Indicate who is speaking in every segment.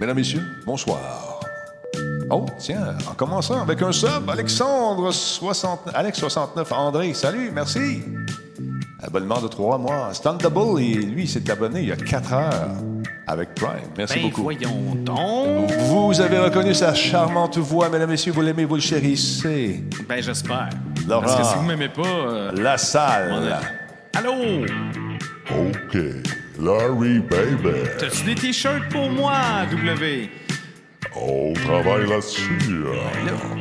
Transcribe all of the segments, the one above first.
Speaker 1: Mesdames, Messieurs, bonsoir. Oh, tiens, en commençant avec un sub, Alexandre 60... Alex 69, André, salut, merci. Abonnement de trois mois. Double, et lui, il s'est abonné il y a quatre heures avec Prime. Merci
Speaker 2: Ben
Speaker 1: beaucoup.
Speaker 2: voyons donc.
Speaker 1: Vous avez reconnu sa charmante voix, mesdames, messieurs, vous l'aimez, vous le chérissez.
Speaker 2: Ben j'espère.
Speaker 1: Laurent.
Speaker 2: Parce que si vous m'aimez pas... euh,
Speaker 1: La salle.
Speaker 2: Allô?
Speaker 3: OK. Larry, baby.
Speaker 2: T'as-tu des t-shirts pour moi, W?
Speaker 3: On travaille là-dessus.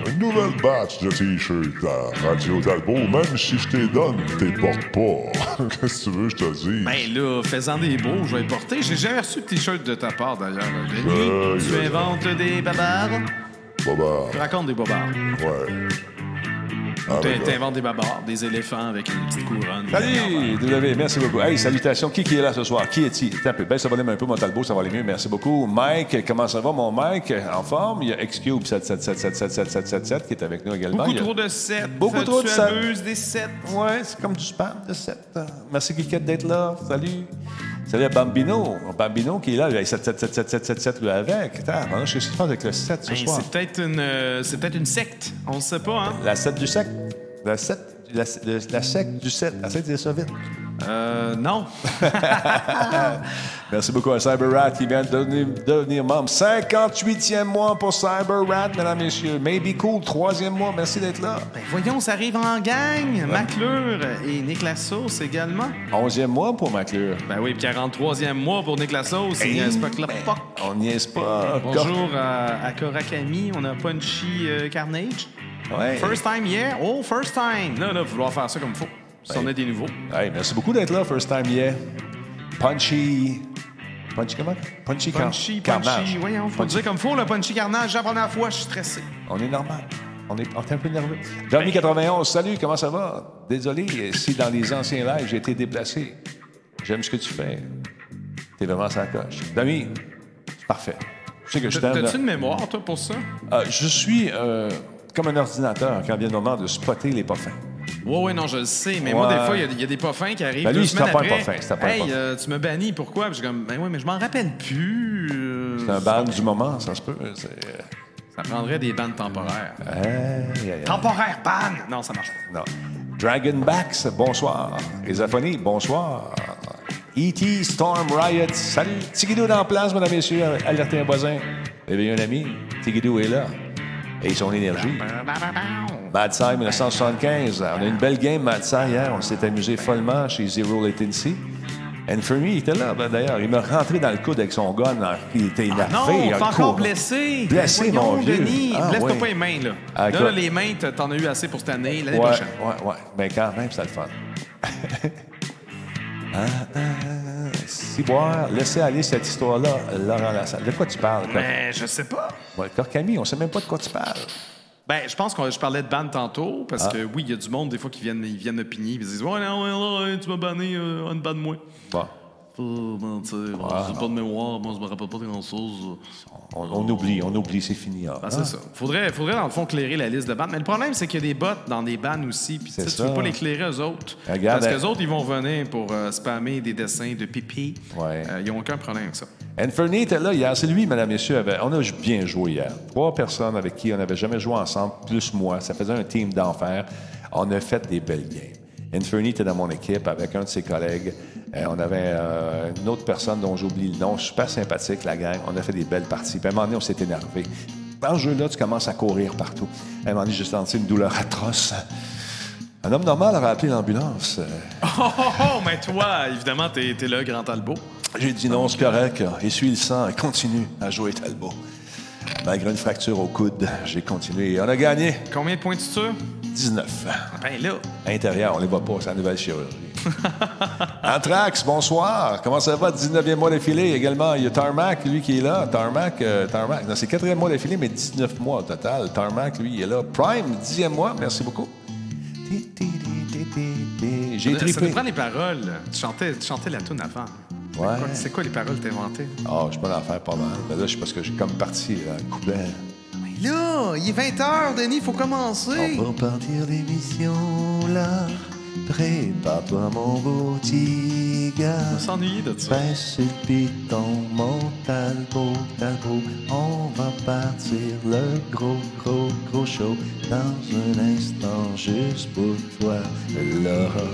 Speaker 3: Une nouvelle batch de t-shirts à Radio Talbot. Même si je t'ai donne, t'es portes pas. Qu'est-ce que tu veux, que je te dise?
Speaker 2: Ben là, faisant des beaux, je vais les porter. J'ai jamais reçu de t-shirt de ta part, d'ailleurs. Denis, tu inventes des babards?
Speaker 3: Baba.
Speaker 2: Tu racontes des babards.
Speaker 3: Ouais. Ah,
Speaker 2: T'in- T'inventes des babards, des éléphants avec une petite couronne.
Speaker 1: Salut, W, merci beaucoup. Hey, salutations. Qui qui est là ce soir? Qui est-il? Peu. Ben, ça va aller un peu, mon talbot, ça va aller mieux. Merci beaucoup. Mike, comment ça va, mon Mike? En forme? Il y a Xcube 77777777 qui est avec nous également.
Speaker 2: Beaucoup
Speaker 1: a-
Speaker 2: trop de 7.
Speaker 1: Beaucoup trop de
Speaker 2: tu
Speaker 1: sept.
Speaker 2: abuses des 7.
Speaker 1: Ouais, c'est comme du spam de 7. Merci, Kikette, d'être là. Salut. Salut à Bambino. Bambino qui est là, il a 777777 lui avec. Attends, maintenant, je sais ce qui se passe avec le 7 ce
Speaker 2: Ben,
Speaker 1: soir.
Speaker 2: c'est peut-être une, euh, c'est peut-être une secte. On ne sait pas, hein?
Speaker 1: La 7 du sec. La 7, la, le- la sec du 7. Essaye de dire ça vite.
Speaker 2: Euh, non.
Speaker 1: Merci beaucoup à CyberRat qui vient de devenir, devenir membre. 58e mois pour CyberRat, mesdames, messieurs. Maybe Cool, troisième mois. Merci d'être là.
Speaker 2: Ben voyons, ça arrive en gang. McClure et Nicolas Sauce également.
Speaker 1: 11e mois pour McClure.
Speaker 2: Ben oui, puis 43e mois pour Nicolas Sauce. Il n'y a pas que POC.
Speaker 1: On n'y est pas.
Speaker 2: Bonjour à, à Korakami. On a Punchy euh, Carnage.
Speaker 1: Ouais.
Speaker 2: First time hier. Oh, first time. Là, là, il falloir faire ça comme il faut. Si on a des nouveaux.
Speaker 1: Hey, merci beaucoup d'être là. First time yeah. Punchy. Punchy comment? Punchy, Car-
Speaker 2: Punchy,
Speaker 1: Carnage.
Speaker 2: Punchy. Voyons, faut
Speaker 1: Punchy.
Speaker 2: dire comme faut, le Punchy Carnage. La première fois, je suis stressé.
Speaker 1: On est normal. On est, on est un peu nerveux. Jeremy 91, salut, comment ça va? Désolé si dans les anciens lives j'ai été déplacé. J'aime ce que tu fais. T'es vraiment sa coche. Dami, c'est parfait. Je sais que je t'aime.
Speaker 2: T'as-tu une mémoire, toi, pour ça?
Speaker 1: Euh, je suis euh, comme un ordinateur quand vient le moment de spotter les pas
Speaker 2: Ouais, ouais, non, je le sais. Mais moi, des fois, il y a- il y, a des pas fins qui arrivent.
Speaker 1: Ben, lui,
Speaker 2: deux semaines
Speaker 1: pas un
Speaker 2: après.
Speaker 1: pas fin, pas
Speaker 2: Hey, euh, tu me bannis, pourquoi? Puis je suis comme, ben ouais, mais je m'en rappelle plus. euh,
Speaker 1: C'est un ban du moment, ça se peut. Euh,
Speaker 2: Ça prendrait des bandes temporaires.
Speaker 1: aïe, aïe.
Speaker 2: Temporaire ban! Non, ça marche pas.
Speaker 1: Non. Dragonbacks, bonsoir. Esophonie, bonsoir. E.T. Storm Riot, salut. Tigidou dans la place, mesdames et messieurs. Alertez un voisin. Réveillez un ami. Tigidou est là. Et son énergie. Mad Side 1975. On a une belle game, Mad Side, hier. On s'est amusé follement chez Zero Latency. And for me, il était là, ben, d'ailleurs. Il m'a rentré dans le coude avec son gun. qu'il était énervé.
Speaker 2: Non,
Speaker 1: il a
Speaker 2: encore blessé.
Speaker 1: Blessé,
Speaker 2: Voyons,
Speaker 1: mon vieux.
Speaker 2: Denis,
Speaker 1: Ah,
Speaker 2: blesse-toi pas les mains, là.
Speaker 1: Ah,
Speaker 2: là, les mains, t'en- as eu assez pour cette année. L'année
Speaker 1: Ouais,
Speaker 2: prochaine.
Speaker 1: ouais, ouais. Mais quand même, c'est le fun. ah, ah, si boire, laissez aller cette histoire-là, Laurent Lassalle. De quoi tu parles? Cor-
Speaker 2: Mais je sais pas.
Speaker 1: Ouais, Corcami, on sait même pas de quoi tu parles.
Speaker 2: Ben, je pense que je parlais de ban tantôt,
Speaker 1: Ah.
Speaker 2: parce que oui, il y a du monde, des fois, qui viennent, ils viennent me pigner, ils disent Ouais, non, ouais, là, tu m'as banné, euh, une banne moi.
Speaker 1: Bon,
Speaker 2: Sais, j'ai pas de mémoire, moi, je me rappelle pas de grand-chose.
Speaker 1: on, on oublie, on oublie, c'est fini. ah.
Speaker 2: Ah, c'est ça. Faudrait, faudrait, dans le fond, clairer la liste de bandes. Mais le problème, c'est qu'il y a des bots dans des bandes aussi. Puis tu sais,
Speaker 1: C'est
Speaker 2: tu veux
Speaker 1: ça.
Speaker 2: pas les clairer eux autres.
Speaker 1: Regarde,
Speaker 2: parce
Speaker 1: elle-
Speaker 2: qu'eux autres, ils vont venir pour euh, spammer des dessins de pipi.
Speaker 1: Ouais.
Speaker 2: Euh, ils ont aucun problème avec ça.
Speaker 1: Anthony était là hier. C'est lui, mesdames, messieurs. avait- on a bien joué hier. Trois personnes avec qui on n'avait jamais joué ensemble, plus moi. Ça faisait un team d'enfer. On a fait des belles games. Inferny était dans mon équipe avec un de ses collègues. Euh, on avait euh, une autre personne dont j'oublie le nom, super sympathique, la gang. On a fait des belles parties. Puis à un moment donné, on s'est énervé. Dans ce jeu-là, tu commences à courir partout. À un moment donné, j'ai senti une douleur atroce. Un homme normal aurait appelé l'ambulance.
Speaker 2: Oh, oh, oh, mais toi, évidemment, t'es es là, Grand Talbot.
Speaker 1: J'ai dit non, c'est correct. Essuie le sang et continue à jouer Talbot. Malgré une fracture au coude, j'ai continué et on a gagné
Speaker 2: Combien de points de suture?
Speaker 1: 19.
Speaker 2: Ben là.
Speaker 1: Intérieur, on les voit pas, c'est la nouvelle chirurgie. Anthrax, bonsoir. Comment ça va? 19e mois d'affilée. Également, il y a Tarmac, lui, qui est là. Tarmac, euh, Tarmac. Non, c'est 4e mois d'affilée, mais 19 mois au total. Tarmac, lui, il est là. Prime, 10e mois. Merci beaucoup. J'ai
Speaker 2: Ça
Speaker 1: trippé.
Speaker 2: nous prend les paroles. Tu chantais, tu chantais la tune avant.
Speaker 1: Ouais.
Speaker 2: Quoi- C'est quoi les paroles que t'as inventées?
Speaker 1: Ah, je peux en faire pas mal. Mais là, je parce que j'ai comme parti, là, couplet.
Speaker 2: Mais là, il est 20h, Denis, il faut commencer.
Speaker 1: On va partir l'émission là. Prépare-toi mon beau
Speaker 4: gars.
Speaker 2: On va s'ennuyer de ça.
Speaker 4: Le piton. On va partir le gros, gros, gros show dans un instant juste pour toi, Laura.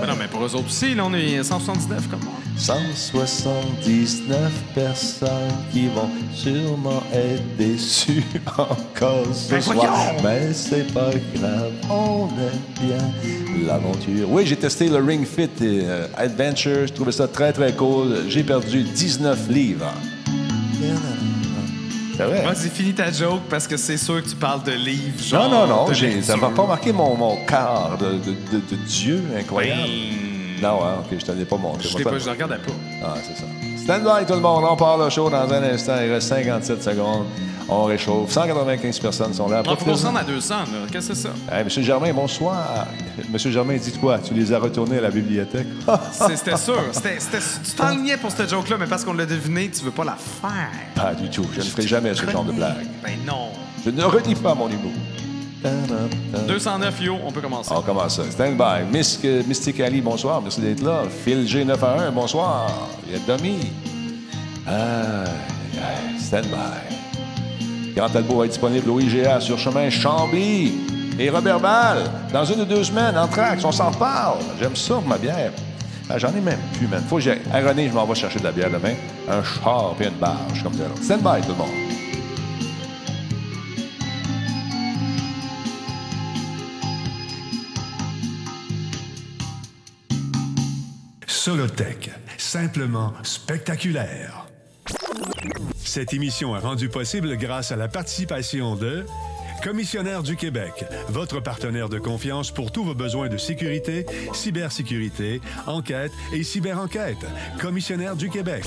Speaker 2: Mais non, mais pour eux autres aussi, là, on est 179 comme moi.
Speaker 4: 179 personnes qui vont sûrement être déçues encore ce
Speaker 2: Ben
Speaker 4: soir.
Speaker 2: voyons!
Speaker 4: Mais c'est pas grave, on aime bien l'aventure.
Speaker 1: Oui, j'ai testé le Ring Fit euh, Adventure. Je trouvais ça très, très cool. J'ai perdu 19 livres. Vrai?
Speaker 2: Vas-y, finis ta joke parce que c'est sûr que tu parles de livres.
Speaker 1: Non,
Speaker 2: Genre
Speaker 1: non, non.
Speaker 2: de
Speaker 1: j'ai- Ça m'a pas marqué mon, mon quart de, de- de- de Dieu incroyable.
Speaker 2: Ben,
Speaker 1: Non, hein, OK, je te l'ai pas montré.
Speaker 2: Je
Speaker 1: pas-
Speaker 2: je regardais pas.
Speaker 1: Ah, c'est ça. Stand by tout le monde, on part le show dans un instant. Il reste 57 secondes. On réchauffe. 195 personnes sont là.
Speaker 2: Se
Speaker 1: Profitez-en.
Speaker 2: rende à 200, là. Qu'est-ce que c'est ça?
Speaker 1: Hey, Monsieur Germain, bonsoir. Monsieur Germain, dites quoi? Tu les as retournés à la bibliothèque?
Speaker 2: C'était sûr. C'était- tu t'enlignais pour cette joke-là, mais parce qu'on l'a deviné, tu veux pas la faire.
Speaker 1: Pas du tout. Je ne ferai jamais ce genre de blague.
Speaker 2: Ben non.
Speaker 1: Je ne redis pas mon humour.
Speaker 2: 209, yo, on peut commencer.
Speaker 1: On commence ça. Stand by. Miss, euh, Mystic Ali, bonsoir. Merci d'être là. Phil G911, bonsoir. Il y a Domi. Ah, stand by. Grand Talbot va être disponible au IGA sur chemin Chambly. Et Robert Ball, dans une ou deux semaines, en trax, on s'en parle. J'aime ça ma bière. Ah, J'en ai même plus, man. Faut que j'aille. À René, je m'en vais chercher de la bière demain. Un char et une barge, comme ça. Stand by, tout le monde.
Speaker 5: Solotech, simplement spectaculaire. Cette émission est rendue possible grâce à la participation de Commissionnaire du Québec, votre partenaire de confiance pour tous vos besoins de sécurité, cybersécurité, enquête et cyberenquête. Commissionnaire du Québec.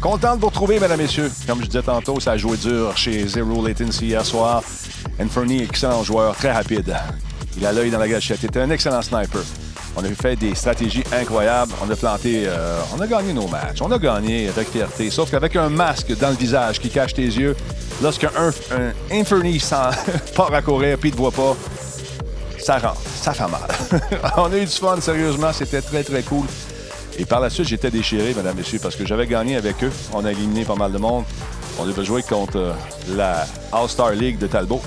Speaker 1: Content de vous retrouver, mesdames, messieurs. Comme je disais tantôt, ça a joué dur chez Zero Latency hier soir. Anthony, excellent joueur, très rapide. Il a l'œil dans la gâchette. Il était un excellent sniper. On a fait des stratégies incroyables. On a planté, euh, on a gagné nos matchs. On a gagné avec fierté. Sauf qu'avec un masque dans le visage qui cache tes yeux, lorsqu'un un s'en part à courir puis il te voit pas, ça rentre, ça fait mal. on a eu du fun, sérieusement, c'était très, très cool. Et par la suite, j'étais déchiré, mesdames, messieurs, parce que j'avais gagné avec eux. On a éliminé pas mal de monde. On devait jouer contre euh, la All-Star League de Talbot.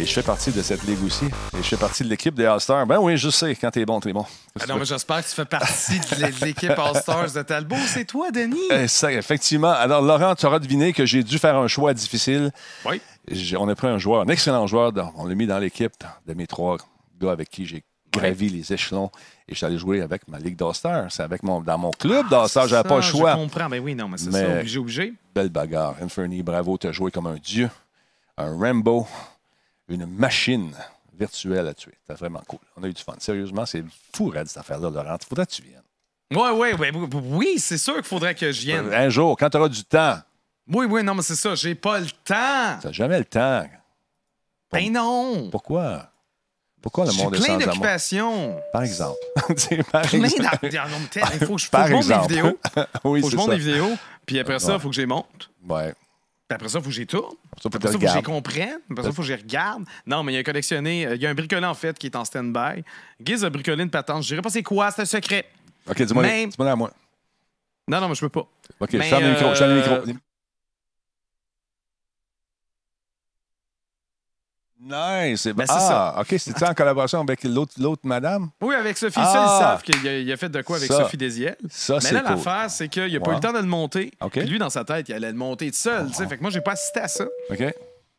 Speaker 1: Et je fais partie de cette ligue aussi. Et je fais partie de l'équipe des All-Stars. Ben oui, je sais, quand t'es bon, t'es bon.
Speaker 2: Ah non, mais j'espère que tu fais partie de l'équipe All-Stars de Talbot. C'est toi, Denis.
Speaker 1: Eh, ça, effectivement. Alors, Laurent, tu auras deviné que j'ai dû faire un choix difficile.
Speaker 2: Oui.
Speaker 1: On a pris un joueur, un excellent joueur. on l'a mis dans l'équipe de mes trois gars avec qui j'ai gravi les échelons. Et je suis allé jouer avec ma Ligue d'All-Stars. C'est avec mon, dans mon club d'All-Stars. J'avais pas le choix.
Speaker 2: Je comprends. Ben oui, non, mais c'est
Speaker 1: Mais-
Speaker 2: ça. Obligé, obligé.
Speaker 1: Belle bagarre. Inferny, bravo, tu as joué comme un dieu. Un Rambo. Une machine virtuelle à tuer. C'était vraiment cool. On a eu du fun. Sérieusement, c'est fou, Red, cette affaire-là, Laurent. Il faudrait que tu viennes.
Speaker 2: Ouais, ouais, ouais. oui, Oui, c'est sûr qu'il faudrait que je vienne.
Speaker 1: Un jour, quand tu auras du temps,
Speaker 2: Oui, oui, non, mais c'est ça. J'ai pas le temps.
Speaker 1: tu n'as jamais le temps.
Speaker 2: Ben non.
Speaker 1: Pourquoi? Pourquoi le monde est
Speaker 2: plein
Speaker 1: sans amour?
Speaker 2: d'occupations.
Speaker 1: Par exemple. Par
Speaker 2: Plein t'es- Il faut que je monte des vidéos.
Speaker 1: oui,
Speaker 2: Faut que je monte des vidéos. Puis après ça, il
Speaker 1: Ouais.
Speaker 2: faut que je les monte.
Speaker 1: Ouais.
Speaker 2: Puis après ça, il faut que j'y tourne. Après
Speaker 1: tu
Speaker 2: ça, il faut que j'y comprenne. Après ça, il faut que j'y regarde. Non, mais il y a un collectionné. euh, Il y a un bricolé, en fait, qui est en stand-by. Guise a bricolé une patente. Je dirais pas c'est quoi, c'est un secret.
Speaker 1: OK, dis-moi
Speaker 2: Mais-
Speaker 1: dis-moi à moi.
Speaker 2: Non, non, mais je peux pas.
Speaker 1: OK,
Speaker 2: Mais,
Speaker 1: je ferme le micro. Je ferme
Speaker 2: euh,
Speaker 1: Nice.
Speaker 2: Ben, c'est
Speaker 1: ah, OK, c'était en collaboration avec l'autre madame?
Speaker 2: Oui, avec Sophie,
Speaker 1: Ah!
Speaker 2: ça, ils savent qu'il a, fait de quoi avec
Speaker 1: Ça.
Speaker 2: Sophie Désiel.
Speaker 1: Ça,
Speaker 2: Mais là,
Speaker 1: cool.
Speaker 2: l'affaire, c'est qu'il a pas eu le temps de le monter.
Speaker 1: OK.
Speaker 2: Puis lui, dans sa tête, il allait le monter tout seul. Fait que moi, j'ai pas assisté à ça.
Speaker 1: OK.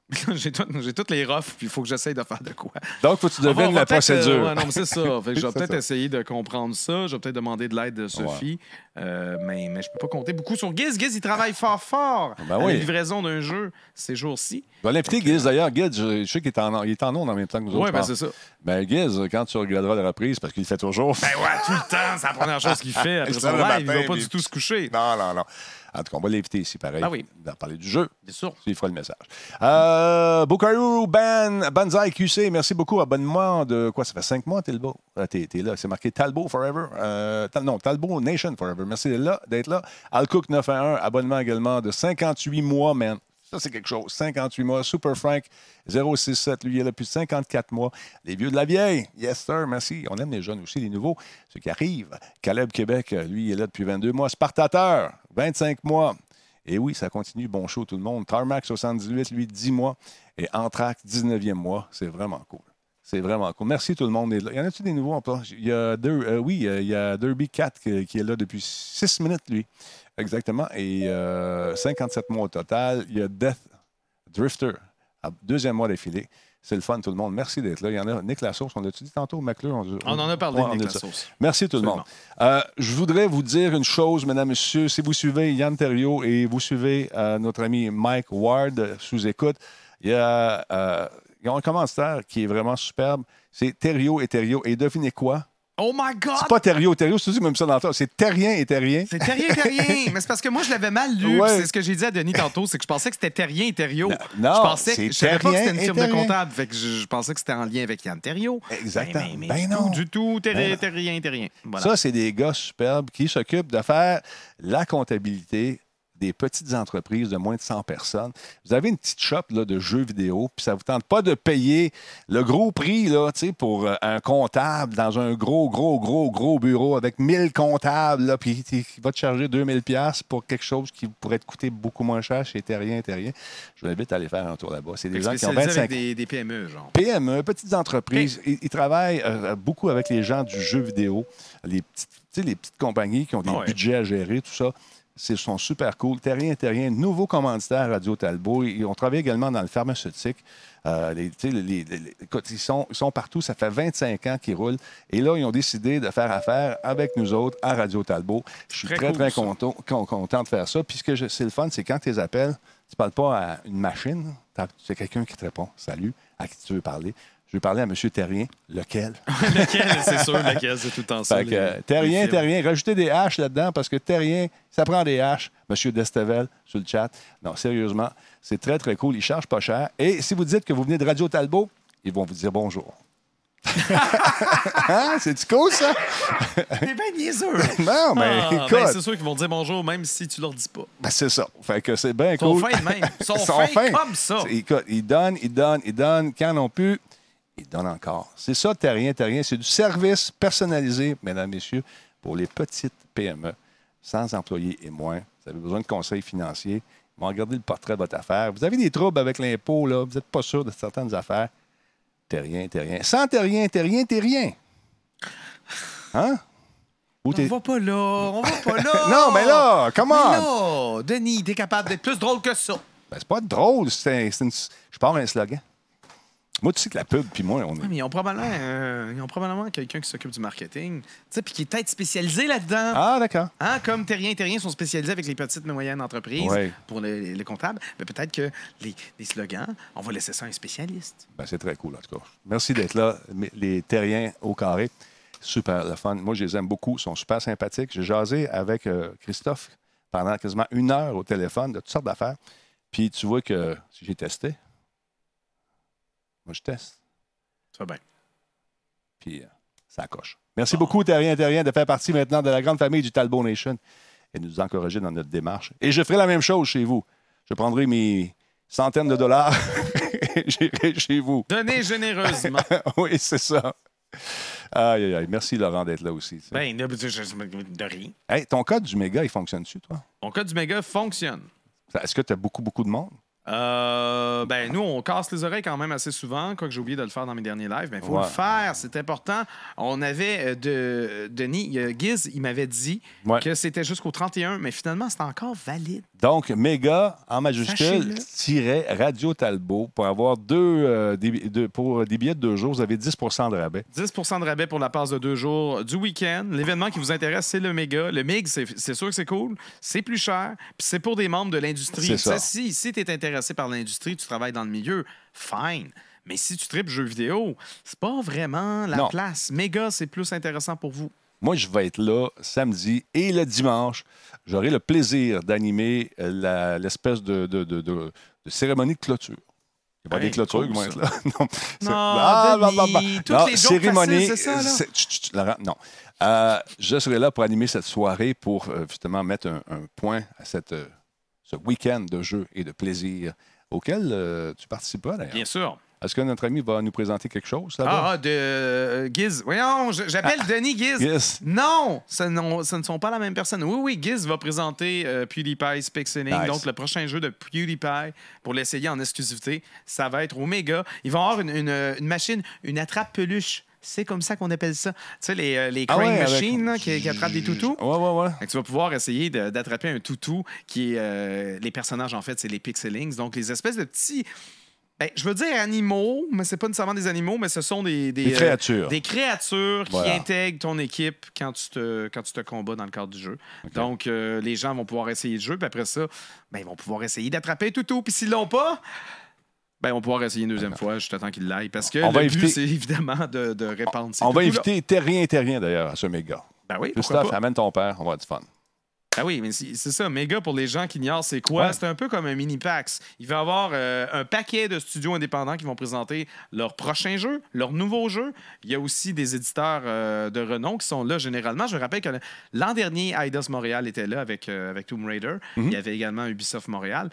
Speaker 2: j'ai tout- j'ai toutes les refs, puis il faut que j'essaye de faire de quoi.
Speaker 1: Donc, faut que tu devines la
Speaker 2: euh,
Speaker 1: procédure.
Speaker 2: ouais, non, mais c'est ça. Fait que je vais peut-être
Speaker 1: ça.
Speaker 2: essayer de comprendre ça. Je vais peut-être demander de l'aide de Sophie. Euh, mais, mais je peux pas compter beaucoup sur Giz. Giz, il travaille fort, fort
Speaker 1: Ben
Speaker 2: à la
Speaker 1: oui.
Speaker 2: livraison d'un jeu ces jours-ci.
Speaker 1: Je vais l'inviter, Giz, d'ailleurs. Giz, je, je sais qu'il est en, il est en ondes en même temps que nous
Speaker 2: Oui,
Speaker 1: autres.
Speaker 2: ben
Speaker 1: je pense.
Speaker 2: c'est ça.
Speaker 1: Ben, Giz, quand tu regarderas la reprise, parce qu'il fait toujours.
Speaker 2: Ben ouais, tout le temps, c'est la première chose qu'il fait. Après
Speaker 1: le
Speaker 2: live, il va pas du tout se coucher.
Speaker 1: Non, non, non. En tout cas, on va l'inviter ici, pareil.
Speaker 2: Ah oui.
Speaker 1: On va parler du jeu.
Speaker 2: Bien sûr.
Speaker 1: Il fera le message. Euh, Bukaru Ban, Banzai QC, merci beaucoup. Abonnement de quoi? Ça fait cinq mois, Talbot. Ah, t'es, t'es là. C'est marqué Talbot Forever. Euh, Tal- non, Talbot Nation Forever. Merci d'être là. D'être là. Alcook 911, abonnement également de 58 mois, man. Ça, c'est quelque chose. 58 mois. Super Frank 067, lui, il est là depuis 54 mois. Les vieux de la vieille. Yes, sir. Merci. On aime les jeunes aussi, les nouveaux, ceux qui arrivent. Caleb Québec, lui, il est là depuis 22 mois. Spartateur, 25 mois. Et oui, ça continue. Bon show, tout le monde. Tarmac 78, lui, 10 mois. Et Anthrax, 19e mois. C'est vraiment cool. C'est vraiment cool. Merci tout le monde. Il y en a-tu des nouveaux? En plus? Il y a deux, euh, oui, euh, il y a Derby 4 qui, qui est là depuis 6 minutes, lui. Exactement. Et euh, 57 mois au total. Il y a Death Drifter, deuxième mois d'affilée. C'est le fun, tout le monde. Merci d'être là. Il y en a. Nick Lassource, on l'a-tu dit tantôt? McClure? On,
Speaker 2: On en a parlé
Speaker 1: Ouais, on
Speaker 2: Nick. Lassource.
Speaker 1: Merci tout le monde. Euh, je voudrais vous dire une chose, mesdames, messieurs. Si vous suivez Yann Terriot et vous suivez notre ami Mike Ward sous écoute, il y a, il y a un commentaire qui est vraiment superbe. C'est Terriot et Terriot. Et devinez quoi?
Speaker 2: Oh my God!
Speaker 1: C'est pas Terriot, Terriot, c'est même ça dans le temps. C'est Terrien et Terrien.
Speaker 2: C'est terrien, terrien. Mais c'est parce que moi, je l'avais mal lu.
Speaker 1: Ouais.
Speaker 2: C'est ce que j'ai dit à Denis tantôt, c'est que je pensais que c'était terrien et Thériault.
Speaker 1: non,
Speaker 2: je pensais
Speaker 1: c'est
Speaker 2: que je savais pas que
Speaker 1: Terrien
Speaker 2: c'était une
Speaker 1: et
Speaker 2: firme de comptable. Fait que je, je pensais que c'était en lien avec Yann Thériault.
Speaker 1: Exactement.
Speaker 2: Mais, mais, mais
Speaker 1: Ben
Speaker 2: du
Speaker 1: non.
Speaker 2: tout, du tout,
Speaker 1: Ben
Speaker 2: terrien,
Speaker 1: non.
Speaker 2: terrien, terrien. Voilà.
Speaker 1: Ça, c'est des gars superbes qui s'occupent de faire la comptabilité des petites entreprises de moins de 100 personnes. Vous avez une petite shop là, de jeux vidéo, puis ça ne vous tente pas de payer le gros prix là, pour euh, un comptable dans un gros, gros, gros, gros bureau avec 1000 comptables, là, puis il va te charger 2000 pièces pour quelque chose qui pourrait te coûter beaucoup moins cher chez Terrien, Terrien. Je vous invite à aller faire un tour là-bas. C'est des gens qui ont
Speaker 2: spécialisé
Speaker 1: 25
Speaker 2: avec des, des PME, genre.
Speaker 1: PME, petites entreprises. Ils, ils travaillent euh, beaucoup avec les gens du jeu vidéo, les petites, les petites compagnies qui ont des
Speaker 2: Ah ouais.
Speaker 1: budgets à gérer, tout ça. C'est sont super cool. Terrien, Terrien, nouveau commanditaire à Radio Talbot. Ils ont travaillé également dans le pharmaceutique. Euh, les- les- les- ils, sont, ils sont partout. Ça fait 25 ans qu'ils roulent. Et là, ils ont décidé de faire affaire avec nous autres à Radio Talbot. Je suis
Speaker 2: Très
Speaker 1: très,
Speaker 2: cool,
Speaker 1: très
Speaker 2: ça.
Speaker 1: content, con- content de faire ça. Puis ce que c'est le fun, c'est quand tu les appelles, tu ne parles pas à une machine. C'est quelqu'un qui te répond. Salut, à qui tu veux parler? Je veux parler à M. Terrien. Lequel?
Speaker 2: lequel, c'est sûr, lequel, c'est tout le temps ça.
Speaker 1: Fait que,
Speaker 2: les- les
Speaker 1: terrien, terrien. Rajoutez des haches là-dedans parce que terrien, ça prend des haches. Monsieur Destevel sur le chat. Non, sérieusement, c'est très, très cool. Ils chargent pas cher. Et si vous dites que vous venez de Radio Talbot, ils vont vous dire bonjour. hein? C'est-tu cool, ça?
Speaker 2: T'es bien niaiseux.
Speaker 1: Non, mais
Speaker 2: Ah,
Speaker 1: écoute,
Speaker 2: ben, c'est sûr qu'ils vont dire bonjour, même si tu leur dis pas.
Speaker 1: ben, c'est ça. Fait que c'est bien
Speaker 2: Ils sont
Speaker 1: cool.
Speaker 2: fins de même. Ils sont
Speaker 1: Ils sont
Speaker 2: fins
Speaker 1: fins.
Speaker 2: comme ça.
Speaker 1: C'est- Écoute, ils donnent, ils donnent, ils donnent. Quand non plus, ils donnent encore. C'est ça, terrien, terrien. C'est du service personnalisé, mesdames, messieurs, pour les petites PME, sans employés et moins. Vous avez besoin de conseils financiers. Ils vont regarder le portrait de votre affaire. Vous avez des troubles avec l'impôt, là. Vous n'êtes pas sûr de certaines affaires. Terrien, terrien. Sans terrien, terrien, terrien. Hein?
Speaker 2: On va pas là, on va pas là.
Speaker 1: Non, mais là,
Speaker 2: là, Denis, t'es capable d'être plus drôle que ça.
Speaker 1: Ben, c'est pas drôle. c'est une- Je pars un slogan. Moi, tu sais que la pub, puis moi, on est.
Speaker 2: Oui, mais ils ont probablement, euh, ils ont probablement quelqu'un qui s'occupe du marketing, tu sais, puis qui est peut-être spécialisé là-dedans.
Speaker 1: Ah, d'accord.
Speaker 2: Hein, comme Terrien et Terrien sont spécialisés avec les petites et moyennes entreprises
Speaker 1: Ouais.
Speaker 2: pour les, les comptables, mais peut-être que les, les slogans, on va laisser ça à un spécialiste.
Speaker 1: Ben, c'est très cool, en tout cas. Merci d'être là. Les terriens au carré, super le fun. Moi, je les aime beaucoup. Ils sont super sympathiques. J'ai jasé avec euh, Christophe pendant quasiment une heure au téléphone de toutes sortes d'affaires. Puis tu vois que si j'ai testé, moi, je teste.
Speaker 2: Ça va bien.
Speaker 1: Puis euh, ça coche. Merci beaucoup, Terrien Terrien, de faire partie maintenant de la grande famille du Talbot Nation et de nous encourager dans notre démarche. Et je ferai la même chose chez vous. Je prendrai mes centaines de dollars et j'irai chez vous.
Speaker 2: Donnez généreusement.
Speaker 1: oui, c'est ça. Aïe, aïe, aïe. Merci, Laurent, d'être là aussi. sais.
Speaker 2: ben, de- de rien.
Speaker 1: Hey, ton code du méga, il fonctionne-tu, toi?
Speaker 2: Mon code du méga fonctionne.
Speaker 1: Est-ce que tu as beaucoup, beaucoup de monde?
Speaker 2: Euh, ben, nous, on casse les oreilles quand même assez souvent, quoique j'ai oublié de le faire dans mes derniers lives. Mais il faut
Speaker 1: Ouais.
Speaker 2: le faire, c'est important. On avait euh, de Denis, euh, Giz, il m'avait dit
Speaker 1: Ouais.
Speaker 2: que c'était jusqu'au 31, mais finalement, c'est encore valide.
Speaker 1: Donc, méga en majuscule, tiret Radio Talbot pour avoir deux, euh, des, deux- pour des billets de deux jours, vous avez 10 de rabais.
Speaker 2: 10% de rabais pour la passe de deux jours du week-end. L'événement qui vous intéresse, c'est le méga. Le MIG, c'est c'est sûr que c'est cool. C'est plus cher. Puis c'est pour des membres de l'industrie.
Speaker 1: C'est ça.
Speaker 2: Si, si tu es intéressé par l'industrie, tu travailles dans le milieu, fine. Mais si tu tripes jeux vidéo, c'est pas vraiment la
Speaker 1: Non.
Speaker 2: place. Méga, c'est plus intéressant pour vous.
Speaker 1: Moi, je vais être là samedi et le dimanche. J'aurai le plaisir d'animer euh, l'espèce de, de- de- de- de cérémonie de clôture. Il n'y a pas
Speaker 2: Hey,
Speaker 1: des clôtures
Speaker 2: cool,
Speaker 1: qui vont être là. Non,
Speaker 2: Non,
Speaker 1: Ah, bah, bah, bah.
Speaker 2: Toutes
Speaker 1: Non,
Speaker 2: les
Speaker 1: cérémonie.
Speaker 2: faciles, c'est ça, là?
Speaker 1: c'est- chut, chut, Laurent, non. Euh, je serai là pour animer cette soirée pour euh, justement mettre un, un point à cette, euh, ce week-end de jeux et de plaisir auquel euh, tu participeras d'ailleurs.
Speaker 2: Bien sûr.
Speaker 1: Est-ce que notre ami va nous présenter quelque chose là-bas?
Speaker 2: Ah, ah, de euh, Giz. Voyons, j'appelle Denis Giz.
Speaker 1: Yes.
Speaker 2: Non, ce, non, ce ne sont pas la même personne. Oui, oui, Giz va présenter euh, PewDiePie's Pixeling,
Speaker 1: Nice.
Speaker 2: donc le prochain jeu de PewDiePie pour l'essayer en exclusivité. Ça va être Omega. Ils vont avoir une, une- une machine, une attrape-peluche. C'est comme ça qu'on appelle ça. Tu sais, les, euh, les
Speaker 1: Ah
Speaker 2: crane
Speaker 1: ouais,
Speaker 2: machines qui, qui attrapent des toutous.
Speaker 1: Ouais, ouais, ouais.
Speaker 2: Tu vas pouvoir essayer d'attraper un toutou qui est. euh, les personnages, en fait, c'est les Pixelings. Donc, les espèces de petits. ben, je veux dire animaux, mais c'est pas nécessairement des animaux, mais ce sont des.
Speaker 1: Des
Speaker 2: euh,
Speaker 1: créatures.
Speaker 2: des créatures qui intègrent ton équipe quand tu, te, quand tu te combats dans le cadre du jeu. Donc, euh, les gens vont pouvoir essayer le jeu, puis après ça, ben, ils vont pouvoir essayer d'attraper un toutou. Puis s'ils l'ont pas, ben, ils vont pouvoir essayer une deuxième fois. Je t'attends qu'ils l'aillent. Parce que
Speaker 1: On
Speaker 2: le
Speaker 1: va
Speaker 2: but,
Speaker 1: éviter-
Speaker 2: c'est évidemment de, de répandre ces
Speaker 1: On va inviter Terrien et Terrien d'ailleurs à ce méga.
Speaker 2: Ben oui,
Speaker 1: amène ton père, on va avoir du fun.
Speaker 2: Ah oui, mais c'est ça. Méga, pour les gens qui ignorent c'est quoi,
Speaker 1: Ouais.
Speaker 2: c'est un peu comme un mini-PAX. Il va y avoir euh, un paquet de studios indépendants qui vont présenter leurs prochains jeux, leurs nouveaux jeux. Il y a aussi des éditeurs euh, de renom qui sont là généralement. Je rappelle que l'an dernier, Eidos Montréal était là avec, euh, avec Tomb Raider.
Speaker 1: Mhm.
Speaker 2: Il y avait également Ubisoft Montréal.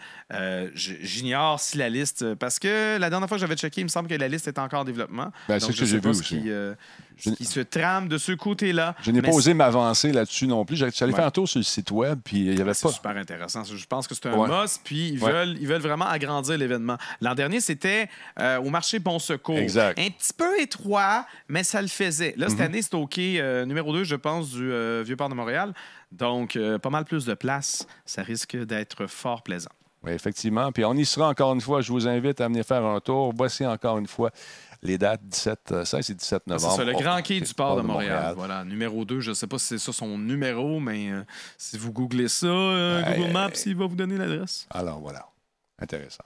Speaker 2: J'ignore si la liste... Parce que la dernière fois que j'avais checké, il me semble que la liste est encore en développement.
Speaker 1: Ben, c'est ce que j'ai vu aussi.
Speaker 2: Qui,
Speaker 1: Je-
Speaker 2: ce qui se trame de ce côté-là.
Speaker 1: Je n'ai
Speaker 2: Mais
Speaker 1: pas osé m'avancer là-dessus non plus. J'allais
Speaker 2: Ouais.
Speaker 1: faire un tour sur le site web, puis il n'y avait
Speaker 2: C'est
Speaker 1: pas.
Speaker 2: super intéressant. Je pense que c'est un
Speaker 1: Ouais.
Speaker 2: must, puis ils,
Speaker 1: Ouais.
Speaker 2: veulent, ils veulent vraiment agrandir l'événement. L'an dernier, c'était euh, au marché Bon Secours.
Speaker 1: Exact.
Speaker 2: Un petit peu étroit, mais ça le faisait. Là, cette
Speaker 1: Mhm.
Speaker 2: année, c'est au quai euh, numéro 2, je pense, du euh, Vieux-Port de Montréal. Donc, pas mal plus de place. Ça risque d'être fort plaisant.
Speaker 1: Oui, effectivement. Puis on y sera encore une fois. Je vous invite à venir faire un tour. Voici encore une fois les dates 17, euh, 16 et 17
Speaker 2: C'est
Speaker 1: novembre.
Speaker 2: ça, le Grand Quai du Port de Montréal.
Speaker 1: Montréal.
Speaker 2: Voilà, numéro 2. Je ne sais pas si c'est ça son numéro, mais euh, si vous googlez ça, euh,
Speaker 1: Ouais.
Speaker 2: Google Maps, il va vous donner l'adresse.
Speaker 1: Alors voilà. Intéressant.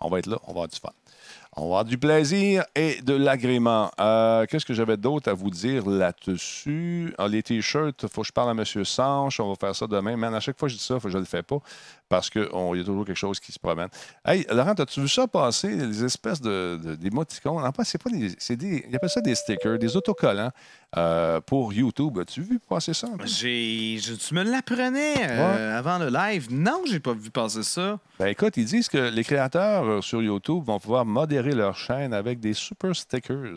Speaker 1: On va être là, on va avoir du fun. On va avoir du plaisir et de l'agrément. Euh, Qu'est-ce que j'avais d'autre à vous dire là-dessus? Ah, les T-shirts, il faut que je parle à M. Sanche. On va faire ça demain. Man, à chaque fois que je dis ça, faut que je ne le fais pas parce qu'il y a toujours quelque chose qui se promène. Hey, Laurent, as-tu vu ça passer? Les espèces de, de-. En fait, c'est pas des. C'est des. Ils appellent ça des stickers, des autocollants euh, pour YouTube. As-tu vu passer ça?
Speaker 2: J'ai, je- tu me l'apprenais euh, avant le live. Non, j'ai pas vu passer ça.
Speaker 1: Ben écoute, ils disent que les créateurs euh, sur YouTube vont pouvoir modérer leur chaîne avec des super stickers.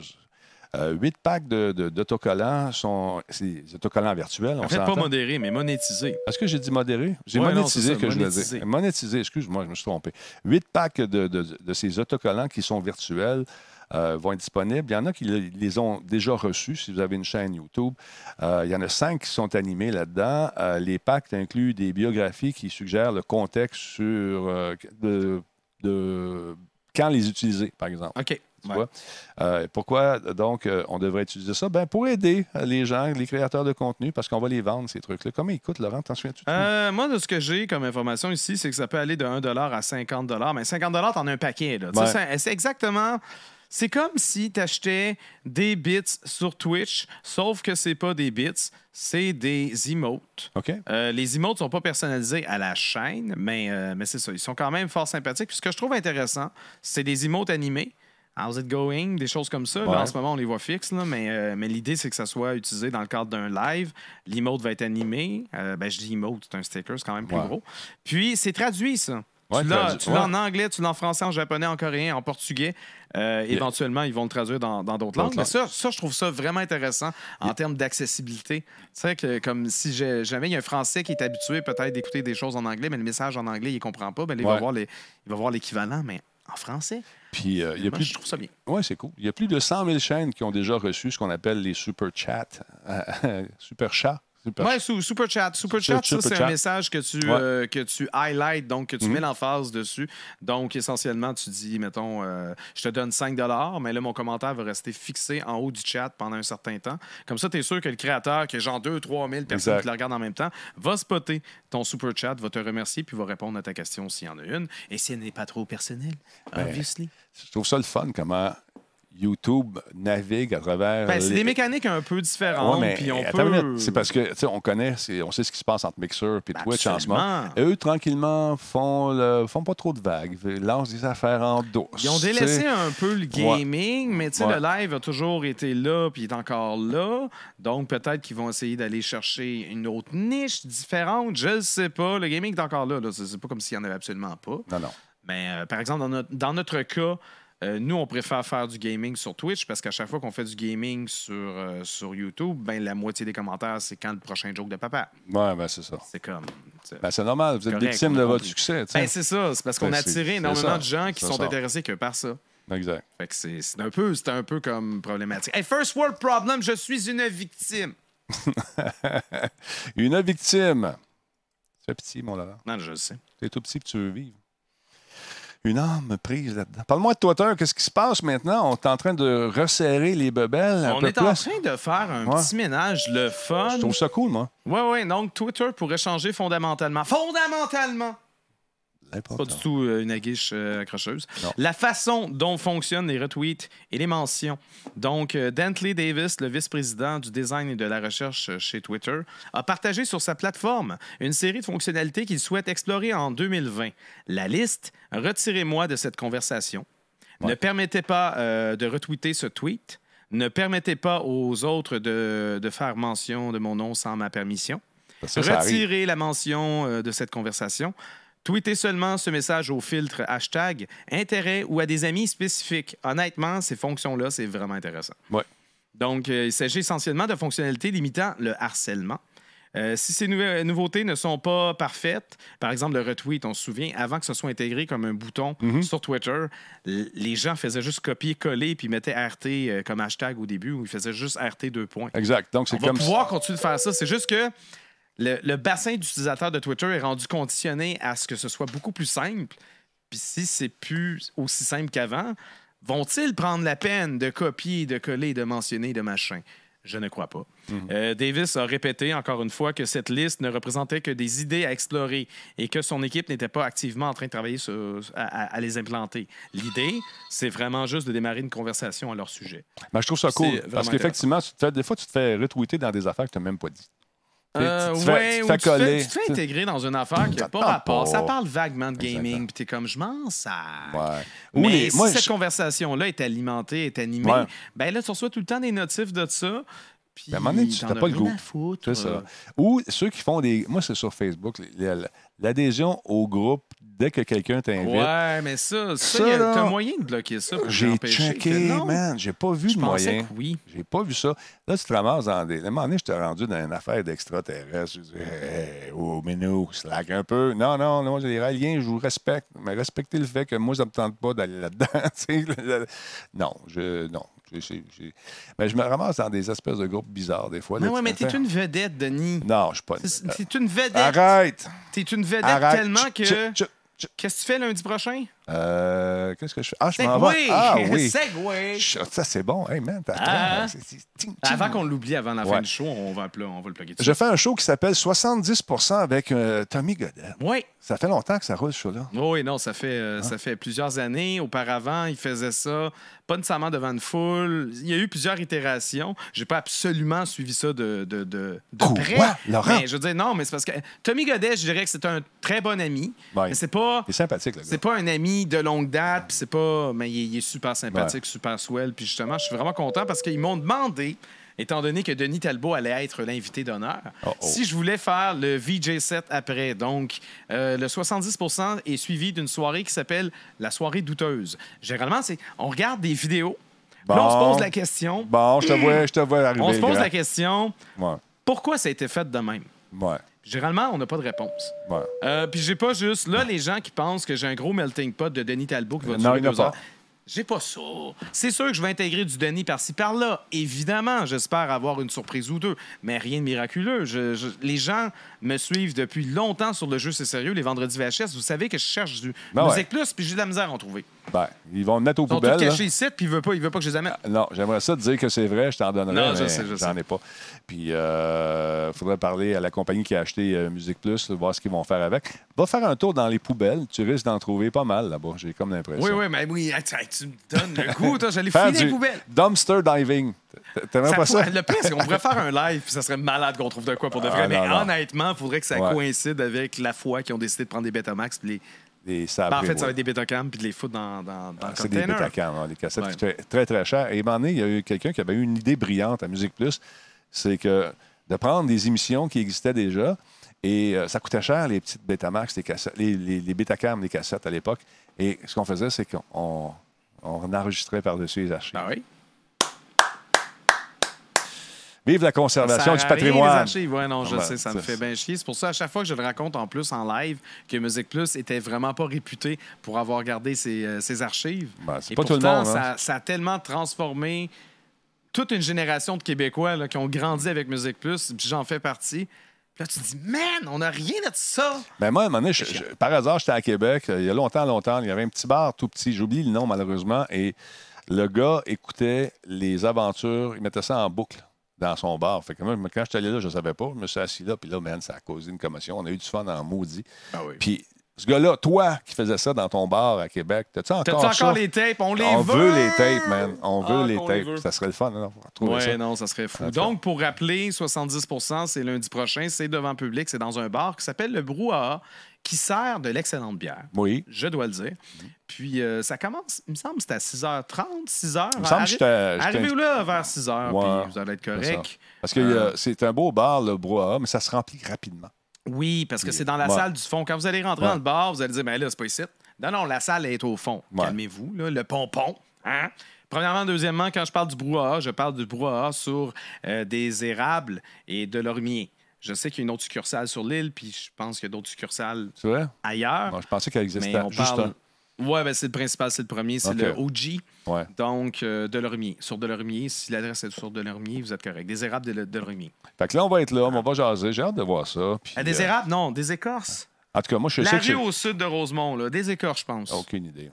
Speaker 1: Euh, Huit packs d'autocollants sont c'est des autocollants virtuels. On
Speaker 2: En fait, pas modéré, mais monétisé.
Speaker 1: Est-ce que j'ai dit modéré? J'ai
Speaker 2: Ouais,
Speaker 1: monétisé
Speaker 2: ça,
Speaker 1: que je voulais
Speaker 2: monétisé.
Speaker 1: dire. Monétisé, excuse-moi, je me suis trompé. Huit packs de, de- de ces autocollants qui sont virtuels euh, vont être disponibles. Il y en a qui le- les ont déjà reçus si vous avez une chaîne YouTube. Euh, il y en a cinq qui sont animés là-dedans. Euh, les packs incluent des biographies qui suggèrent le contexte sur de, de- quand les utiliser, par exemple.
Speaker 2: OK.
Speaker 1: Tu
Speaker 2: Ouais.
Speaker 1: vois? Euh, pourquoi donc euh, on devrait utiliser ça? Ben, pour aider les gens, les créateurs de contenu, parce qu'on va les vendre, ces trucs-là. Comment ils coûtent, Laurent? T'en souviens-tu?
Speaker 2: Euh, moi, de ce que j'ai comme information ici, c'est que ça peut aller de 1 à 50 Mais 50 t'en as un paquet. Là.
Speaker 1: Ouais.
Speaker 2: C'est exactement. C'est comme si tu achetais des bits sur Twitch, sauf que c'est pas des bits, c'est des emotes.
Speaker 1: OK?
Speaker 2: Euh, les emotes sont pas personnalisés à la chaîne, mais, euh, mais c'est ça. Ils sont quand même fort sympathiques. Puis ce que je trouve intéressant, c'est des emotes animés. How's it going? Des choses comme ça. Là, en ce moment, on les voit fixes, là, mais, euh, mais l'idée, c'est que ça soit utilisé dans le cadre d'un live. L'emote va être animé. Euh, ben, je dis emote, c'est un sticker, c'est quand même plus
Speaker 1: Ouais.
Speaker 2: gros. Puis, c'est traduit, ça.
Speaker 1: Ouais,
Speaker 2: tu l'as
Speaker 1: ouais.
Speaker 2: en anglais, tu l'as en français, en japonais, en coréen, en portugais. Euh, Éventuellement, ils vont le traduire dans d'autres langues. Mais ça, ça, je trouve ça vraiment intéressant en termes d'accessibilité. Tu sais, que comme si jamais il y a un Français qui est habitué peut-être d'écouter des choses en anglais, mais le message en anglais, il ne comprend pas, ben, là, il, va
Speaker 1: Ouais.
Speaker 2: voir les, il va voir l'équivalent, mais en français.
Speaker 1: Puis euh, il y a
Speaker 2: Moi,
Speaker 1: plus
Speaker 2: je trouve ça bien.
Speaker 1: Oui, c'est cool. Il y a plus de 100 000 chaînes qui ont déjà reçu ce qu'on appelle les super chats. super chats. Super
Speaker 2: Ouais, sous Super Chat. Super Chat, ça, c'est un message que tu,
Speaker 1: Ouais.
Speaker 2: euh, que tu highlights, donc que tu
Speaker 1: Mhm.
Speaker 2: mets l'emphase dessus. Donc, essentiellement, tu dis, mettons, euh, je te donne 5 mais là, mon commentaire va rester fixé en haut du chat pendant un certain temps. Comme ça, tu es sûr que le créateur, qui a genre 2-3 000 personnes
Speaker 1: Exact.
Speaker 2: qui le regardent en même temps, va spotter ton Super Chat, va te remercier, puis va répondre à ta question s'il y en a une. Et si elle n'est pas trop personnelle,
Speaker 1: Ben,
Speaker 2: obviously.
Speaker 1: Je trouve ça le fun comment YouTube navigue à travers.
Speaker 2: Ben, c'est
Speaker 1: les-
Speaker 2: des mécaniques un peu différentes,
Speaker 1: Ouais, mais
Speaker 2: on peut...
Speaker 1: C'est parce que tu sais, on connaît, on sait ce qui se passe entre Mixer et
Speaker 2: Ben,
Speaker 1: Twitch en ce moment. Eux, tranquillement, font, le- font pas trop de vagues, lancent des affaires en douce.
Speaker 2: Ils ont délaissé un peu le gaming, mais tu sais,
Speaker 1: Ouais.
Speaker 2: le live a toujours été là, puis il est encore là. Donc, peut-être qu'ils vont essayer d'aller chercher une autre niche différente. Je ne sais pas. Le gaming est encore là. c'est pas comme s'il n'y en avait absolument pas.
Speaker 1: Non, non.
Speaker 2: Mais euh, par exemple, dans notre, dans notre cas, euh, nous, on préfère faire du gaming sur Twitch parce qu'à chaque fois qu'on fait du gaming sur, euh, sur YouTube, ben, la moitié des commentaires, c'est quand le prochain joke de papa.
Speaker 1: Ouais, ben c'est ça.
Speaker 2: C'est comme.
Speaker 1: Ben, c'est normal, vous êtes
Speaker 2: Correct,
Speaker 1: victime de votre succès. tu.
Speaker 2: Ben, c'est ça. C'est parce qu'on
Speaker 1: Ben,
Speaker 2: a
Speaker 1: c'est-
Speaker 2: attiré énormément
Speaker 1: ça.
Speaker 2: de gens qui sont
Speaker 1: ça.
Speaker 2: intéressés que par ça.
Speaker 1: Exact.
Speaker 2: C'est un peu, un peu comme problématique. Hey, first world problem, je suis une victime.
Speaker 1: Une victime. C'est petit, mon Laurent.
Speaker 2: Non, je le sais.
Speaker 1: C'est tout petit que tu veux vivre. Une âme prise là-dedans. Parle-moi de Twitter. Qu'est-ce qui se passe maintenant? On est en train de resserrer les bebelles
Speaker 2: On
Speaker 1: peu
Speaker 2: est en train de faire un
Speaker 1: Ouais.
Speaker 2: petit ménage, le fun.
Speaker 1: Je trouve ça cool, moi.
Speaker 2: Ouais, ouais. Donc, Twitter pourrait changer fondamentalement. Fondamentalement! Pas du tout euh, une aguiche euh, accrocheuse.
Speaker 1: Non.
Speaker 2: La façon dont fonctionnent les retweets et les mentions. Donc, euh, Dentley Davis, le vice-président du design et de la recherche euh, chez Twitter, a partagé sur sa plateforme une série de fonctionnalités qu'il souhaite explorer en 2020. La liste Retirez-moi de cette conversation. Ne permettez pas euh, de retweeter ce tweet. Ne permettez pas aux autres de, de faire mention de mon nom sans ma permission.
Speaker 1: Ça, ça arrive.
Speaker 2: Retirez la mention de cette conversation. Tweetez seulement ce message au filtre hashtag intérêt ou à des amis spécifiques. Honnêtement, ces fonctions-là, c'est vraiment intéressant.
Speaker 1: Ouais.
Speaker 2: Donc, euh, il s'agit essentiellement de fonctionnalités limitant le harcèlement. Euh, si ces nouve- nouveautés ne sont pas parfaites, par exemple le retweet, on se souvient, avant que ce soit intégré comme un bouton
Speaker 1: Mhm.
Speaker 2: sur Twitter, les gens faisaient juste copier-coller puis mettaient RT euh, comme hashtag au début ou ils faisaient juste RT deux points.
Speaker 1: Exact. Donc, c'est
Speaker 2: On va
Speaker 1: comme
Speaker 2: pouvoir continuer de faire ça. C'est juste que le, le bassin d'utilisateurs de Twitter est rendu conditionné à ce que ce soit beaucoup plus simple. Puis si c'est plus aussi simple qu'avant, vont-ils prendre la peine de copier, de coller, de mentionner, de machin? Je ne crois pas. Euh, Davis a répété encore une fois que cette liste ne représentait que des idées à explorer et que son équipe n'était pas activement en train de travailler sur- à, les implanter. L'idée, c'est vraiment juste de démarrer une conversation à leur sujet.
Speaker 1: Ben, je trouve ça cool. Parce qu'effectivement, des fois, tu te fais retweeter dans des affaires que tu n'as même pas dit.
Speaker 2: Euh,
Speaker 1: tu te fais-
Speaker 2: ouais,
Speaker 1: tu te
Speaker 2: ou
Speaker 1: fais
Speaker 2: tu te fais-
Speaker 1: coller.
Speaker 2: tu te fais intégrer dans une affaire qui n'a pas rapport. Ça parle vaguement de gaming, puis t'es comme, je m'en sers.
Speaker 1: Ouais.
Speaker 2: Mais
Speaker 1: les-
Speaker 2: si
Speaker 1: moi,
Speaker 2: cette
Speaker 1: je-
Speaker 2: conversation-là est alimentée, est animée,
Speaker 1: Ouais.
Speaker 2: ben là, tu reçois tout le temps des notifs de ça. Puis
Speaker 1: Ben, à un moment donné, tu
Speaker 2: t'en
Speaker 1: n'as
Speaker 2: as
Speaker 1: pas le goût.
Speaker 2: foutre.
Speaker 1: Ça.
Speaker 2: euh.
Speaker 1: Ou ceux qui font des. Moi, c'est sur Facebook. L'adhésion au groupe, dès que quelqu'un t'invite.
Speaker 2: Ouais, mais ça, ça,
Speaker 1: Ça,
Speaker 2: y a-
Speaker 1: là,
Speaker 2: t'as moyen de bloquer ça pour
Speaker 1: J'ai checké,
Speaker 2: non.
Speaker 1: man. J'ai pas vu
Speaker 2: Je
Speaker 1: de moyen.
Speaker 2: que oui.
Speaker 1: J'ai pas vu ça. Là, tu te ramasses dans des. À un moment donné, je t'ai rendu dans une affaire d'extraterrestre. Je dis, hey, oh, mais nous, slack un peu. Non, non, non, les Raéliens, je vous respecte. Mais respectez le fait que moi, ça me tente pas d'aller là-dedans. non, je. Non. Mais je me ramasse dans des espèces de groupes bizarres, des fois.
Speaker 2: Mais
Speaker 1: tu
Speaker 2: mais t'es une vedette, Denis.
Speaker 1: Non, je suis pas.
Speaker 2: C'est- T'es une vedette.
Speaker 1: Arrête!
Speaker 2: T'es une vedette
Speaker 1: Arrête!
Speaker 2: tellement que. Qu'est-ce que tu fais lundi prochain?
Speaker 1: Euh, Qu'est-ce que je fais? Ah, je m'en vais. Ah oui.
Speaker 2: Segway!
Speaker 1: Ça, c'est bon. Hey, man,
Speaker 2: Ah.
Speaker 1: c'est- c'est- ting, ting.
Speaker 2: Avant qu'on l'oublie avant la fin
Speaker 1: Ouais.
Speaker 2: du show, on va, le- on va le plugger.
Speaker 1: Je fais un show qui s'appelle 70% avec euh, Tommy Godet.
Speaker 2: Oui.
Speaker 1: Ça fait longtemps que ça roule, ce show-là.
Speaker 2: Oui, non, ça fait,
Speaker 1: Ah.
Speaker 2: euh, ça fait plusieurs années. Auparavant, il faisait ça, pas nécessairement devant une foule. Il y a eu plusieurs itérations. J'ai pas absolument suivi ça de, de, de, de
Speaker 1: Quoi,
Speaker 2: près.
Speaker 1: Laurent?
Speaker 2: Mais je veux dire, non, mais c'est parce que Tommy Godet, je dirais que c'est un très bon ami.
Speaker 1: Ouais.
Speaker 2: Mais c'est pas.
Speaker 1: Il est sympathique, le gars.
Speaker 2: C'est pas un ami de longue date, puis c'est pas. Mais il est, il est super sympathique, super swell. Puis justement, je suis vraiment content parce qu'ils m'ont demandé étant donné que Denis Talbot allait être l'invité d'honneur.
Speaker 1: Oh, oh.
Speaker 2: Si je voulais faire le VJ set après, donc euh, le 70 est suivi d'une soirée qui s'appelle la soirée douteuse. Généralement, c'est on regarde des vidéos, là, on se
Speaker 1: Bon.
Speaker 2: pose la question.
Speaker 1: Bon, je te vois, je te vois arriver.
Speaker 2: On se pose la question
Speaker 1: Ouais,
Speaker 2: pourquoi ça a été fait de même?
Speaker 1: ouais,
Speaker 2: Généralement, on n'a pas de réponse.
Speaker 1: ouais.
Speaker 2: Euh, puis j'ai pas juste. Là, les gens qui pensent que j'ai un gros melting pot de Denis Talbot qui va
Speaker 1: Non,
Speaker 2: durer deux
Speaker 1: pas.
Speaker 2: heures. J'ai pas ça. C'est sûr que je vais intégrer du Denis par-ci par-là. Évidemment, j'espère avoir une surprise ou deux, mais rien de miraculeux. Je- je- les gens me suivent depuis longtemps sur le jeu C'est sérieux, les vendredis VHS. Vous savez que je cherche du
Speaker 1: Ben
Speaker 2: Musique
Speaker 1: ouais.
Speaker 2: Plus, puis j'ai de la misère à en trouver.
Speaker 1: Ben, ils vont mettre aux
Speaker 2: Ils sont tous
Speaker 1: poubelles.
Speaker 2: cachés ici, puis il veut pas, il veut pas que je les amène.
Speaker 1: Non, j'aimerais ça te dire que c'est vrai, je t'en donnerais,
Speaker 2: Non, je
Speaker 1: mais
Speaker 2: sais, je
Speaker 1: j'en ai pas. Puis, il faudrait parler à la compagnie qui a acheté euh, Musique Plus, voir ce qu'ils vont faire avec. Va faire un tour dans les poubelles, tu risques d'en trouver pas mal là-bas, j'ai comme l'impression.
Speaker 2: Oui, oui, mais oui, tu me donnes le goût, toi, j'allais fouiller les poubelles.
Speaker 1: dumpster diving. T'aimerais pas ça?
Speaker 2: Le pire, c'est qu'on pourrait faire un live, puis ça serait malade qu'on trouve de quoi pour de vrai.
Speaker 1: Ah,
Speaker 2: mais
Speaker 1: non,
Speaker 2: honnêtement, il faudrait que ça
Speaker 1: Ouais.
Speaker 2: coïncide avec la fois qu'ils ont décidé de prendre des Betamax. Puis les...
Speaker 1: Sables,
Speaker 2: Ben, en fait, ça va être des Betacam, puis de les foutre dans, dans, dans le
Speaker 1: C'est des. Betacam, hein, des cassettes
Speaker 2: Ouais.
Speaker 1: qui très, très cher. Et à un moment donné, il y a eu quelqu'un qui avait eu une idée brillante à Musique Plus, c'est que de prendre des émissions qui existaient déjà, et euh, ça coûtait cher, les petites Betamax, les, cassettes, les, les, les Betacam, les cassettes à l'époque. Et ce qu'on faisait, c'est qu'on on enregistrait par-dessus les archives.
Speaker 2: Ah oui?
Speaker 1: Vive la conservation du
Speaker 2: rien, les
Speaker 1: patrimoine.
Speaker 2: archives. Ouais, non, je
Speaker 1: Ouais,
Speaker 2: sais, ça me fait bien chier. C'est pour ça, à chaque fois que je le raconte en plus en live, que Musique Plus était vraiment pas réputé pour avoir gardé ses, euh, ses archives.
Speaker 1: Ben, c'est
Speaker 2: Et
Speaker 1: pas tout le
Speaker 2: pourtant,
Speaker 1: monde, hein.
Speaker 2: ça, ça a tellement transformé toute une génération de Québécois là, qui ont grandi avec Musique Plus, puis j'en fais partie. Puis là, tu te dis, man, on n'a rien de ça.
Speaker 1: Ben moi, à un moment donné, je- je- par hasard, j'étais à Québec, euh, il y a longtemps, longtemps, il y avait un petit bar tout petit, j'oublie le nom malheureusement, et le gars écoutait les aventures, il mettait ça en boucle dans son bar. Fait que moi, quand j'étais allé là, je ne savais pas, je me suis assis là, puis là, man, ça a causé une commotion. On a eu du fun en maudit.
Speaker 2: Ah oui.
Speaker 1: Puis ce gars-là, toi qui faisais ça dans ton bar à Québec, t'as-tu encore
Speaker 2: T'as-tu encore les tapes? On les
Speaker 1: On
Speaker 2: veut!
Speaker 1: veut les tapes, man. On veut
Speaker 2: Ah,
Speaker 1: les tapes.
Speaker 2: veut.
Speaker 1: Ça serait le fun, non? Retrouver
Speaker 2: Ouais,
Speaker 1: ça.
Speaker 2: non, ça serait fou. Donc, pour rappeler, 70% c'est lundi prochain, c'est devant public, c'est dans un bar qui s'appelle le Brouhaha, qui sert de l'excellente bière.
Speaker 1: Oui.
Speaker 2: Je dois le dire. Puis, euh, ça commence, il me semble, c'est à 6h30, 6h.
Speaker 1: Il me semble que
Speaker 2: Arrivez là vers 6h,
Speaker 1: Ouais,
Speaker 2: puis vous allez être correct.
Speaker 1: Parce que
Speaker 2: Euh,
Speaker 1: euh, c'est un beau bar, le brouhaha, mais ça se remplit rapidement.
Speaker 2: Oui, parce que c'est dans la
Speaker 1: Ouais.
Speaker 2: salle du fond. Quand vous allez rentrer
Speaker 1: Ouais.
Speaker 2: dans le bar, vous allez dire, ben là, c'est pas ici. Non, non, la salle est au fond. Calmez-vous, le pompon. Hein? Premièrement, deuxièmement, quand je parle du brouhaha, je parle du brouhaha sur euh, des érables et de l'ormier. Je sais qu'il y a une autre succursale sur l'île, puis je pense qu'il y a d'autres succursales ailleurs.
Speaker 1: Bon, je pensais qu'elle existait
Speaker 2: mais on
Speaker 1: juste
Speaker 2: parle. Ouais, ben c'est le principal, c'est le premier, c'est le OG.
Speaker 1: Ouais.
Speaker 2: Donc, euh, de l'ormier. Sur de l'ormier, si l'adresse est sur de l'ormier, vous êtes correct. Des érables de, de l'ormier.
Speaker 1: Fait que là, on va être là, on va jaser. J'ai hâte de voir ça. Puis,
Speaker 2: Ah, des
Speaker 1: euh,
Speaker 2: érables? Non, des écorces.
Speaker 1: En tout cas, moi, je
Speaker 2: La
Speaker 1: sais que
Speaker 2: rue au sud de Rosemont, là. Des écorces, je pense.
Speaker 1: Aucune idée.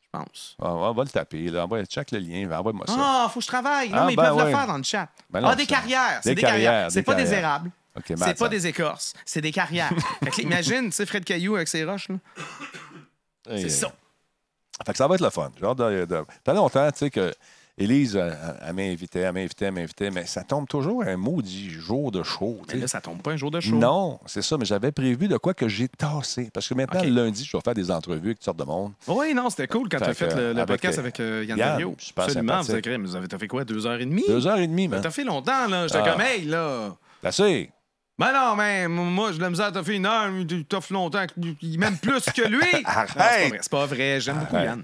Speaker 2: Je pense.
Speaker 1: Ah, on va le taper. Là. Envoie, check le lien. Envoie-moi ça.
Speaker 2: Ah, faut que je travaille. Non,
Speaker 1: Ah,
Speaker 2: mais ils
Speaker 1: ben
Speaker 2: peuvent
Speaker 1: ouais.
Speaker 2: le faire dans le chat.
Speaker 1: Ben non,
Speaker 2: ah, des
Speaker 1: ça-
Speaker 2: carrières. C'est
Speaker 1: des
Speaker 2: des, carrières.
Speaker 1: carrières,
Speaker 2: C'est pas des érables.
Speaker 1: OK,
Speaker 2: C'est pas des écorces. C'est des carrières. fait que, imagine, tu sais, Fred Caillou avec ses roches, là. C'est ça.
Speaker 1: Fait que ça va être le fun. Genre de, de... Fait longtemps, tu sais, que Élise, elle, m'invitait, elle m'invitait, elle m'invitait, mais ça tombe toujours un maudit jour de show. tu
Speaker 2: Mais là, ça tombe pas un jour de show.
Speaker 1: Non, c'est ça, mais j'avais prévu de quoi que j'ai tassé. Parce que maintenant, le lundi, je vais faire des entrevues avec toutes sortes de monde.
Speaker 2: Oui, non, c'était cool quand tu as fait le, le
Speaker 1: avec,
Speaker 2: podcast
Speaker 1: euh,
Speaker 2: avec euh, Yann
Speaker 1: Yann,
Speaker 2: Dario. Absolument, vous avez, vous avez t'as fait quoi, deux heures et demie?
Speaker 1: Deux heures et demie, man.
Speaker 2: T'as fait longtemps, là. J'étais
Speaker 1: Ah.
Speaker 2: comme, hey, là.
Speaker 1: Assez.
Speaker 2: Ben non, mais moi, je la misère, t'as fait une heure, tu t'offres longtemps, même plus que lui. Non, c'est pas
Speaker 1: Arrête.
Speaker 2: vrai, c'est pas vrai. J'aime beaucoup
Speaker 1: Arrête.
Speaker 2: Yann.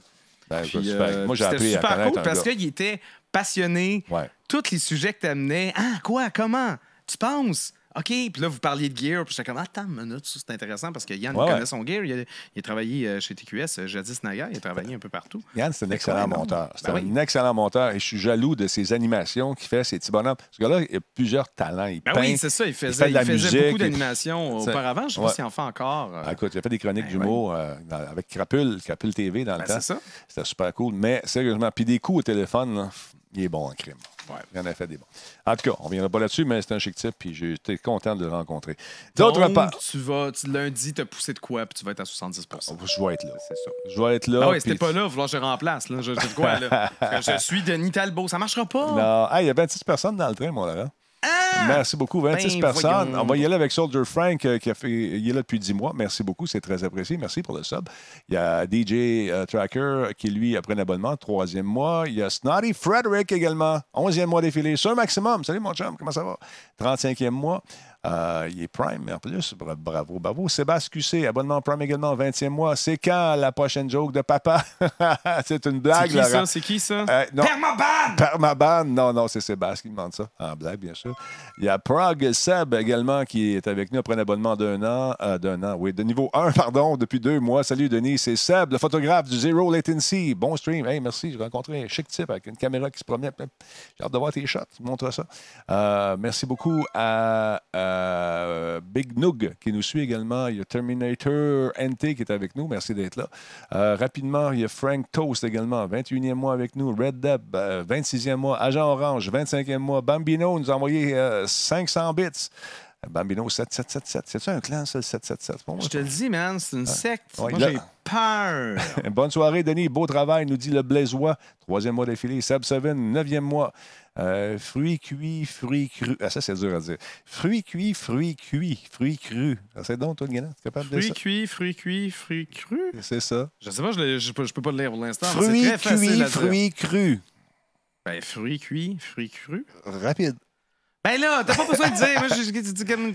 Speaker 1: Ben,
Speaker 2: Puis, euh.
Speaker 1: Moi, j'ai
Speaker 2: c'était
Speaker 1: appris à
Speaker 2: super
Speaker 1: connaître
Speaker 2: cool parce qu'il était passionné.
Speaker 1: Ouais.
Speaker 2: Tous les sujets que tu amenais. Ah, quoi, comment? Tu penses? OK. Puis là, vous parliez de gear. Puis j'étais comme, attends une minute, ça, c'est intéressant parce que Yann
Speaker 1: Ouais,
Speaker 2: connaît
Speaker 1: ouais.
Speaker 2: son gear. Il a, il a travaillé euh, chez TQS, euh, jadis Naga. Il a travaillé un peu partout.
Speaker 1: Yann, c'est un
Speaker 2: C'est
Speaker 1: excellent monteur. C'est
Speaker 2: Ben
Speaker 1: un
Speaker 2: oui.
Speaker 1: excellent monteur et je suis jaloux de ses animations qu'il fait, ses petits bonhommes. Ce gars-là, il a plusieurs talents. Il
Speaker 2: Ben
Speaker 1: peint.
Speaker 2: oui, c'est ça. Il
Speaker 1: fait
Speaker 2: faisait,
Speaker 1: de la
Speaker 2: il faisait
Speaker 1: musique,
Speaker 2: beaucoup d'animations
Speaker 1: C'est-
Speaker 2: auparavant. Je sais
Speaker 1: ouais.
Speaker 2: pas s'il en fait encore. euh,
Speaker 1: Ah, écoute, il a fait des chroniques
Speaker 2: Ben
Speaker 1: d'humour euh, dans- avec Crapule, Crapule TV dans le
Speaker 2: ben,
Speaker 1: temps.
Speaker 2: c'est ça.
Speaker 1: C'était super cool. Mais sérieusement, puis des coups au téléphone, là, il est bon en crime. Il en a fait des bons. En tout cas, on ne viendra pas là-dessus, mais c'est un chic type, puis j'étais content de le rencontrer. D'autre part,
Speaker 2: tu vas, tu, lundi, t'as poussé de quoi, puis tu vas être à 70%
Speaker 1: je vais être là.
Speaker 2: C'est ça.
Speaker 1: Je vais être là.
Speaker 2: Ah oui, c'était pas là, il va falloir que je remplace. Là. Je, je, quoi, là? je suis Denis Talbot. Ça marchera pas.
Speaker 1: Non, Hey, il y a 26 personnes dans le train, mon Laurent.
Speaker 2: Ah!
Speaker 1: Merci beaucoup. 26
Speaker 2: Ben,
Speaker 1: personnes.
Speaker 2: voyons.
Speaker 1: On va y aller avec Soldier Frank, euh, qui a fait, il est là depuis 10 mois. Merci beaucoup, c'est très apprécié. Merci pour le sub. Il y a DJ euh, Tracker qui, lui, a pris un abonnement, troisième mois. Il y a Snotty Frederick également, 11e mois défilé. Sur maximum. Salut, mon chum, comment ça va? 35e mois. Euh, il est Prime en plus. Bra- Bravo, bravo. Sébastien QC, abonnement Prime également, 20e mois. C'est quand la prochaine joke de papa? c'est une
Speaker 2: C'est
Speaker 1: blague,
Speaker 2: qui
Speaker 1: Laurent.
Speaker 2: ça? C'est qui ça?
Speaker 1: Euh, non.
Speaker 2: Permaban!
Speaker 1: Permaban, non, non, c'est Sébastien qui demande ça. En blague, bien sûr. Il y a Prague Seb également qui est avec nous après un abonnement d'un an. euh, d'un an, oui, de niveau 1, pardon, depuis deux mois. Salut, Denis. C'est Seb, le photographe du Zero Latency. Bon stream. Hey, merci. J'ai rencontré un chic type avec une caméra qui se promenait. J'ai hâte de voir tes shots. Montre ça. Merci beaucoup à euh, Big Noog qui nous suit également. Il y a Terminator NT qui est avec nous. Merci d'être là. Euh, rapidement, il y a Frank Toast également, 21e mois avec nous. Red Deb, euh, 26e mois. Agent Orange, 25e mois. Bambino nous a envoyé euh, 500 bits. Bambino 7777. C'est-tu un clan, ça, le 777? Pour moi,
Speaker 2: Je te le dis, man, c'est une secte.
Speaker 1: Ouais,
Speaker 2: Moi, j'ai peur.
Speaker 1: Bonne soirée, Denis. Beau travail, nous dit le Blaisois. Troisième mois d'affilée. Seb Seven, neuvième mois. Euh, fruits cuits, fruits crus. Ah, ça, c'est dur à dire. Fruits cuits, fruits cuits, fruits crus. Ah, c'est donc, toi, Guénin, tu es capable de
Speaker 2: Fruits
Speaker 1: dire
Speaker 2: cuits, fruits cuits, fruits crus?
Speaker 1: ça? C'est ça.
Speaker 2: Je sais pas, je, l'ai- je, peux, je peux pas le lire pour l'instant.
Speaker 1: Fruits cuits, fruits crus.
Speaker 2: Ben, fruits cuits, fruits crus.
Speaker 1: Rapide.
Speaker 2: Ben là, t'as pas besoin de dire. Moi, j'ai j'ai dit comme?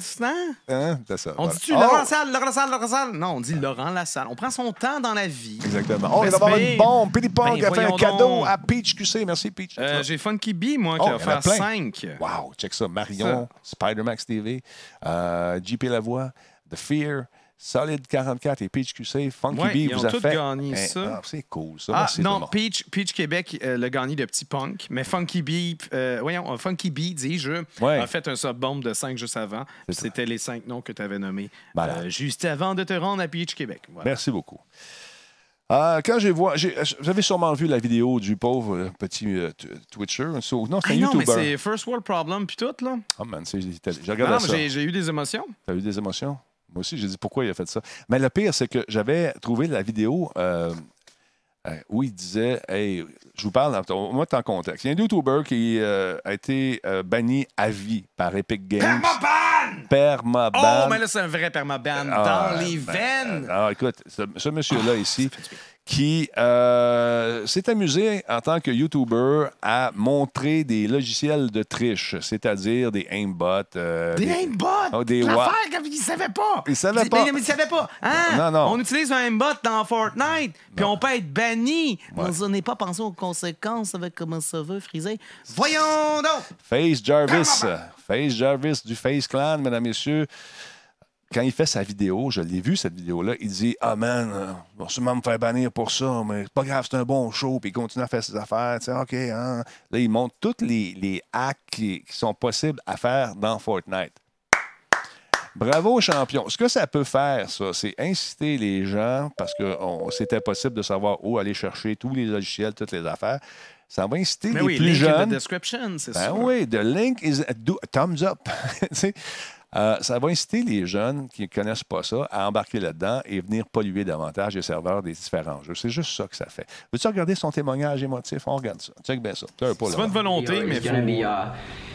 Speaker 1: Hein? C'est ça.
Speaker 2: On
Speaker 1: voilà.
Speaker 2: dit-tu
Speaker 1: Oh!
Speaker 2: Laurent Lassalle, Laurent Lassalle, Laurent Lassalle? Non, on dit Laurent Lassalle. On prend son temps dans la vie.
Speaker 1: Exactement. Oh, il va avoir une bombe. Pity Pong
Speaker 2: Ben,
Speaker 1: a fait un
Speaker 2: voyons
Speaker 1: cadeau
Speaker 2: donc.
Speaker 1: à Peach QC. Merci, Peach.
Speaker 2: Euh, J'ai Funky Bee, moi,
Speaker 1: Oh,
Speaker 2: qui
Speaker 1: il
Speaker 2: a
Speaker 1: y en a
Speaker 2: offert
Speaker 1: plein.
Speaker 2: 5.
Speaker 1: Wow, check ça. Marion, Spider-Max TV, euh, JP Lavoie, The Fear, Solid 44 et Peach QC. Funky
Speaker 2: Ouais,
Speaker 1: Bee vous a fait.
Speaker 2: gagné
Speaker 1: Eh,
Speaker 2: ça.
Speaker 1: ah, c'est cool, ça.
Speaker 2: Ah,
Speaker 1: Merci,
Speaker 2: non. Peach, Peach Québec euh, l'a gagné de petit punk, mais Funky Bee, euh, voyons, euh, Funky Bee, dis-je,
Speaker 1: Ouais.
Speaker 2: a fait un sub-bomb de 5 juste avant. C'était les 5 noms que tu avais nommés euh, juste avant de te rendre à Peach Québec. Voilà.
Speaker 1: Merci beaucoup. Ah, quand j'ai vu, j'ai- vous avez sûrement vu la vidéo du pauvre euh, petit euh, Twitcher. So- non, c'est
Speaker 2: Ah
Speaker 1: un
Speaker 2: non, mais
Speaker 1: YouTuber.
Speaker 2: c'est First World Problem puis tout, là.
Speaker 1: Oh man, j'ai regardé ça.
Speaker 2: j'ai eu des émotions.
Speaker 1: T'as eu des émotions? Moi aussi, j'ai dit pourquoi il a fait ça. Mais le pire, c'est que j'avais trouvé la vidéo euh, euh, où il disait Hey, je vous parle, en- moi, en contexte. Il y a un YouTuber qui euh, a été euh, banni à vie par Epic Games.
Speaker 2: Permaban!
Speaker 1: Permaban.
Speaker 2: Oh, mais là, c'est un vrai permaban
Speaker 1: Ah,
Speaker 2: dans les
Speaker 1: ben,
Speaker 2: veines. Ah,
Speaker 1: Alors, écoute, ce, ce monsieur-là ici, qui euh, s'est amusé en tant que YouTuber à montrer des logiciels de triche, c'est-à-dire des aimbots. euh,
Speaker 2: Des aimbots!
Speaker 1: Oh, des
Speaker 2: L'affaire, comme il savait pas!
Speaker 1: Il savait
Speaker 2: Mais-
Speaker 1: pas.
Speaker 2: Mais, il savait pas! Hein?
Speaker 1: Non, non.
Speaker 2: On utilise un aimbot dans Fortnite, puis on peut être banni.
Speaker 1: Ouais.
Speaker 2: On n'est pas pensé aux conséquences avec comment ça veut friser. Voyons donc!
Speaker 1: Face Jarvis. Face Jarvis du Face Clan, mesdames, messieurs. Quand il fait sa vidéo, je l'ai vu cette vidéo-là, il dit Ah man, euh, on va sûrement me faire bannir pour ça, mais c'est pas grave, c'est un bon show, puis il continue à faire ses affaires. Tu sais, OK, hein. Là, il montre tous les, les hacks qui, qui sont possibles à faire dans Fortnite. Bravo, champion. Ce que ça peut faire, ça, c'est inciter les gens, parce que c'était possible de savoir où aller chercher tous les logiciels, toutes les affaires. Ça va inciter
Speaker 2: Mais
Speaker 1: les
Speaker 2: oui,
Speaker 1: plus
Speaker 2: link in the
Speaker 1: jeunes.
Speaker 2: description, c'est
Speaker 1: Ben
Speaker 2: sûr.
Speaker 1: oui, the link is do- thumbs up. Euh, ça va inciter les jeunes qui ne connaissent pas ça à embarquer là-dedans et venir polluer davantage les serveurs des différents jeux. C'est juste ça que ça fait. Veux-tu regarder son témoignage émotif? On regarde ça. Check bien ça.
Speaker 2: C'est pas une volonté, mais faut...
Speaker 6: uh,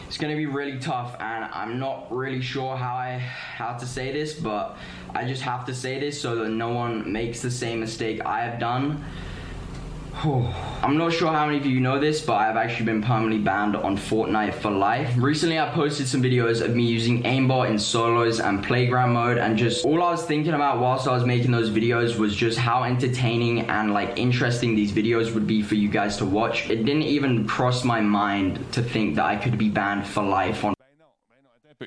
Speaker 6: it's gonna be really tough, and I'm not really sure how I how to say this, but I just have to say this so that no one makes the same mistake I have done. I'm not sure how many of you know this, but I've actually been permanently banned on Fortnite for life. Recently, I posted some videos of me using aimbot in solos and playground mode, and just all I was thinking about whilst I was making those videos was just how entertaining and like interesting these videos would be for you guys to watch. It didn't even cross my mind to think that I could be banned for life on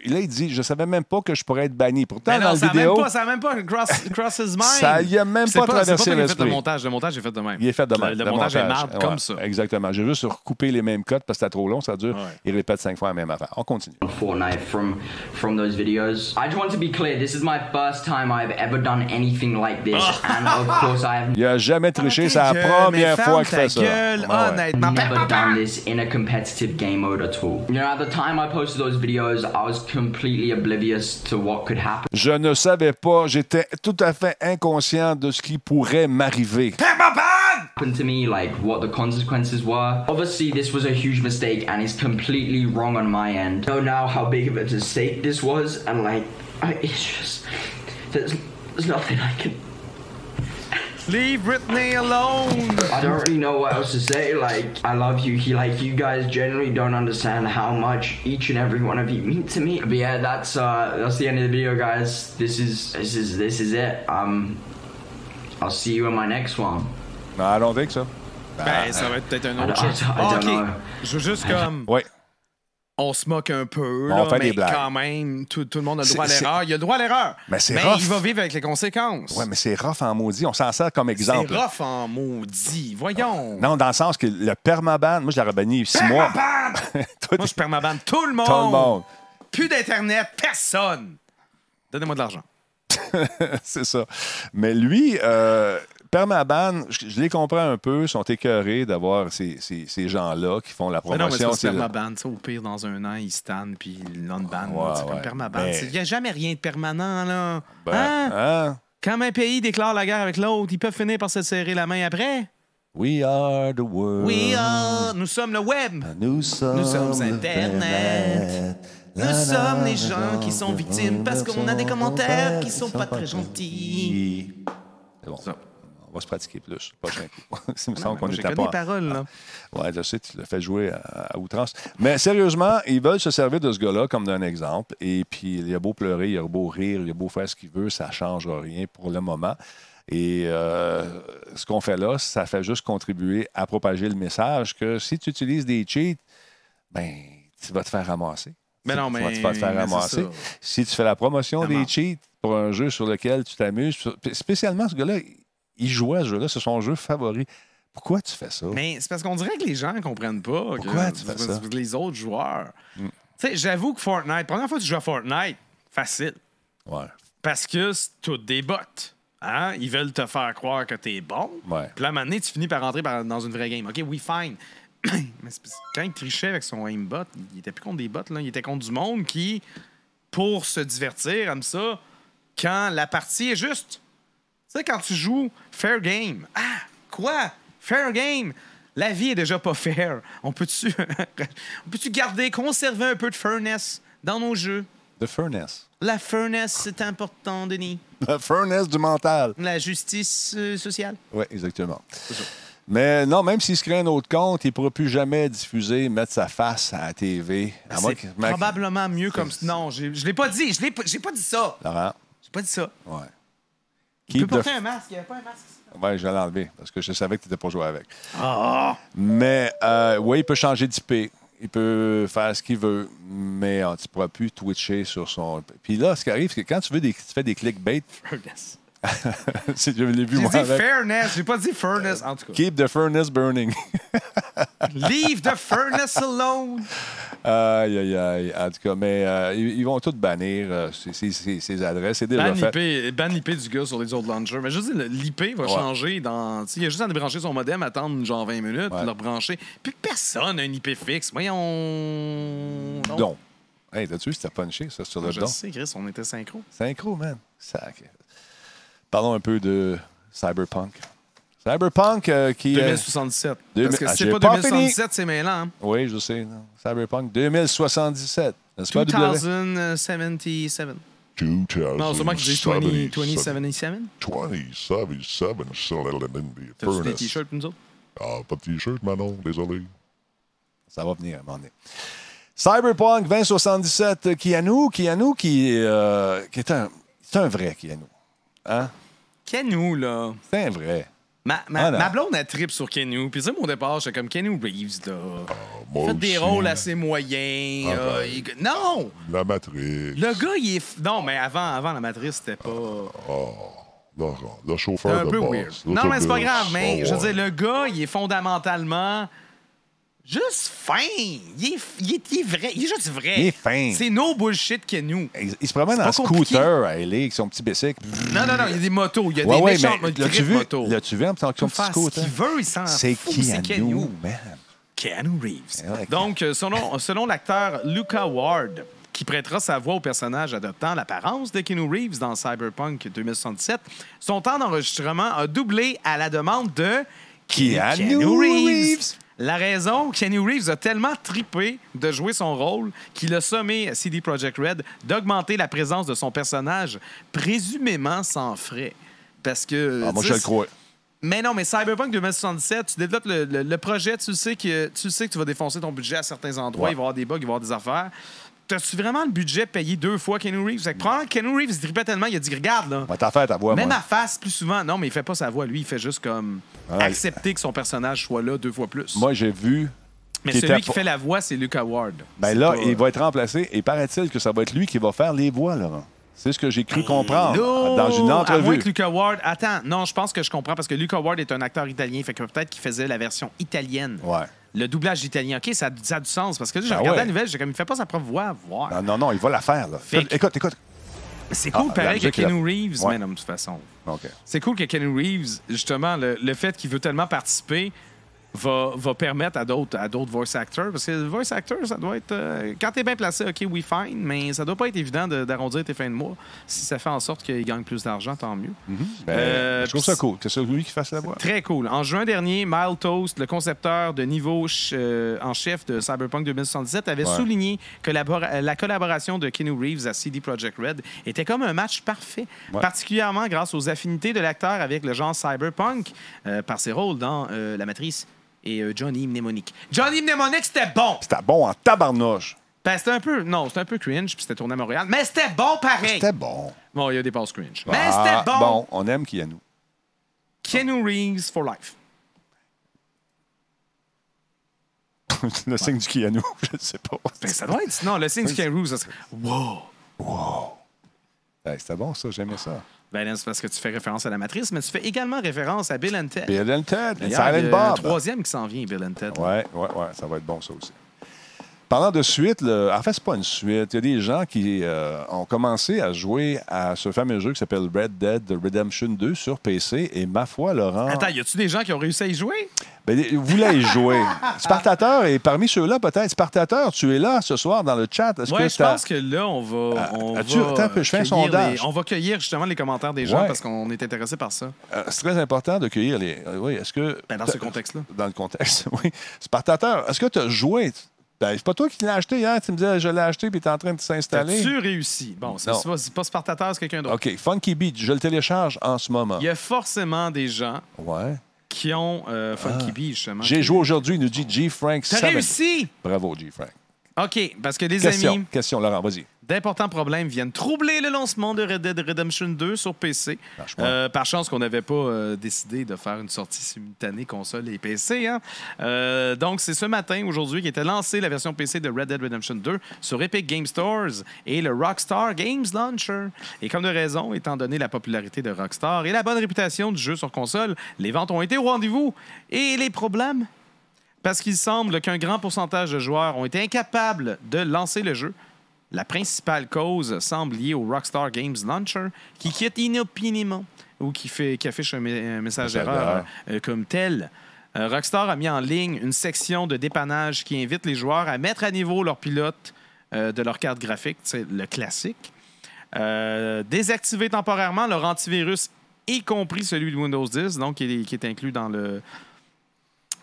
Speaker 1: Et Là, il dit Je savais même pas que je pourrais être banni. Pourtant,
Speaker 2: Mais
Speaker 1: dans
Speaker 2: non,
Speaker 1: la
Speaker 2: ça n'a
Speaker 1: vidéo,
Speaker 2: même pas, ça a même pas cross, cross his mind.
Speaker 1: Ça y a même pas traversé
Speaker 2: fait le montage. Le montage est fait de même.
Speaker 1: il est fait de
Speaker 2: Le-
Speaker 1: même.
Speaker 2: Le,
Speaker 1: de
Speaker 2: montage, est comme
Speaker 1: Ouais,
Speaker 2: ça.
Speaker 1: Exactement. J'ai juste recoupé les mêmes codes parce que c'était trop long, ça dure.
Speaker 2: Ouais.
Speaker 1: Il répète cinq fois la même affaire. On continue.
Speaker 6: Fortnite from from those videos. I just want to be clear. This is my first time I've ever done anything like this, and of course I have
Speaker 1: Il a jamais triché.
Speaker 2: Ta
Speaker 1: C'est la première fois qu'il fait ça.
Speaker 2: gueule,
Speaker 1: Ouais, ouais.
Speaker 2: honnêtement.
Speaker 6: never done this in a competitive game mode at all. You know, at the time I posted those videos, I was completely oblivious to what could happen.
Speaker 1: Je ne savais pas, j'étais tout à fait inconscient de ce qui pourrait m'arriver.
Speaker 6: To me, like what the consequences were. Obviously, this was a huge mistake and it's completely wrong on my end. I know now how big of a mistake this was, and like, I, it's just there's there's nothing I can.
Speaker 2: Leave Britney alone!
Speaker 6: I don't really know what else to say. Like, I love you. He, like, you guys generally don't understand how much each and every one of you mean to me. But yeah, that's uh, that's the end of the video, guys. This is this is this is it. Um, I'll see you in my next one.
Speaker 1: Non, I don't think so.
Speaker 2: Ben, ça va être peut-être un
Speaker 6: I
Speaker 2: autre
Speaker 6: don't-
Speaker 2: jeu.
Speaker 6: I
Speaker 2: Ah,
Speaker 6: don't know.
Speaker 2: OK. Je veux juste comme...
Speaker 1: Oui.
Speaker 2: On se moque un peu,
Speaker 1: On
Speaker 2: là,
Speaker 1: fait
Speaker 2: mais
Speaker 1: des blagues.
Speaker 2: quand même, tout, tout le monde a le
Speaker 1: C'est-
Speaker 2: droit à
Speaker 1: c'est-
Speaker 2: l'erreur. Il a le droit à l'erreur.
Speaker 1: Mais c'est rough.
Speaker 2: il va vivre avec les conséquences.
Speaker 1: Ouais, mais c'est rough en maudit. On s'en sert comme
Speaker 2: c'est
Speaker 1: exemple.
Speaker 2: rough en maudit. Voyons.
Speaker 1: Non, dans le sens que le permaban, moi, je l'aurais banni six mois.
Speaker 2: Moi, je perds ma bande. Tout le monde.
Speaker 1: Tout le monde.
Speaker 2: Plus d'Internet. Personne. Donnez-moi de l'argent.
Speaker 1: c'est ça. Mais lui, euh, Permaban, je, je les comprends un peu, sont écœurés d'avoir ces, ces- ces gens-là qui font la
Speaker 2: Mais non, mais
Speaker 1: promotion.
Speaker 2: permaban. Au pire, dans un an, ils stand puis ils l'unban.
Speaker 1: Ouais,
Speaker 2: c'est
Speaker 1: ouais.
Speaker 2: comme permaban.
Speaker 1: Mais-
Speaker 2: Il n'y a jamais rien de permanent, là.
Speaker 1: Ben,
Speaker 2: Hein?
Speaker 1: hein?
Speaker 2: Quand un pays déclare la guerre avec l'autre, ils peuvent finir par se serrer la main après?
Speaker 1: We are the world.
Speaker 2: Oui, ah, nous sommes le web.
Speaker 4: Nous sommes,
Speaker 2: Nous sommes. Internet. Nous sommes les gens qui sont victimes parce qu'on a des commentaires qui sont pas très gentils.
Speaker 1: C'est bon. On va se pratiquer plus. Prochain coup. Il me
Speaker 2: Non,
Speaker 1: semble qu'on
Speaker 2: que
Speaker 1: pas.
Speaker 2: des paroles, là.
Speaker 1: Ouais, je sais, tu l'as fait jouer à, à outrance. Mais sérieusement, ils veulent se servir de ce gars-là comme d'un exemple. Et puis, il a beau pleurer, il a beau rire, il a beau faire ce qu'il veut, ça ne changera rien pour le moment. Et euh, ce qu'on fait là, ça fait juste contribuer à propager le message que si tu utilises des cheats, ben, tu vas te faire ramasser.
Speaker 2: Mais non, mais-
Speaker 1: Tu vas te faire ramasser. Si tu fais la promotion des cheats pour un jeu sur lequel tu t'amuses, spécialement ce gars-là, il jouait à ce jeu-là, c'est son jeu favori. Pourquoi tu fais ça?
Speaker 2: Mais c'est parce qu'on dirait que les gens ne comprennent pas. que-
Speaker 1: Pourquoi tu fais ça? Mm.
Speaker 2: Les autres joueurs. Tu sais, j'avoue que Fortnite, première fois que tu joues à Fortnite, facile.
Speaker 1: Ouais.
Speaker 2: Parce que c'est toutes des bots. Hein? Ils veulent te faire croire que t'es bon.
Speaker 1: Ouais.
Speaker 2: Puis là, à un moment donné, tu finis par rentrer dans une vraie game. OK, oui, fine. Mais quand il trichait avec son aimbot, il était plus contre des bots, là. il était contre du monde qui, pour se divertir, comme ça, quand la partie est juste. Tu sais, quand tu joues fair game. Ah, quoi? Fair game? La vie est déjà pas fair. On peut-tu on peut-tu garder, conserver un peu de fairness dans nos jeux?
Speaker 1: The Furnace.
Speaker 2: La fairness, c'est important, Denis.
Speaker 1: The Furnace du mental.
Speaker 2: La justice euh, sociale.
Speaker 1: Oui, exactement. Mais non, même s'il se crée un autre compte, il ne pourra plus jamais diffuser, mettre sa face à la TV. À moins
Speaker 2: C'est
Speaker 1: que- Mac-
Speaker 2: probablement mieux comme ça. Non, je l'ai pas dit. Je l'ai pas, j'ai pas dit ça.
Speaker 1: Laurent,
Speaker 2: J'ai pas dit ça.
Speaker 1: ouais.
Speaker 2: Il peut
Speaker 1: Keep the...
Speaker 2: porter un masque. Il n'y a pas un masque.
Speaker 1: Ouais, je vais l'enlever parce que je savais que tu n'étais pas joué avec.
Speaker 2: Ah!
Speaker 1: Mais euh, oui, il peut changer d'IP. Il peut faire ce qu'il veut, mais euh, tu ne pourras plus twitcher sur son. Puis là, ce qui arrive, c'est que quand tu, veux des, tu fais des clickbait. c'est- je l'ai vu
Speaker 2: J'ai
Speaker 1: moi
Speaker 2: dit
Speaker 1: avec.
Speaker 2: fairness. J'ai pas dit fairness. En tout cas.
Speaker 1: Keep the furnace burning.
Speaker 2: Leave the fairness alone.
Speaker 1: aïe, aïe, aïe. En tout cas, mais euh, ils, ils vont tous bannir euh, ces, ces- ces- ces adresses. C'est déjà
Speaker 2: Ban
Speaker 1: fait.
Speaker 2: l'IP, ban l'IP du gars sur les autres launchers. Mais je dis, l'IP va
Speaker 1: Ouais.
Speaker 2: changer dans. tu sais, Il y a juste à débrancher son modem, attendre genre 20 minutes,
Speaker 1: Ouais.
Speaker 2: le rebrancher. Puis personne n'a un IP fixe. Voyons. Non.
Speaker 1: Don. Hey, t'as-tu vu, c'était punché, ça, sur le
Speaker 2: Je
Speaker 1: don?
Speaker 2: sais, Chris, on était synchro.
Speaker 1: Synchro, man. Sac. Parlons un peu de Cyberpunk. Cyberpunk euh, qui. euh,
Speaker 2: 2077.
Speaker 1: deux
Speaker 2: Parce que
Speaker 1: ah,
Speaker 2: c'est pas
Speaker 1: pas
Speaker 2: 2077, c'est mêlant. hein.
Speaker 1: oui, je sais. non. Cyberpunk 2077. N'est-ce pas, W?
Speaker 2: 2077. Non, c'est moi qui dis 20,
Speaker 3: 2077.
Speaker 2: 2077.
Speaker 3: 2077, still in the
Speaker 2: T'as-tu des t-shirts pour nous autres?
Speaker 3: Ah, pas de t-shirt, Manon, désolé.
Speaker 1: Ça va venir à un moment donné. Cyberpunk 2077, euh, Keanu, Keanu qui, euh, qui est un, c'est un vrai Keanu. Hein?
Speaker 2: Keanu, là.
Speaker 1: C'est vrai.
Speaker 2: Ma, ma,
Speaker 1: Voilà.
Speaker 2: ma blonde, elle trip sur Keanu. Puis, tu sais, mon départ, j'étais comme Keanu Reeves, là.
Speaker 3: Moi
Speaker 2: Fait des rôles assez moyens.
Speaker 3: Ah,
Speaker 2: euh,
Speaker 3: ben.
Speaker 2: il- Non!
Speaker 3: La Matrix.
Speaker 2: Le gars, il est. Non, mais avant, avant la matrice, c'était pas.
Speaker 3: Laurent, le chauffeur
Speaker 2: un
Speaker 3: de
Speaker 2: peu
Speaker 3: base.
Speaker 2: weird. Non, mais c'est pas grave, mais
Speaker 3: Ah,
Speaker 2: je veux
Speaker 3: ouais.
Speaker 2: dire, le gars, il est fondamentalement. Juste fin. Il est, il est, il est vrai. Il est juste vrai.
Speaker 1: Il est fin.
Speaker 2: C'est no bullshit Keanu.
Speaker 1: Il, il se promène en scooter à LA avec son petit bicycle.
Speaker 2: Non, non, non, il y a des motos. Il y a
Speaker 1: Ouais,
Speaker 2: des
Speaker 1: ouais,
Speaker 2: méchantes motos.
Speaker 1: l'as-tu vu? en son petit scooter?
Speaker 2: qu'il veut, il s'en
Speaker 1: C'est
Speaker 2: c'est
Speaker 1: Keanu,
Speaker 2: Keanu.
Speaker 1: man?
Speaker 2: Keanu Reeves.
Speaker 1: Ouais,
Speaker 2: Donc, euh, selon, selon l'acteur Luca Ward, qui prêtera sa voix au personnage adoptant l'apparence de Keanu Reeves dans Cyberpunk 2077, son temps d'enregistrement a doublé à la demande de
Speaker 1: Keanu
Speaker 2: Reeves.
Speaker 1: Reeves.
Speaker 2: La raison, Kenny Reeves a tellement tripé de jouer son rôle qu'il a sommé CD Projekt Red d'augmenter la présence de son personnage, présumément sans frais. Parce que.
Speaker 1: Ah, moi, je le crois.
Speaker 2: Mais non, mais Cyberpunk 2077, tu développes le, le- le projet, tu sais, que, tu sais que tu vas défoncer ton budget à certains endroits,
Speaker 1: Ouais.
Speaker 2: il va y avoir des bugs, il va y avoir des affaires. T'as-tu vraiment le budget payé deux fois Kenny Reeves? Fait que probablement que Kenny Reeves, il tripait tellement, il a dit Regarde, là.
Speaker 1: Va t'en faire ta voix,
Speaker 2: Même
Speaker 1: moi.
Speaker 2: à face, plus souvent. Non, mais il fait pas sa voix, lui. Il fait juste comme
Speaker 1: Ouais.
Speaker 2: accepter que son personnage soit là deux fois plus.
Speaker 1: Moi, j'ai vu.
Speaker 2: mais celui
Speaker 1: était
Speaker 2: qui fait la voix, c'est Luke Howard.
Speaker 1: Ben
Speaker 2: C'est
Speaker 1: là,
Speaker 2: pas-
Speaker 1: il va être remplacé et paraît-il que ça va être lui qui va faire les voix, Laurent. C'est ce que j'ai cru comprendre dans une
Speaker 2: À moins
Speaker 1: entrevue.
Speaker 2: que Luke Howard. Attends, non, je pense que je comprends parce que Luke Howard est un acteur italien. Fait que peut-être qu'il faisait la version italienne.
Speaker 1: Ouais.
Speaker 2: Le doublage italien. OK, ça, ça a du sens. Parce que là, j'ai
Speaker 1: Ah
Speaker 2: regardé
Speaker 1: ouais.
Speaker 2: la nouvelle, j'ai comme, il fait pas sa propre voix. Voir.
Speaker 1: Non, non, non, il va la faire. Là.
Speaker 2: Fait que-
Speaker 1: Écoute, écoute.
Speaker 2: C'est cool,
Speaker 1: Ah,
Speaker 2: pareil, que. Keanu Reeves.
Speaker 1: Ouais.
Speaker 2: Non, de toute façon.
Speaker 1: OK.
Speaker 2: C'est cool que Kenny Reeves, justement, le, le fait qu'il veut tellement participer va, va permettre à d'autres, à d'autres voice actors. Parce que le voice actor, ça doit être. euh, quand t'es bien placé, OK, we fine, mais ça doit pas être évident de- d'arrondir tes fins de mois. Si ça fait en sorte qu'il gagne plus d'argent, tant mieux.
Speaker 1: Ben,
Speaker 2: Euh,
Speaker 1: je trouve ça cool c'est lui qui fasse la voix.
Speaker 2: Très cool. En juin dernier, Mile Toast, le concepteur de niveau ch- euh, en chef de Cyberpunk 2077, avait
Speaker 1: Ouais.
Speaker 2: souligné que la, bor- la collaboration de Keanu Reeves à CD Projekt Red était comme un match parfait,
Speaker 1: Ouais.
Speaker 2: particulièrement grâce aux affinités de l'acteur avec le genre cyberpunk euh, par ses rôles dans La Matrice et euh, Johnny Mnemonic. Johnny Mnemonic, c'était bon!
Speaker 1: C'était bon en tabarnouche.
Speaker 2: Ben, c'était un peu, non, c'était un peu cringe, puis c'était tourné à Montréal, mais c'était bon pareil!
Speaker 1: C'était bon.
Speaker 2: Bon, il y a des passes cringe. Mais
Speaker 1: Ah,
Speaker 2: c'était bon!
Speaker 1: Bon, on aime Keanu.
Speaker 2: Keanu Reeves for life.
Speaker 1: le signe du Keanu, je ne sais pas.
Speaker 2: Ben, ça doit être. Non, le signe du Keanu Reeves, ça serait. Wow!
Speaker 1: Hey, C'était bon, ça, j'aimais ça.
Speaker 2: Ben c'est parce que tu fais référence à la matrice, mais tu fais également référence à Bill and Ted.
Speaker 1: Bill and Ted, Silent Bob.
Speaker 2: troisième qui s'en vient, Bill and Ted.
Speaker 1: Ouais, ça va être bon, ça aussi. Parlant de suite, le- en fait, c'est pas une suite. Il y a des gens qui euh, ont commencé à jouer à ce fameux jeu qui s'appelle Red Dead Redemption 2 sur PC. Et ma foi, Laurent,
Speaker 2: Attends, y a-tu des gens qui ont réussi à y jouer?
Speaker 1: Ben, voulait y jouer. Spartateur, et parmi ceux-là, peut-être, Spartateur, tu es là ce soir dans le chat.
Speaker 2: Je pense que là, on va. On
Speaker 1: Ah, as-tu-
Speaker 2: va
Speaker 1: attends un peu, je fais un
Speaker 2: cueillir
Speaker 1: sondage.
Speaker 2: les- on va cueillir justement les commentaires des gens
Speaker 1: Ouais.
Speaker 2: parce qu'on est intéressé par ça.
Speaker 1: Euh, c'est très important de cueillir les. euh, oui, est-ce que.
Speaker 2: Ben, dans ce contexte-là.
Speaker 1: Dans le contexte, oui. Spartateur, est-ce que tu as joué? Ben, c'est pas toi qui l'as acheté hier. Tu me disais, je l'ai acheté, puis tu es en train de s'installer.
Speaker 2: Tu réussi? Bon, c'est pas, c'est pas Spartateur, c'est quelqu'un d'autre.
Speaker 1: OK, Funky Beat, je le télécharge en ce moment.
Speaker 2: Il y a forcément des gens
Speaker 1: Ouais.
Speaker 2: Qui ont euh, Funky
Speaker 1: Ah.
Speaker 2: Bee, justement.
Speaker 1: J'ai joué aujourd'hui, il nous dit G. Frank
Speaker 2: T'as
Speaker 1: 7.
Speaker 2: réussi!
Speaker 1: Bravo, G. Frank.
Speaker 2: OK, parce que les
Speaker 1: Question,
Speaker 2: amis.
Speaker 1: question, Laurent, vas-y.
Speaker 2: D'importants problèmes viennent troubler le lancement de Red Dead Redemption 2 sur PC. Euh, par chance qu'on n'avait pas euh, décidé de faire une sortie simultanée console et PC. hein. Euh, donc, c'est ce matin, aujourd'hui, qu'était lancée la version PC de Red Dead Redemption 2 sur Epic Game Stores et le Rockstar Games Launcher. Et comme de raison, étant donné la popularité de Rockstar et la bonne réputation du jeu sur console, les ventes ont été au rendez-vous. Et les problèmes? Parce qu'il semble qu'un grand pourcentage de joueurs ont été incapables de lancer le jeu. La principale cause semble liée au Rockstar Games Launcher, qui quitte inopinément ou qui, fait, qui affiche un, message d'erreur euh, comme tel. Euh, Rockstar a mis en ligne une section de dépannage qui invite les joueurs à mettre à niveau leur pilote euh, de leur carte graphique, c'est le classique. Désactiver temporairement leur antivirus, y compris celui de Windows 10, donc qui est, qui est inclus dans le-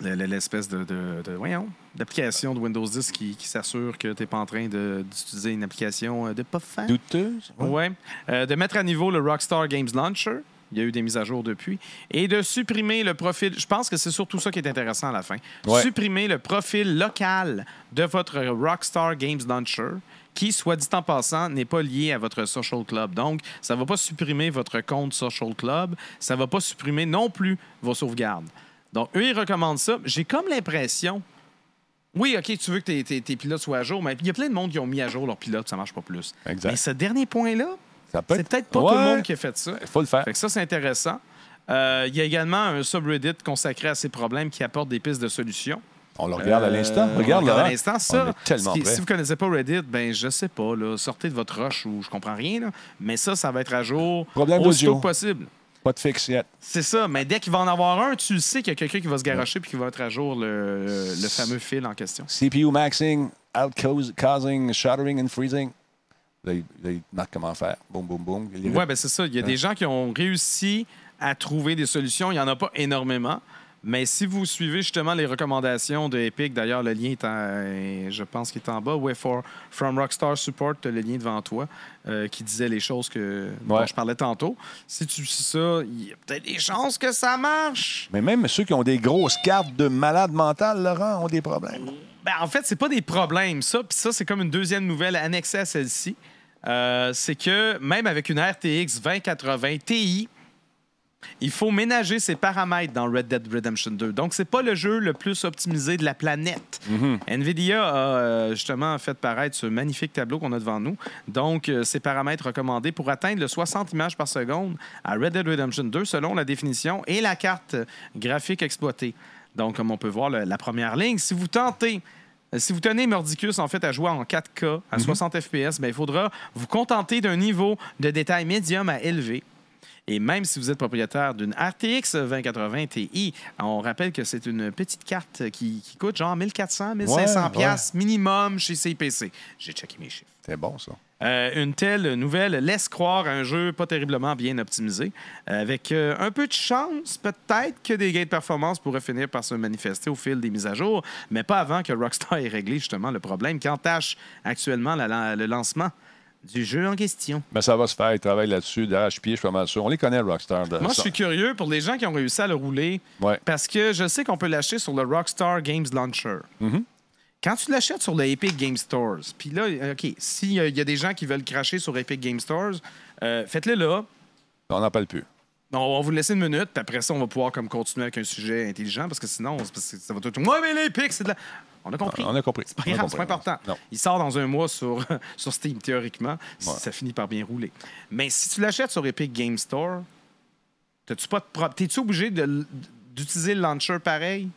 Speaker 2: l'espèce de, de- de- voyons, d'application de Windows 10 qui, qui s'assure que tu n'es pas en train d'utiliser une application euh, de pas.
Speaker 1: Douteuse?
Speaker 2: Ouais. Euh, de mettre à niveau le Rockstar Games Launcher. Il y a eu des mises à jour depuis. Et de supprimer le profil. Je pense que c'est surtout ça qui est intéressant à la fin.
Speaker 1: Ouais.
Speaker 2: Supprimer le profil local de votre Rockstar Games Launcher qui, soit dit en passant, n'est pas lié à votre social club. Donc, ça ne va pas supprimer votre compte social club. Ça ne va pas supprimer non plus vos sauvegardes. Donc, eux, ils recommandent ça. J'ai comme l'impression. Oui, OK, tu veux que tes, tes- tes pilotes soient à jour, mais il y a plein de monde qui ont mis à jour leurs pilotes, ça marche pas plus.
Speaker 1: Exact.
Speaker 2: Mais ce dernier point-là, c'est peut-être pas tout le monde qui a fait ça.
Speaker 1: Il faut le faire.
Speaker 2: Fait que ça, c'est intéressant. Euh, Il y a également un subreddit consacré à ces problèmes qui apporte des pistes de solutions.
Speaker 1: On le regarde à l'instant.
Speaker 2: Euh,
Speaker 1: Regarde,
Speaker 2: on regarde
Speaker 1: Laurent.
Speaker 2: à l'instant. Ça,
Speaker 1: tellement prêt.
Speaker 2: si vous ne connaissez pas Reddit, ben je sais pas. Là, sortez de votre rush ou je comprends rien. là. mais ça, ça va être à jour
Speaker 1: Problème
Speaker 2: aussitôt que possible.
Speaker 1: Pas de fixe yet.
Speaker 2: C'est ça. Mais dès qu'il va en avoir un, tu le sais qu'il y a quelqu'un qui va se garocher puis qui va être à jour le, le fameux fil en question.
Speaker 1: CPU maxing, out cause- causing, shuttering and freezing. Là, il marque comment faire. Boum, boum, boum.
Speaker 2: Oui, ben c'est ça. Il y a des gens qui ont réussi à trouver des solutions. Il n'y en a pas énormément. Mais si vous suivez justement les recommandations de Epic, d'ailleurs, le lien est en, je pense qu'il est en bas. Ouais, for, From Rockstar Support, le lien devant toi euh, qui disait les choses que dont
Speaker 1: Ouais.
Speaker 2: je parlais tantôt. Si tu suis ça, il y a peut-être des chances que ça marche.
Speaker 1: Mais même ceux qui ont des grosses cartes de malade mental, Laurent, ont des problèmes.
Speaker 2: Ben, en fait, c'est pas des problèmes, ça. Puis ça, c'est comme une deuxième nouvelle annexée à celle-ci. Euh, c'est que même avec une RTX 2080 Ti, il faut ménager ses paramètres dans Red Dead Redemption 2. Donc, c'est pas le jeu le plus optimisé de la planète. NVIDIA a euh, justement fait paraître ce magnifique tableau qu'on a devant nous. Donc, euh, ses paramètres recommandés pour atteindre le 60 images par seconde à Red Dead Redemption 2 selon la définition et la carte graphique exploitée. Donc, comme on peut voir, la première ligne, si vous tentez euh, si vous tenez Mordicus en fait à jouer en 4K à 60 FPS, ben, il faudra vous contenter d'un niveau de détail médium à élevé. Et même si vous êtes propriétaire d'une RTX 2080 Ti, on rappelle que c'est une petite carte qui, qui coûte genre 1400, 1500
Speaker 1: Ouais,
Speaker 2: piastres minimum chez CIPC. J'ai checké mes chiffres.
Speaker 1: C'est bon, ça.
Speaker 2: Euh, une telle nouvelle laisse croire à un jeu pas terriblement bien optimisé. Euh, avec euh, un peu de chance, peut-être que des gains de performance pourraient finir par se manifester au fil des mises à jour, mais pas avant que Rockstar ait réglé justement le problème qui entache actuellement la- la- le lancement du jeu en question.
Speaker 1: Mais ça va se faire. Ils travaillent là-dessus, d'arrache-pied, je suis pas mal sûr. On les connaît, Rockstar. de-
Speaker 2: Moi, je suis curieux pour les gens qui ont réussi à le rouler,
Speaker 1: Ouais.
Speaker 2: parce que je sais qu'on peut l'acheter sur le Rockstar Games Launcher.
Speaker 1: Mm-hmm.
Speaker 2: Quand tu l'achètes sur le Epic Game Stores, puis là, OK, s'il y, a- il y a des gens qui veulent cracher sur Epic Game Stores, euh, faites-le là.
Speaker 1: On n'en parle plus.
Speaker 2: On on va vous laisser une minute, puis après ça, on va pouvoir comme continuer avec un sujet intelligent, parce que sinon, c'est parce que ça va tout. Ouais, mais l'Epic, c'est de la. On a compris.
Speaker 1: On a compris.
Speaker 2: C'est pas grave, c'est pas important.
Speaker 1: Non.
Speaker 2: Il sort dans un mois sur, sur Steam, théoriquement.
Speaker 1: Ouais.
Speaker 2: Ça finit par bien rouler. Mais si tu l'achètes sur Epic Game Store, t'as-tu pas de T'es-tu obligé d'utiliser le launcher pareil?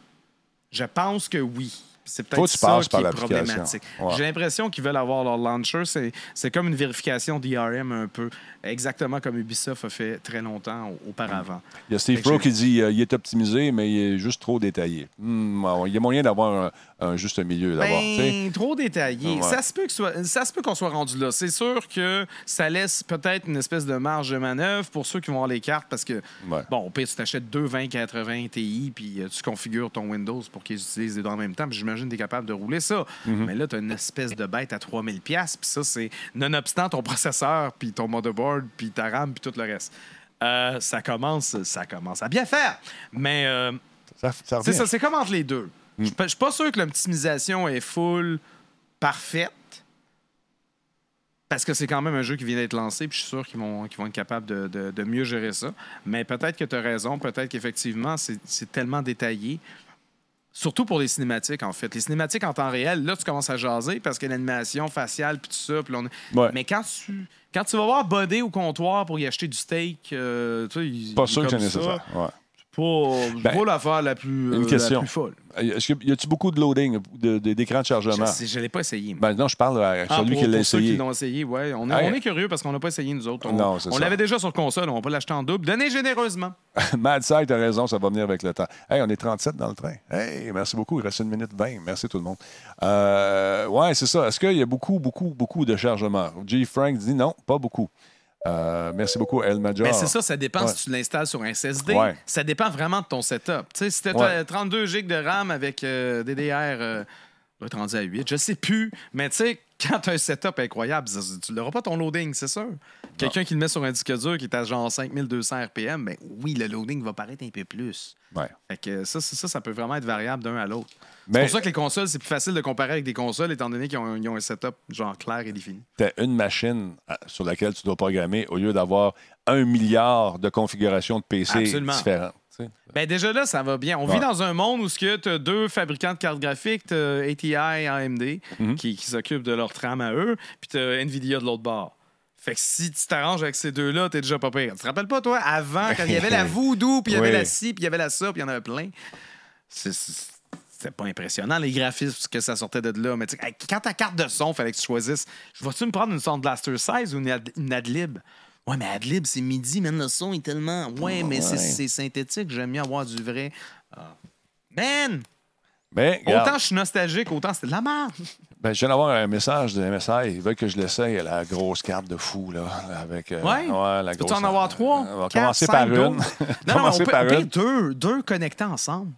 Speaker 2: Je pense que oui. C'est peut-être ça qui est problématique.
Speaker 1: Ouais.
Speaker 2: J'ai l'impression qu'ils veulent avoir leur launcher. C'est, comme une vérification d'IRM un peu. Exactement comme Ubisoft a fait très longtemps au- auparavant.
Speaker 1: Il y a Steve Pro qui dit euh, il est optimisé, mais il est juste trop détaillé. Hmm, il y a moyen d'avoir un, un juste milieu.
Speaker 2: Ben, trop détaillé.
Speaker 1: Ouais.
Speaker 2: Ça se peut qu'on soit rendu là. C'est sûr que ça laisse peut-être une espèce de marge de manœuvre pour ceux qui vont avoir les cartes parce que,
Speaker 1: Ouais.
Speaker 2: bon, au pire, tu t'achètes deux 2080 Ti puis euh, tu configures ton Windows pour qu'ils utilisent les deux en même temps. J'imagine que tu es capable de rouler ça.
Speaker 1: Mm-hmm.
Speaker 2: Mais là, tu as une espèce de bête à 3000$. Puis ça, c'est nonobstant ton processeur, puis ton motherboard, puis ta RAM, puis tout le reste. Euh, ça commence, ça commence à bien faire. Mais euh,
Speaker 1: Ça, ça
Speaker 2: c'est
Speaker 1: revient.
Speaker 2: ça, c'est comme entre les deux. Je suis pas- je suis pas sûr que l'optimisation est full parfaite. Parce que c'est quand même un jeu qui vient d'être lancé, puis je suis sûr qu'ils vont, vont être capables de, de- de mieux gérer ça. Mais peut-être que tu as raison, peut-être qu'effectivement, c'est c'est tellement détaillé. Surtout pour les cinématiques, en fait. Les cinématiques en temps réel, là, tu commences à jaser parce que l'animation faciale, puis tout ça. puis on
Speaker 1: Ouais.
Speaker 2: Mais quand tu, quand tu vas voir Bodé au comptoir pour y acheter du steak, euh, tu sais,
Speaker 1: Pas
Speaker 2: il
Speaker 1: sûr que c'est nécessaire. Ouais.
Speaker 2: Pas,
Speaker 1: Ben,
Speaker 2: pas l'affaire la plus,
Speaker 1: une
Speaker 2: euh,
Speaker 1: question.
Speaker 2: la plus folle.
Speaker 1: Est-ce qu'il y a-tu beaucoup de loading, de- de- d'écran de chargement?
Speaker 2: Je ne l'ai pas essayé.
Speaker 1: Ben non, je parle à
Speaker 2: Ah,
Speaker 1: celui
Speaker 2: pour-
Speaker 1: qui l'a
Speaker 2: pour ceux
Speaker 1: essayé.
Speaker 2: qui l'ont essayé, ouais. On est,
Speaker 1: Hey.
Speaker 2: on est curieux parce qu'on n'a pas essayé nous autres. On,
Speaker 1: Non, c'est
Speaker 2: on l'avait déjà sur console, on va pas l'acheter en double. Donnez généreusement.
Speaker 1: Mad Side, t'as raison, ça va venir avec le temps. Hey, on est 37 dans le train. Hey, merci beaucoup. Il reste une minute 20. Merci tout le monde. Euh, ouais, c'est ça. Est-ce qu'il y a beaucoup, beaucoup, beaucoup de chargement? G. Frank dit non, pas beaucoup. Euh, merci beaucoup, El Major.
Speaker 2: Ben, c'est ça, ça dépend
Speaker 1: Ouais.
Speaker 2: si tu l'installes sur un SSD.
Speaker 1: Ouais.
Speaker 2: Ça dépend vraiment de ton setup. Tu sais, si tu as
Speaker 1: Ouais.
Speaker 2: 32 GB de RAM avec euh, DDR, euh, être rendu à 8, je sais plus. Mais tu sais, quand tu as un setup incroyable, tu n'auras pas ton loading, c'est sûr. Quelqu'un qui le met sur un disque dur qui est à genre 5200 RPM, ben oui, le loading va paraître un peu plus.
Speaker 1: Ouais.
Speaker 2: Fait que ça, ça, ça peut vraiment être variable d'un à l'autre. C'est
Speaker 1: Mais
Speaker 2: pour ça que les consoles, c'est plus facile de comparer avec des consoles, étant donné qu'ils ont, un setup genre clair et défini.
Speaker 1: t'as une machine euh, sur laquelle tu dois programmer au lieu d'avoir un milliard de configurations de PC
Speaker 2: Absolument.
Speaker 1: différentes.
Speaker 2: Ben déjà là, ça va bien. On
Speaker 1: Ouais.
Speaker 2: vit dans un monde où tu as deux fabricants de cartes graphiques, ATI et AMD,
Speaker 1: Mhm.
Speaker 2: qui, qui s'occupent de leur trame à eux, puis tu as Nvidia de l'autre bord. Fait que si tu t'arranges avec ces deux-là, t'es déjà pas pire. Tu te rappelles pas, toi, avant, quand il y avait la Voodoo, puis il y avait
Speaker 1: Oui.
Speaker 2: la ci, puis il y avait la ça, puis il y en avait plein? C'était pas impressionnant, les graphismes que ça sortait de là. Mais quand ta carte de son, fallait que tu choisisses. Je vais-tu me prendre une Sound Blaster 16 ou une, ad- une Adlib? Ouais, mais Adlib, c'est midi, même le son est tellement. Ouais, mais c'est-
Speaker 1: Ouais.
Speaker 2: c'est synthétique, j'aime mieux avoir du vrai. Ah. Man!
Speaker 1: Mais, regarde,
Speaker 2: Autant je suis nostalgique, autant c'était de la merde.
Speaker 1: ben, je viens d'avoir un message de MSI. Ils veulent que je l'essaye, la grosse carte de fou, là. Avec, euh,
Speaker 2: Ouais?
Speaker 1: la
Speaker 2: Tu peux
Speaker 1: grosse.
Speaker 2: en avoir trois?
Speaker 1: On va
Speaker 2: quatre,
Speaker 1: commencer
Speaker 2: cinq,
Speaker 1: par une. On va
Speaker 2: Non, non, on peut,
Speaker 1: par une.
Speaker 2: deux, deux connectés ensemble.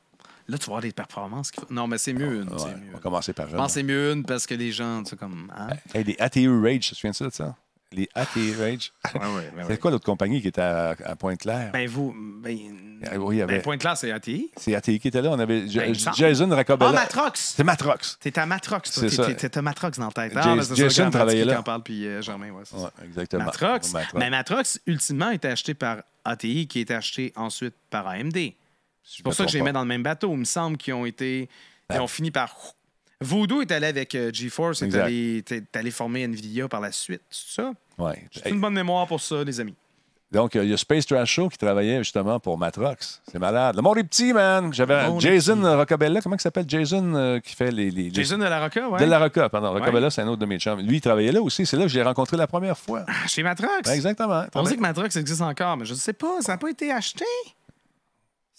Speaker 2: Là, tu vas avoir des performances. Non, mais c'est mieux une.
Speaker 1: Ouais,
Speaker 2: c'est
Speaker 1: on va commencer par
Speaker 2: Je
Speaker 1: une.
Speaker 2: pense que c'est mieux une parce que les gens, tu sais, comme. hein?
Speaker 1: Hey, les ATU Rage, tu te souviens de ça? Les Rage.
Speaker 2: Ouais, ouais, ben
Speaker 1: C'est quoi l'autre compagnie qui était à, à Pointe-Claire?
Speaker 2: Ben, vous. Ben,
Speaker 1: Ah oui, il y avait.
Speaker 2: ben, point de classe, c'est ATI.
Speaker 1: C'est ATI qui était là. On avait
Speaker 2: Ben.
Speaker 1: Jason Racobella.
Speaker 2: Ah, Matrox!
Speaker 1: C'est Matrox.
Speaker 2: T'es à Matrox, toi.
Speaker 1: C'est ça.
Speaker 2: T'es- T'as Matrox dans la tête. Ah, ben,
Speaker 1: Jason travaillait là.
Speaker 2: qui en parle, puis euh, Germain, ouais, ça.
Speaker 1: Exactement.
Speaker 2: Matrox.
Speaker 1: Matrox.
Speaker 2: Mais Matrox, ultimement, a été acheté par ATI, qui a été acheté ensuite par AMD. C'est pour ça que je les mets dans le même bateau. Il me semble qu'ils ont été. Ils ont fini par. Voodoo est allé avec euh, GeForce et est allé, t'es allé former Nvidia par la suite. C'est ça?
Speaker 1: Ouais.
Speaker 2: C'est une bonne mémoire pour ça, les amis.
Speaker 1: Donc, euh, il y a Space Trash Show qui travaillait justement pour Matrox. C'est malade. Le monde est petit, man. J'avais
Speaker 2: est
Speaker 1: Jason. Rocabella. Comment il s'appelle? Jason euh, qui fait les. les- les-
Speaker 2: Jason de la Rocca, ouais.
Speaker 1: De la Roca, pardon.
Speaker 2: Ouais.
Speaker 1: Rocabella, c'est un autre de mes chums. Lui, il travaillait là aussi. C'est là que j'ai rencontré la première fois.
Speaker 2: Ah, Chez Matrox?
Speaker 1: Ben, exactement.
Speaker 2: On dit que Matrox existe encore, mais je ne sais pas. Ça n'a pas été acheté?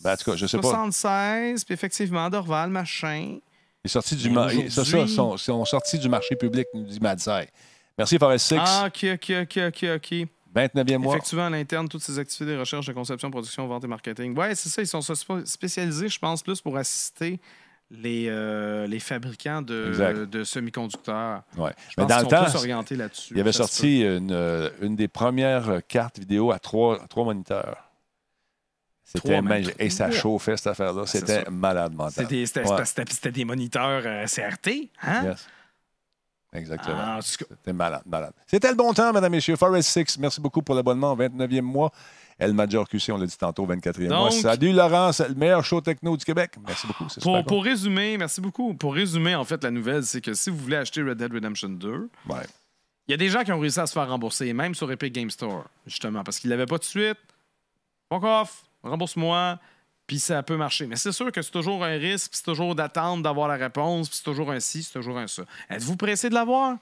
Speaker 1: Ben, en tout cas, je sais pas.
Speaker 2: 76, puis effectivement, Dorval, machin.
Speaker 1: Est sorti du il- ça, ça, sont, sont sortis du marché public, nous dit Madsai. Merci, Forest 6.
Speaker 2: Ah, OK, OK, OK, OK, OK.
Speaker 1: 29e mois.
Speaker 2: Effectuant à l'interne toutes ces activités de recherche, de conception, production, vente et marketing. Ouais, c'est ça. Ils sont sp- spécialisés, je pense, plus pour assister les, euh, les fabricants de, de semi-conducteurs.
Speaker 1: Ouais.
Speaker 2: Je
Speaker 1: Mais
Speaker 2: pense
Speaker 1: dans le
Speaker 2: sont
Speaker 1: temps,
Speaker 2: plus orientés là-dessus.
Speaker 1: il avait sorti une, euh, une des premières cartes vidéo à trois, trois moniteurs. C'était magique. Et ça chauffait, cette affaire-là. C'était malade mental.
Speaker 2: C'était
Speaker 1: Ouais.
Speaker 2: des moniteurs euh, CRT, hein?
Speaker 1: Yes. Exactement.
Speaker 2: Ah,
Speaker 1: C'était malade, malade. C'était le bon temps, mesdames, messieurs. Forest 6, merci beaucoup pour l'abonnement. 29e mois. El Major QC, on l'a dit tantôt, 24e mois. Salut Laurent, c'est le meilleur show techno du Québec. Merci beaucoup. super
Speaker 2: Pour,
Speaker 1: cool.
Speaker 2: pour résumer, merci beaucoup. Pour résumer, en fait, la nouvelle, c'est que si vous voulez acheter Red Dead Redemption 2,
Speaker 1: Ouais.
Speaker 2: il y a des gens qui ont réussi à se faire rembourser, même sur Epic Game Store, justement, parce qu'ils l'avaient pas tout de suite. Fuck off, rembourse-moi, puis ça peut marcher. Mais c'est sûr que c'est toujours un risque, puis c'est toujours d'attendre d'avoir la réponse, puis c'est toujours un ci, c'est toujours un ça. Êtes-vous pressé de l'avoir?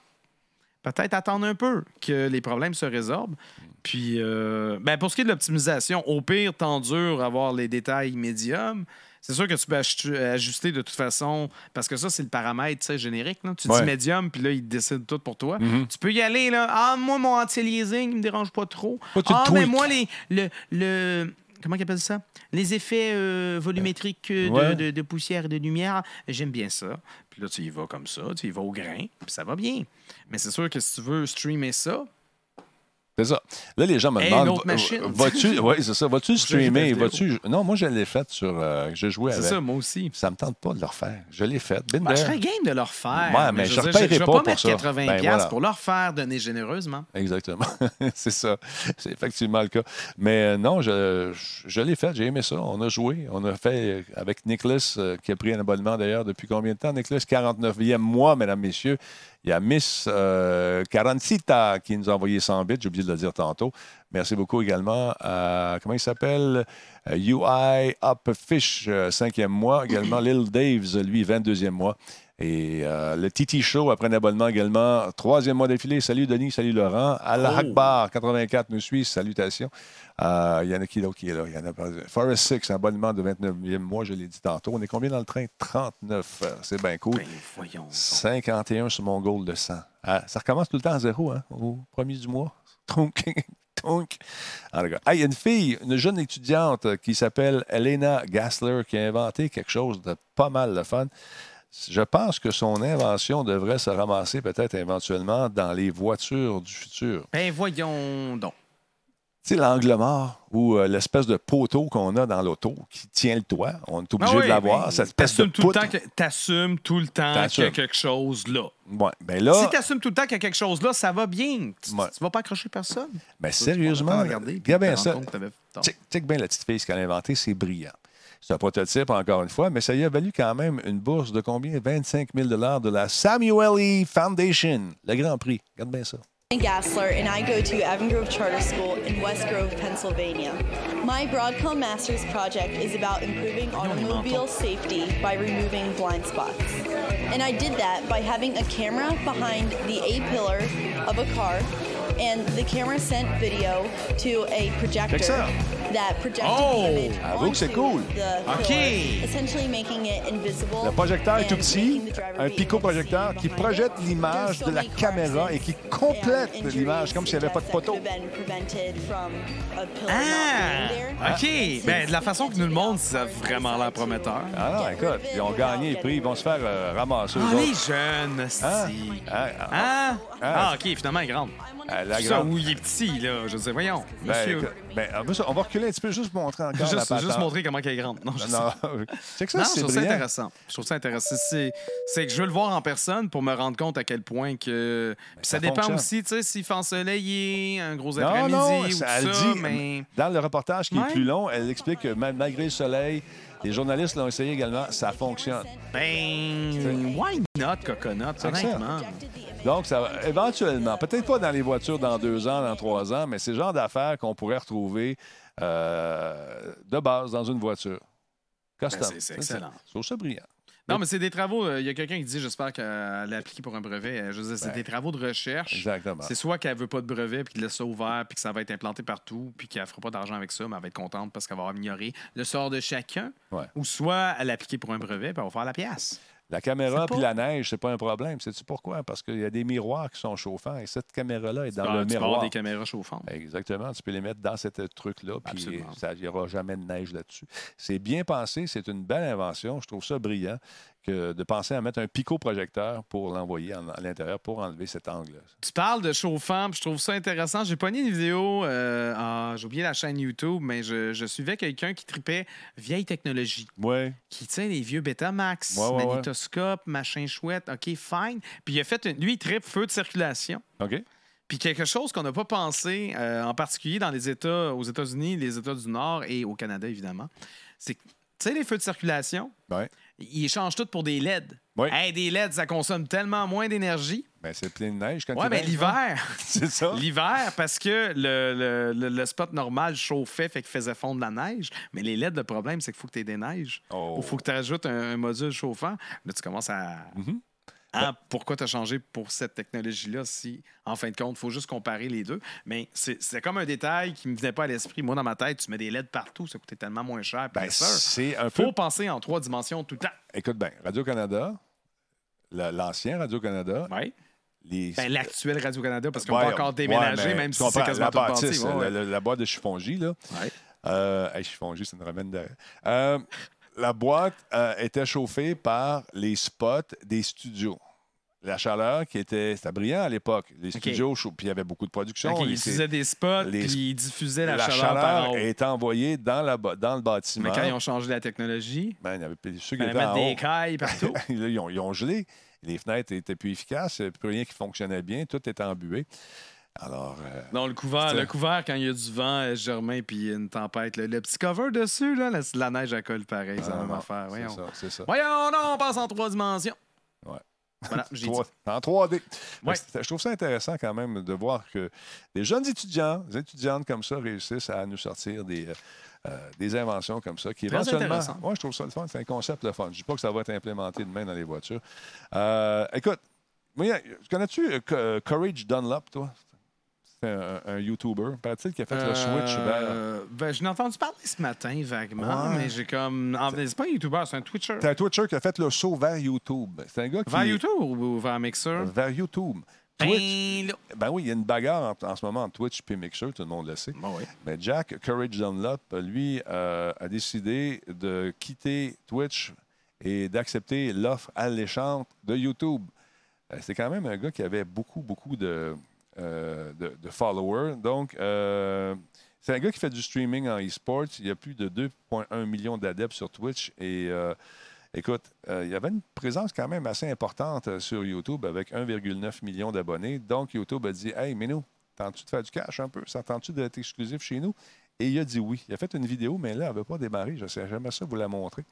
Speaker 2: Peut-être attendre un peu que les problèmes se résorbent. Puis, euh, ben pour ce qui est de l'optimisation, au pire, t'endures avoir les détails médiums. C'est sûr que tu peux ajuster de toute façon, parce que ça, c'est le paramètre générique. là. Tu
Speaker 1: Ouais.
Speaker 2: dis médium, puis là, il décide tout pour toi.
Speaker 1: Mhm.
Speaker 2: Tu peux y aller, là. Ah, moi, mon anti-aliasing, il me dérange pas trop. Ah, mais moi, les, le, le. Comment ils appellent ça? Les effets euh, volumétriques euh, de,
Speaker 1: Ouais.
Speaker 2: de- de poussière et de lumière, j'aime bien ça. Puis là, tu y vas comme ça, tu y vas au grain, puis ça va bien. Mais c'est sûr que si tu veux streamer ça,
Speaker 1: C'est ça. Là, les gens me
Speaker 2: Hey,
Speaker 1: demandent.
Speaker 2: machine.
Speaker 1: Vas-tu. Oui, c'est ça. Vas-tu streamer? Vas-tu. Non, moi, je l'ai fait sur. euh, je jouais
Speaker 2: c'est
Speaker 1: avec.
Speaker 2: ça, moi aussi.
Speaker 1: Ça me tente pas de le refaire. Je l'ai fait.
Speaker 2: Ben, je serais game de le refaire.
Speaker 1: Ouais, mais je
Speaker 2: je vais
Speaker 1: pas
Speaker 2: pas
Speaker 1: pour
Speaker 2: mettre
Speaker 1: ça.
Speaker 2: 80$
Speaker 1: Ben, voilà.
Speaker 2: pour le refaire, donner généreusement.
Speaker 1: Exactement. c'est ça. C'est effectivement le cas. Mais euh, non, je, je, l'ai fait. J'ai aimé ça. On a joué. On a fait euh, avec Nicholas, euh, qui a pris un abonnement d'ailleurs depuis combien de temps? Nicholas, 49e mois, mesdames, messieurs. Il y a Miss euh, Carancita qui nous a envoyé 100 bits. J'ai oublié de le dire tantôt. Merci beaucoup également à, comment il s'appelle? Euh, UI Upfish, euh, cinquième mois. Également Lil Daves, lui, 22e mois. Et euh, le TT Show, après un abonnement également, troisième mois d'affilée. Salut Denis, salut Laurent. Allah
Speaker 2: Oh.
Speaker 1: Akbar, 84 nous suit. Salutations. Euh, Il y en a qui d'autre qui est là? Il y en a Forest 6, abonnement de 29e mois, je l'ai dit tantôt. On est combien dans le train? 39. Euh, C'est bien cool.
Speaker 2: Ben, voyons. donc.
Speaker 1: 51 sur mon goal de 100. Ah, ça recommence tout le temps à zéro, hein, au premier du mois? Ah, il y a une fille, une jeune étudiante euh, qui s'appelle Elena Gassler qui a inventé quelque chose de pas mal de fun. Je pense que son invention devrait se ramasser peut-être éventuellement dans les voitures du futur.
Speaker 2: Ben, voyons donc.
Speaker 1: Tu sais, l'angle mort ou euh, l'espèce de poteau qu'on a dans l'auto qui tient le toit. On est obligé
Speaker 2: Ah oui,
Speaker 1: de l'avoir.
Speaker 2: ben,
Speaker 1: Cette espèce de
Speaker 2: T'assumes tout, le
Speaker 1: poutre.
Speaker 2: temps que- t'assumes tout le temps qu'il y a quelque chose là.
Speaker 1: Ouais, ben là,
Speaker 2: Si tu assumes tout le temps qu'il y a quelque chose là, ça va bien. Tu,
Speaker 1: Ouais.
Speaker 2: tu vas pas accrocher personne.
Speaker 1: ben,
Speaker 2: tu prends le
Speaker 1: sérieusement,
Speaker 2: regarder,
Speaker 1: regarde bien ça. check bien la petite fille, ce qu'elle a inventé, c'est brillant. C'est un prototype, encore une fois, mais ça lui a valu quand même une bourse de combien? 25 000 de la Samuel E. Foundation, le Grand Prix. Regarde bien ça.
Speaker 7: Gassler, and I go to Evan Grove Charter School in West Grove, Pennsylvania. My Broadcom Masters project is about improving automobile safety by removing blind spots. And I did that by having a camera behind the A pillar of a car, and the camera sent video to a projector that projected
Speaker 2: Oh!
Speaker 7: the image
Speaker 1: Avoue que c'est cool.
Speaker 7: the
Speaker 2: OK.
Speaker 7: pillar, essentially making it invisible
Speaker 1: Le projecteur est tout petit, un
Speaker 7: be
Speaker 1: pico
Speaker 7: able to
Speaker 1: projecteur qui projette l'image de la caméra et qui complète
Speaker 7: and
Speaker 1: l'image comme s'il n'y avait pas de poteau.
Speaker 2: Ah! OK. Ben, de la façon que nous le montrent, ça a vraiment l'air prometteur.
Speaker 1: Ah non, écoute, ils ont gagné le prix, ils vont se faire euh, ramasser.
Speaker 2: Ah, les jeunes,
Speaker 1: Hein?
Speaker 2: si.
Speaker 1: Hein? Ah,
Speaker 2: Ah!
Speaker 1: Ah.
Speaker 2: Ah, OK, finalement, il est
Speaker 1: ah, la
Speaker 2: Ça,
Speaker 1: grande-
Speaker 2: où il est petit, là. Je sais, voyons.
Speaker 1: Ben,
Speaker 2: Monsieur.
Speaker 1: ben, on va- on va reculer un petit peu juste pour montrer encore la
Speaker 2: juste,
Speaker 1: patente.
Speaker 2: juste montrer comment elle est grande. Non, je sais.
Speaker 1: Non, c'est que ça,
Speaker 2: Non, je trouve ça intéressant. Je trouve ça intéressant. C'est, que je veux le voir en personne pour me rendre compte à quel point que. Puis ça,
Speaker 1: ça
Speaker 2: dépend
Speaker 1: fonctionne.
Speaker 2: aussi, tu sais, s'il fait ensoleillé, un gros après-midi ou
Speaker 1: ça, elle
Speaker 2: ça,
Speaker 1: dit,
Speaker 2: mais.
Speaker 1: dans le reportage qui est plus long, elle explique que malgré le soleil, les journalistes l'ont essayé également, ça fonctionne.
Speaker 2: Ben. Why not, coconut, honnêtement?
Speaker 1: Donc, ça éventuellement, peut-être pas dans les voitures dans deux ans, dans trois ans, mais c'est le genre d'affaires qu'on pourrait retrouver euh, de base dans une voiture. Custom.
Speaker 2: Ben, c'est- excellent.
Speaker 1: Je trouve ça brillant.
Speaker 2: Non, mais c'est des travaux. euh, Il y a quelqu'un qui dit, j'espère qu'elle a appliqué pour un brevet. Euh, Je veux dire, c'est
Speaker 1: Ben,
Speaker 2: des travaux de recherche.
Speaker 1: Exactement.
Speaker 2: C'est soit qu'elle veut pas de brevet puis qu'elle laisse ça ouvert puis que ça va être implanté partout puis qu'elle fera pas d'argent avec ça, mais elle va être contente parce qu'elle va améliorer le sort de chacun.
Speaker 1: Ouais.
Speaker 2: Ou soit elle a appliqué pour un brevet puis elle va faire la pièce.
Speaker 1: La caméra puis la neige, c'est pas un problème. Sais-tu pourquoi? Parce qu'il y a des miroirs qui sont chauffants et cette caméra-là est dans
Speaker 2: Ah,
Speaker 1: le
Speaker 2: tu peux avoir
Speaker 1: miroir.
Speaker 2: des caméras chauffantes.
Speaker 1: Exactement. Tu peux les mettre dans ce truc-là, puis il n'y aura jamais de neige là-dessus. C'est bien pensé, c'est une belle invention. Je trouve ça brillant que de penser à mettre un pico-projecteur pour l'envoyer en- à l'intérieur pour enlever cet angle.
Speaker 2: Tu parles de chauffant, puis je trouve ça intéressant. J'ai pogné une vidéo, euh, ah, j'ai oublié la chaîne YouTube, mais je, je suivais quelqu'un qui tripait vieille technologie.
Speaker 1: Oui.
Speaker 2: qui, tu sais, les vieux Betamax,
Speaker 1: Ouais, ouais, ouais.
Speaker 2: magnétoscope, machin chouette, OK, fine. Puis il a fait, une- lui, il tripe feu de circulation.
Speaker 1: OK?
Speaker 2: Puis quelque chose qu'on n'a pas pensé, euh, en particulier dans les États, aux États-Unis, les États du Nord et au Canada, évidemment, c'est que, tu sais, les feux de circulation,
Speaker 1: Oui.
Speaker 2: Ils échangent tout pour des LED.
Speaker 1: Oui.
Speaker 2: Hey, des LED, ça consomme tellement moins d'énergie.
Speaker 1: Ben, c'est plein de neige quand
Speaker 2: Ouais,
Speaker 1: neige,
Speaker 2: l'hiver,
Speaker 1: C'est ça.
Speaker 2: l'hiver, parce que le, le- le- spot normal chauffait, fait qu'il faisait fondre la neige. Mais les LED, le problème, c'est qu'il faut que tu aies des neiges.
Speaker 1: Oh.
Speaker 2: Ou il faut que tu rajoutes un, un module chauffant. Là, tu commences à.
Speaker 1: Mhm.
Speaker 2: Hein, pourquoi tu as changé pour cette technologie-là si, en fin de compte, il faut juste comparer les deux? Mais c'est comme un détail qui ne me venait pas à l'esprit. Moi, dans ma tête, tu mets des LED partout, ça coûtait tellement moins cher.
Speaker 1: Ben, c'est un peu.
Speaker 2: faut penser en trois dimensions tout le temps.
Speaker 1: Écoute bien, Radio-Canada, la- l'ancien Radio-Canada,
Speaker 2: Ouais.
Speaker 1: les.
Speaker 2: Ben, l'actuel Radio-Canada, parce qu'on
Speaker 1: Ouais,
Speaker 2: va encore déménager, même si c'est quasiment
Speaker 1: la bâtisse,
Speaker 2: Ouais,
Speaker 1: la, la- la boîte de chiffongie, là. Euh, hey, chiffongie, ça nous ramène derrière. Euh, la boîte euh, était chauffée par les spots des studios. La chaleur qui était. C'était brillant à l'époque. Les studios, chauds, puis il y avait beaucoup de production.
Speaker 2: OK,
Speaker 1: Les-
Speaker 2: ils utilisaient des spots,
Speaker 1: les-
Speaker 2: puis ils diffusaient la,
Speaker 1: la
Speaker 2: chaleur,
Speaker 1: chaleur,
Speaker 2: en haut.
Speaker 1: est envoyée dans, la, le bâtiment.
Speaker 2: Mais quand ils ont changé la technologie,
Speaker 1: Ben, il y avait ceux qui étaient en
Speaker 2: des
Speaker 1: haut.
Speaker 2: cailles partout.
Speaker 1: Là, ils, ont, ils ont gelé. Les fenêtres étaient plus efficaces. Plus rien qui fonctionnait bien. Tout était embué. Alors, euh,
Speaker 2: Non, le couvert, le couvert, quand il y a du vent, euh, Germain, puis une tempête, le, le petit cover dessus, là, la, la neige à colle pareil,
Speaker 1: ah,
Speaker 2: même
Speaker 1: non,
Speaker 2: affaire.
Speaker 1: c'est
Speaker 2: Voyons.
Speaker 1: ça, ça.
Speaker 2: Voyons, non, on passe en trois dimensions.
Speaker 1: Ouais.
Speaker 2: Voilà,
Speaker 1: en 3D. Mais
Speaker 2: Ouais.
Speaker 1: c'est- Je trouve ça intéressant quand même de voir que des jeunes étudiants, des étudiantes comme ça réussissent à nous sortir des, euh, des inventions comme ça qui éventuellement. Moi, je trouve ça le fun. C'est un concept de fun. Je ne dis pas que ça va être implémenté demain dans les voitures. Euh, écoute, connais-tu Co- euh, Courage Dunlop, toi? C'est un, un YouTuber. Paraît-il qui a fait le switch vers.
Speaker 2: Euh, ben, je l'ai entendu parler ce matin vaguement,
Speaker 1: Ouais.
Speaker 2: mais j'ai comme. C'est pas un YouTuber, c'est un Twitcher.
Speaker 1: C'est un Twitcher qui a fait le saut vers YouTube. C'est un gars qui.
Speaker 2: Vers YouTube ou vers Mixer?
Speaker 1: Vers YouTube. Twitch.
Speaker 2: Ben, là.
Speaker 1: Ben oui, il y a une bagarre en, en ce moment entre Twitch et Mixer, tout le monde le sait.
Speaker 2: Bon, oui.
Speaker 1: Mais Jack Courage Dunlop, lui, euh, a décidé de quitter Twitch et d'accepter l'offre alléchante de YouTube. Euh, C'est quand même un gars qui avait beaucoup, beaucoup de, euh, de, followers. Donc, euh, c'est un gars qui fait du streaming en e-sports. Il y a plus de 2,1 millions d'adeptes sur Twitch. Et euh, écoute, il y avait une présence quand même assez importante sur YouTube avec 1,9 million d'abonnés. Donc, YouTube a dit Hey, Minou, tentes-tu de faire du cash un peu? Ça tente-tu d'être exclusif chez nous? Et il a dit oui. Il a fait une vidéo, mais là, elle n'avait pas démarré. Je sais, j'aimerais ça vous la montrer.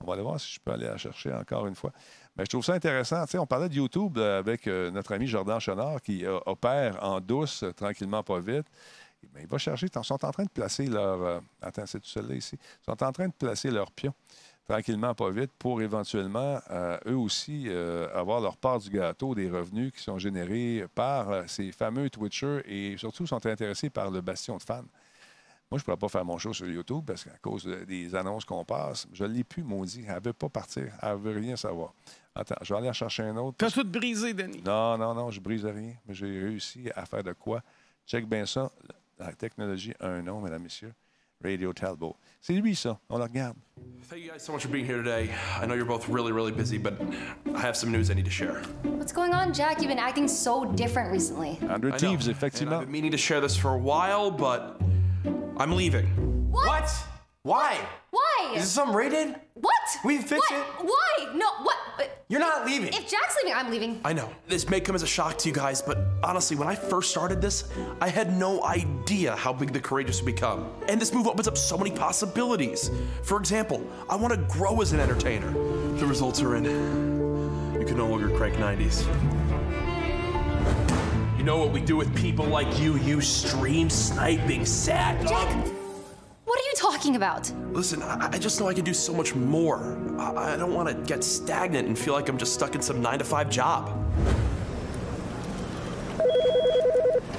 Speaker 1: On va aller voir si je peux aller la chercher encore une fois. Mais je trouve ça intéressant. On parlait de YouTube euh, avec euh, notre ami Jordan Chenard qui euh, opère en douce, tranquillement, pas vite. Ben, il va chercher. Ils sont en train de placer leur. attends, c'est tout seul là ici. Ils sont en train de placer leur pion tranquillement, pas vite, pour éventuellement, eux aussi, avoir leur part du gâteau des revenus qui sont générés par ces fameux Twitchers et surtout sont intéressés par le bastion de fans. Moi, je ne pourrais pas faire mon show sur YouTube parce qu'à cause de- des annonces qu'on passe, je ne l'ai plus, maudit. Elle ne veut pas partir. Elle ne veut rien savoir. Attends, je vais aller en chercher un autre.
Speaker 2: T'as tout brisé, Denis.
Speaker 1: Non, non, non, je brise rien. Mais j'ai réussi à faire de quoi? Check bien ça. La technologie a un nom, mesdames, messieurs. Radio Talbot. C'est lui, ça. On le regarde.
Speaker 8: Thank you guys so much for being here today. I know you're both really, really busy, but I have some news I need to share.
Speaker 9: What's going on, Jack? You've been acting so different recently.
Speaker 1: Andrew Teeves,
Speaker 8: and
Speaker 1: effectivement.
Speaker 8: I've been meaning to share this for a while, but I'm leaving.
Speaker 9: What?
Speaker 10: Why?
Speaker 9: Why?
Speaker 10: Is this something rated?
Speaker 9: what?
Speaker 10: We fixed
Speaker 9: what?
Speaker 10: it.
Speaker 9: Why? No, what?
Speaker 10: You're not leaving.
Speaker 9: If Jack's leaving, I'm leaving.
Speaker 8: I know. This may come as a shock to you guys, but honestly, when I first started this, I had no idea how big the Courageous would become. And this move opens up so many possibilities. For example, I want to grow as an entertainer. The results are in. You can no longer crank 90s. You know what we do with people like you, you stream sniping sad
Speaker 9: Jack, what are you talking about?
Speaker 8: Listen, I, I just know I can do so much more. I, I don't want to get stagnant and feel like I'm just stuck in some nine to five job.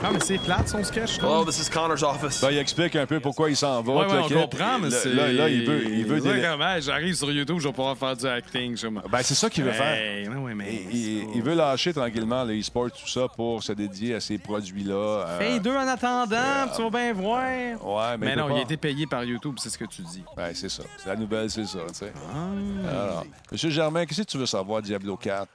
Speaker 2: Ah, mais c'est plate, son sketch, trouve.
Speaker 8: this is Connor's office.
Speaker 1: Ben, il explique un peu pourquoi il s'en va.
Speaker 2: Ouais, ouais, on comprend, mais
Speaker 1: Là-
Speaker 2: c'est.
Speaker 1: Là, là, il veut, il veut
Speaker 2: comme, hey, J'arrive sur YouTube, je vais pouvoir faire du acting. Je...
Speaker 1: Ben, c'est ça qu'il veut faire.
Speaker 2: Hey, non, ouais, mais.
Speaker 1: Il, il- il veut lâcher tranquillement le e-sport, tout ça, pour se dédier à ces produits-là. euh,
Speaker 2: Fais deux en attendant, puis tu vas bien voir.
Speaker 1: Ouais, mais,
Speaker 2: Mais
Speaker 1: il
Speaker 2: non, il a été payé par YouTube, c'est ce que tu dis.
Speaker 1: Ben, c'est ça. C'est la nouvelle, c'est ça, tu sais.
Speaker 2: Ah.
Speaker 1: Alors, Monsieur Germain, qu'est-ce que tu veux savoir, Diablo 4?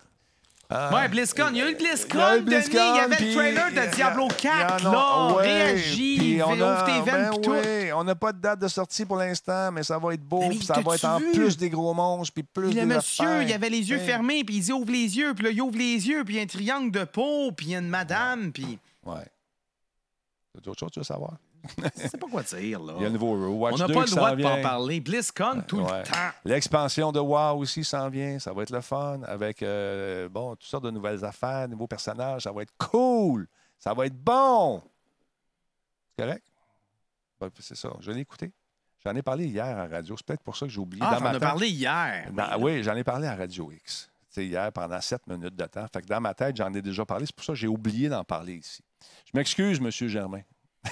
Speaker 1: Ah.
Speaker 2: Ouais, BlizzCon, il y a eu le BlizzCon,
Speaker 1: Il y le
Speaker 2: avait le trailer de Diablo 4,
Speaker 1: il y en a-
Speaker 2: là.
Speaker 1: ouais,
Speaker 2: Réagis,
Speaker 1: on
Speaker 2: ouvre tes veines,
Speaker 1: ben oui, On n'a pas de date de sortie pour l'instant, mais ça va être beau, puis ça va être en
Speaker 2: vu?
Speaker 1: plus des gros monstres, puis plus
Speaker 2: Puis le
Speaker 1: des
Speaker 2: monsieur,
Speaker 1: affaires.
Speaker 2: il avait les yeux fermés, puis il dit ouvre les yeux, puis là, il ouvre les yeux, puis il y a un triangle de peau, puis il y a une madame, puis.
Speaker 1: Ouais. T'as d'autres choses que tu veux savoir?
Speaker 2: Sais pas quoi dire, là.
Speaker 1: Il y a un nouveau Watch
Speaker 2: On n'a
Speaker 1: 2
Speaker 2: pas le droit de pas en parler. BlizzCon, tout
Speaker 1: Ouais.
Speaker 2: le temps.
Speaker 1: L'expansion de WoW aussi s'en vient. Ça va être le fun avec euh, bon, toutes sortes de nouvelles affaires, de nouveaux personnages. Ça va être cool. Ça va être bon. C'est correct? Ben, c'est ça. Je l'ai écouté. J'en ai parlé hier à radio. C'est peut-être pour ça que j'ai oublié.
Speaker 2: Ah,
Speaker 1: Dans ma tête-
Speaker 2: parlé hier.
Speaker 1: dans- oui, j'en ai parlé à Radio X. Hier, pendant sept minutes de temps. Fait que dans ma tête, j'en ai déjà parlé. C'est pour ça que j'ai oublié d'en parler ici. Je m'excuse, M. Germain.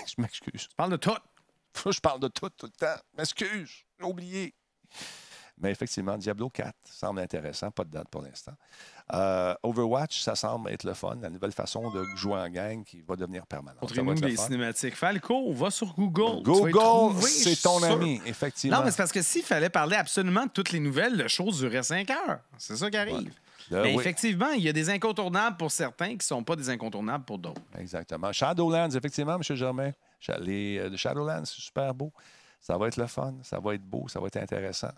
Speaker 1: Je m'excuse.
Speaker 2: Tu parles de tout.
Speaker 1: Je parle de tout tout le temps. M'excuse, j'ai oublié. Mais effectivement, Diablo 4 semble intéressant, pas de date pour l'instant. Euh, Overwatch, ça semble être le fun, la nouvelle façon de jouer en gang qui va devenir permanente.
Speaker 2: Montrez-nous
Speaker 1: fun.
Speaker 2: cinématiques. Falco, va sur Google.
Speaker 1: Google, c'est
Speaker 2: je
Speaker 1: ton ami, effectivement.
Speaker 2: Non, mais c'est parce que s'il fallait parler absolument de toutes les nouvelles, le show durait 5 heures. C'est ça qui arrive. Mais
Speaker 1: oui,
Speaker 2: effectivement, il y a des incontournables pour certains qui ne sont pas des incontournables pour d'autres.
Speaker 1: Exactement. Shadowlands, effectivement, M. Germain. Les, euh, de Shadowlands, c'est super beau. Ça va être le fun, ça va être beau, ça va être intéressant.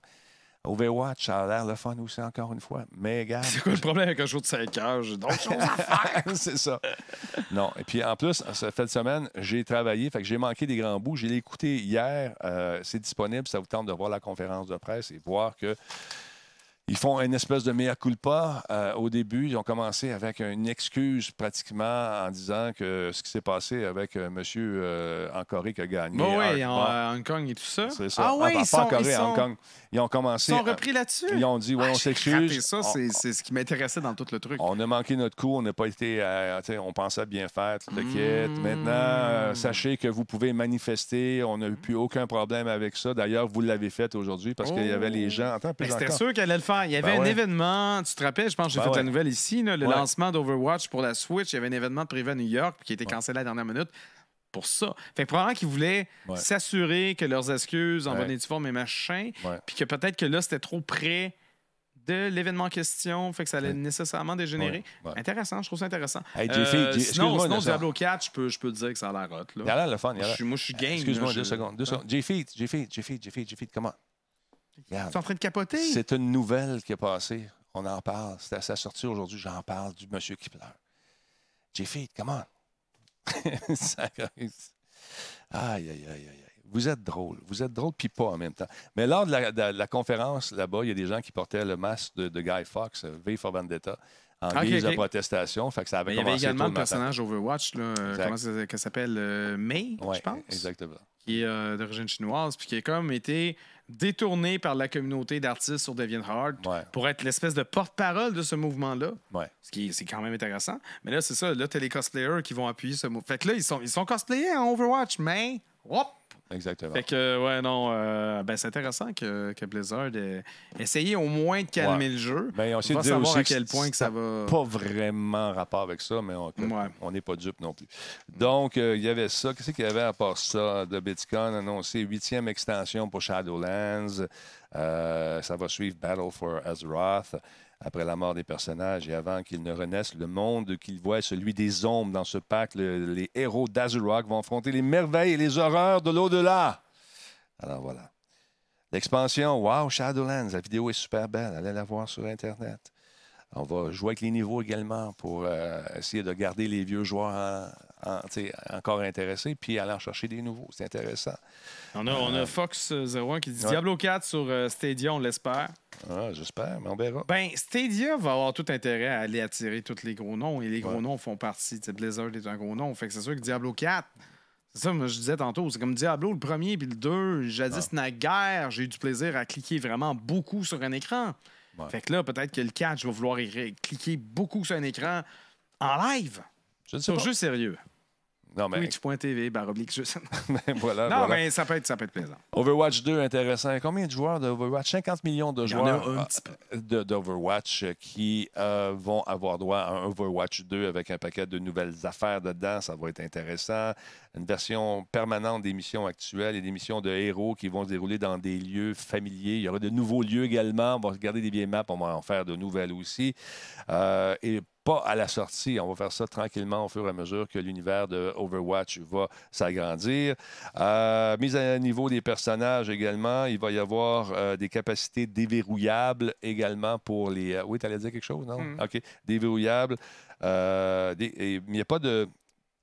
Speaker 1: Overwatch, ça a l'air le fun aussi, encore une fois. Mais regarde.
Speaker 2: C'est quoi le problème avec un show de 5 heures? J'ai d'autres choses à faire.
Speaker 1: c'est ça. Non. Et puis en plus, de semaine, j'ai travaillé, fait que j'ai manqué des grands bouts. J'ai écouté hier. euh, c'est disponible. Ça vous tente de voir la conférence de presse et voir que. Ils font une espèce de mea culpa. Euh, au début, ils ont commencé avec une excuse pratiquement en disant que ce qui s'est passé avec euh, monsieur euh, en Corée qui a gagné.
Speaker 2: Bon, oui,
Speaker 1: Hard-
Speaker 2: en euh, Hong Kong et tout ça.
Speaker 1: c'est ça.
Speaker 2: Ah oui,
Speaker 1: pas
Speaker 2: ils sont,
Speaker 1: en Corée,
Speaker 2: ils
Speaker 1: à
Speaker 2: sont,
Speaker 1: Hong Kong. Ils ont
Speaker 2: ils
Speaker 1: commencé.
Speaker 2: sont
Speaker 1: à-
Speaker 2: repris là-dessus?
Speaker 1: Ils ont dit, oui,
Speaker 2: Ah,
Speaker 1: on
Speaker 2: j'ai
Speaker 1: s'excuse.
Speaker 2: ça, c'est ce qui m'intéressait dans tout le truc.
Speaker 1: on a manqué notre coup, on n'a pas été. euh, on pensait bien faire, tout le kit. Maintenant, euh, sachez que vous pouvez manifester. On n'a eu plus aucun problème avec ça. D'ailleurs, vous l'avez fait aujourd'hui parce qu'il y avait les gens. Attends.
Speaker 2: Mais c'était sûr qu'elle allait le faire. Il y avait
Speaker 1: Ben
Speaker 2: un
Speaker 1: ouais.
Speaker 2: événement, tu te rappelles, je pense que j'ai
Speaker 1: Ben
Speaker 2: fait
Speaker 1: ouais.
Speaker 2: la nouvelle ici, là, le
Speaker 1: Ouais.
Speaker 2: lancement d'Overwatch pour la Switch. Il y avait un événement prévu à New York qui a été cancellé à la dernière minute pour ça. Fait que probablement qu'ils voulaient s'assurer que leurs excuses en bonne et due forme et machin, puis que peut-être que là, c'était trop près de l'événement en question, fait que ça allait nécessairement dégénérer.
Speaker 1: Ouais, ouais.
Speaker 2: Intéressant, je trouve ça intéressant.
Speaker 1: Hey,
Speaker 2: Euh,
Speaker 1: J-Feed, J-
Speaker 2: sinon, sinon Diablo 4, je peux, je peux te dire que ça a l'air hot.
Speaker 1: Il
Speaker 2: Là.
Speaker 1: a l'air le fun. il a
Speaker 2: moi, je suis game.
Speaker 1: Excuse-moi deux secondes. Deux
Speaker 2: Ouais.
Speaker 1: secondes. J-Feed, J-Feed, J-Feed, J-Feed, J-Feed, comment?
Speaker 2: En train de capoter?
Speaker 1: C'est une nouvelle qui est passée. On en parle. C'est à sa sortie aujourd'hui. J'en parle du monsieur qui pleure. J-Feed, comment? Ça- aïe, aïe, aïe, aïe. Vous êtes drôle. Vous êtes drôle, puis pas en même temps. Mais lors de la, de la conférence, là-bas, il y a des gens qui portaient le masque de, de Guy Fox, V for Vendetta, en guise de protestation. Fait que ça avait
Speaker 2: Mais il y avait également le personnage Overwatch, là, euh, comment ça s'appelle euh, May,
Speaker 1: Ouais,
Speaker 2: je pense,
Speaker 1: Exactement.
Speaker 2: qui est euh, d'origine chinoise, puis qui a comme été détourné par la communauté d'artistes sur DeviantArt
Speaker 1: Ouais.
Speaker 2: pour être l'espèce de porte-parole de ce mouvement-là.
Speaker 1: Ouais.
Speaker 2: Ce qui est, c'est quand même intéressant. Mais là, c'est ça. Là, t'as les cosplayers qui vont appuyer ce mouvement. Fait que là, ils sont, ils sont cosplayés en Overwatch, mais hop,
Speaker 1: Exactement.
Speaker 2: Fait que, ouais, non, euh, ben, c'est intéressant que, que Blizzard ait essayé au moins de calmer
Speaker 1: Ouais.
Speaker 2: le jeu.
Speaker 1: Ben, on
Speaker 2: On va savoir
Speaker 1: aussi
Speaker 2: à
Speaker 1: que
Speaker 2: quel point que ça
Speaker 1: ça
Speaker 2: va.
Speaker 1: pas vraiment rapport avec ça, mais on
Speaker 2: Ouais.
Speaker 1: n'est pas dupe non plus. Donc, euh, il y avait ça. Qu'est-ce qu'il y avait à part ça? De BitCon annoncé huitième extension pour Shadowlands. Euh, ça va suivre Battle for Azeroth. Après la mort des personnages et avant qu'ils ne renaissent, le monde qu'ils voient est celui des ombres. Dans ce pacte, le- les héros d'Azeroth vont affronter les merveilles et les horreurs de l'au-delà. Alors voilà. L'expansion, wow, Shadowlands, la vidéo est super belle. Allez la voir sur Internet. On va jouer avec les niveaux également pour euh, essayer de garder les vieux joueurs en- encore intéressés, puis aller en chercher des nouveaux. C'est intéressant.
Speaker 2: On a, on a Fox01 qui dit
Speaker 1: Ouais.
Speaker 2: Diablo 4 sur euh, Stadia, on l'espère.
Speaker 1: Ah, J'espère, mais on verra.
Speaker 2: Ben, Stadia va avoir tout intérêt à aller attirer tous les gros noms et les gros
Speaker 1: Ouais.
Speaker 2: noms font partie. Tu sais, Blizzard est un gros nom. Fait que c'est sûr que Diablo 4, c'est ça, moi je disais tantôt, c'est comme Diablo le premier puis le 2.
Speaker 1: Ah.
Speaker 2: Jadis, naguère, j'ai eu du plaisir à cliquer vraiment beaucoup sur un écran.
Speaker 1: Ouais.
Speaker 2: Fait que là, peut-être que le 4, je vais vouloir cliquer beaucoup sur un écran en live.
Speaker 1: Je ne pas.
Speaker 2: jeu sérieux.
Speaker 1: Non, mais,
Speaker 2: Twitch.tv, barre oblique,
Speaker 1: voilà.
Speaker 2: Non,
Speaker 1: voilà.
Speaker 2: mais ça peut, être, ça peut être plaisant.
Speaker 1: Overwatch 2, intéressant. Combien de joueurs d'Overwatch? 50 millions de joueurs euh, de- d'Overwatch euh, qui euh, vont avoir droit à un Overwatch 2 avec un paquet de nouvelles affaires dedans. Ça va être intéressant. Une version permanente des missions actuelles et des missions de héros qui vont se dérouler dans des lieux familiers. Il y aura de nouveaux lieux également. On va regarder des vieilles maps. On va en faire de nouvelles aussi. Euh, et pas à la sortie. On va faire ça tranquillement au fur et à mesure que l'univers de Overwatch va s'agrandir. Euh, mise à niveau des personnages également. Il va y avoir euh, des capacités déverrouillables également pour les. euh, oui, tu allais dire quelque chose, non?
Speaker 2: Mhm.
Speaker 1: OK. Déverrouillables. Euh, des- il n'y a pas de.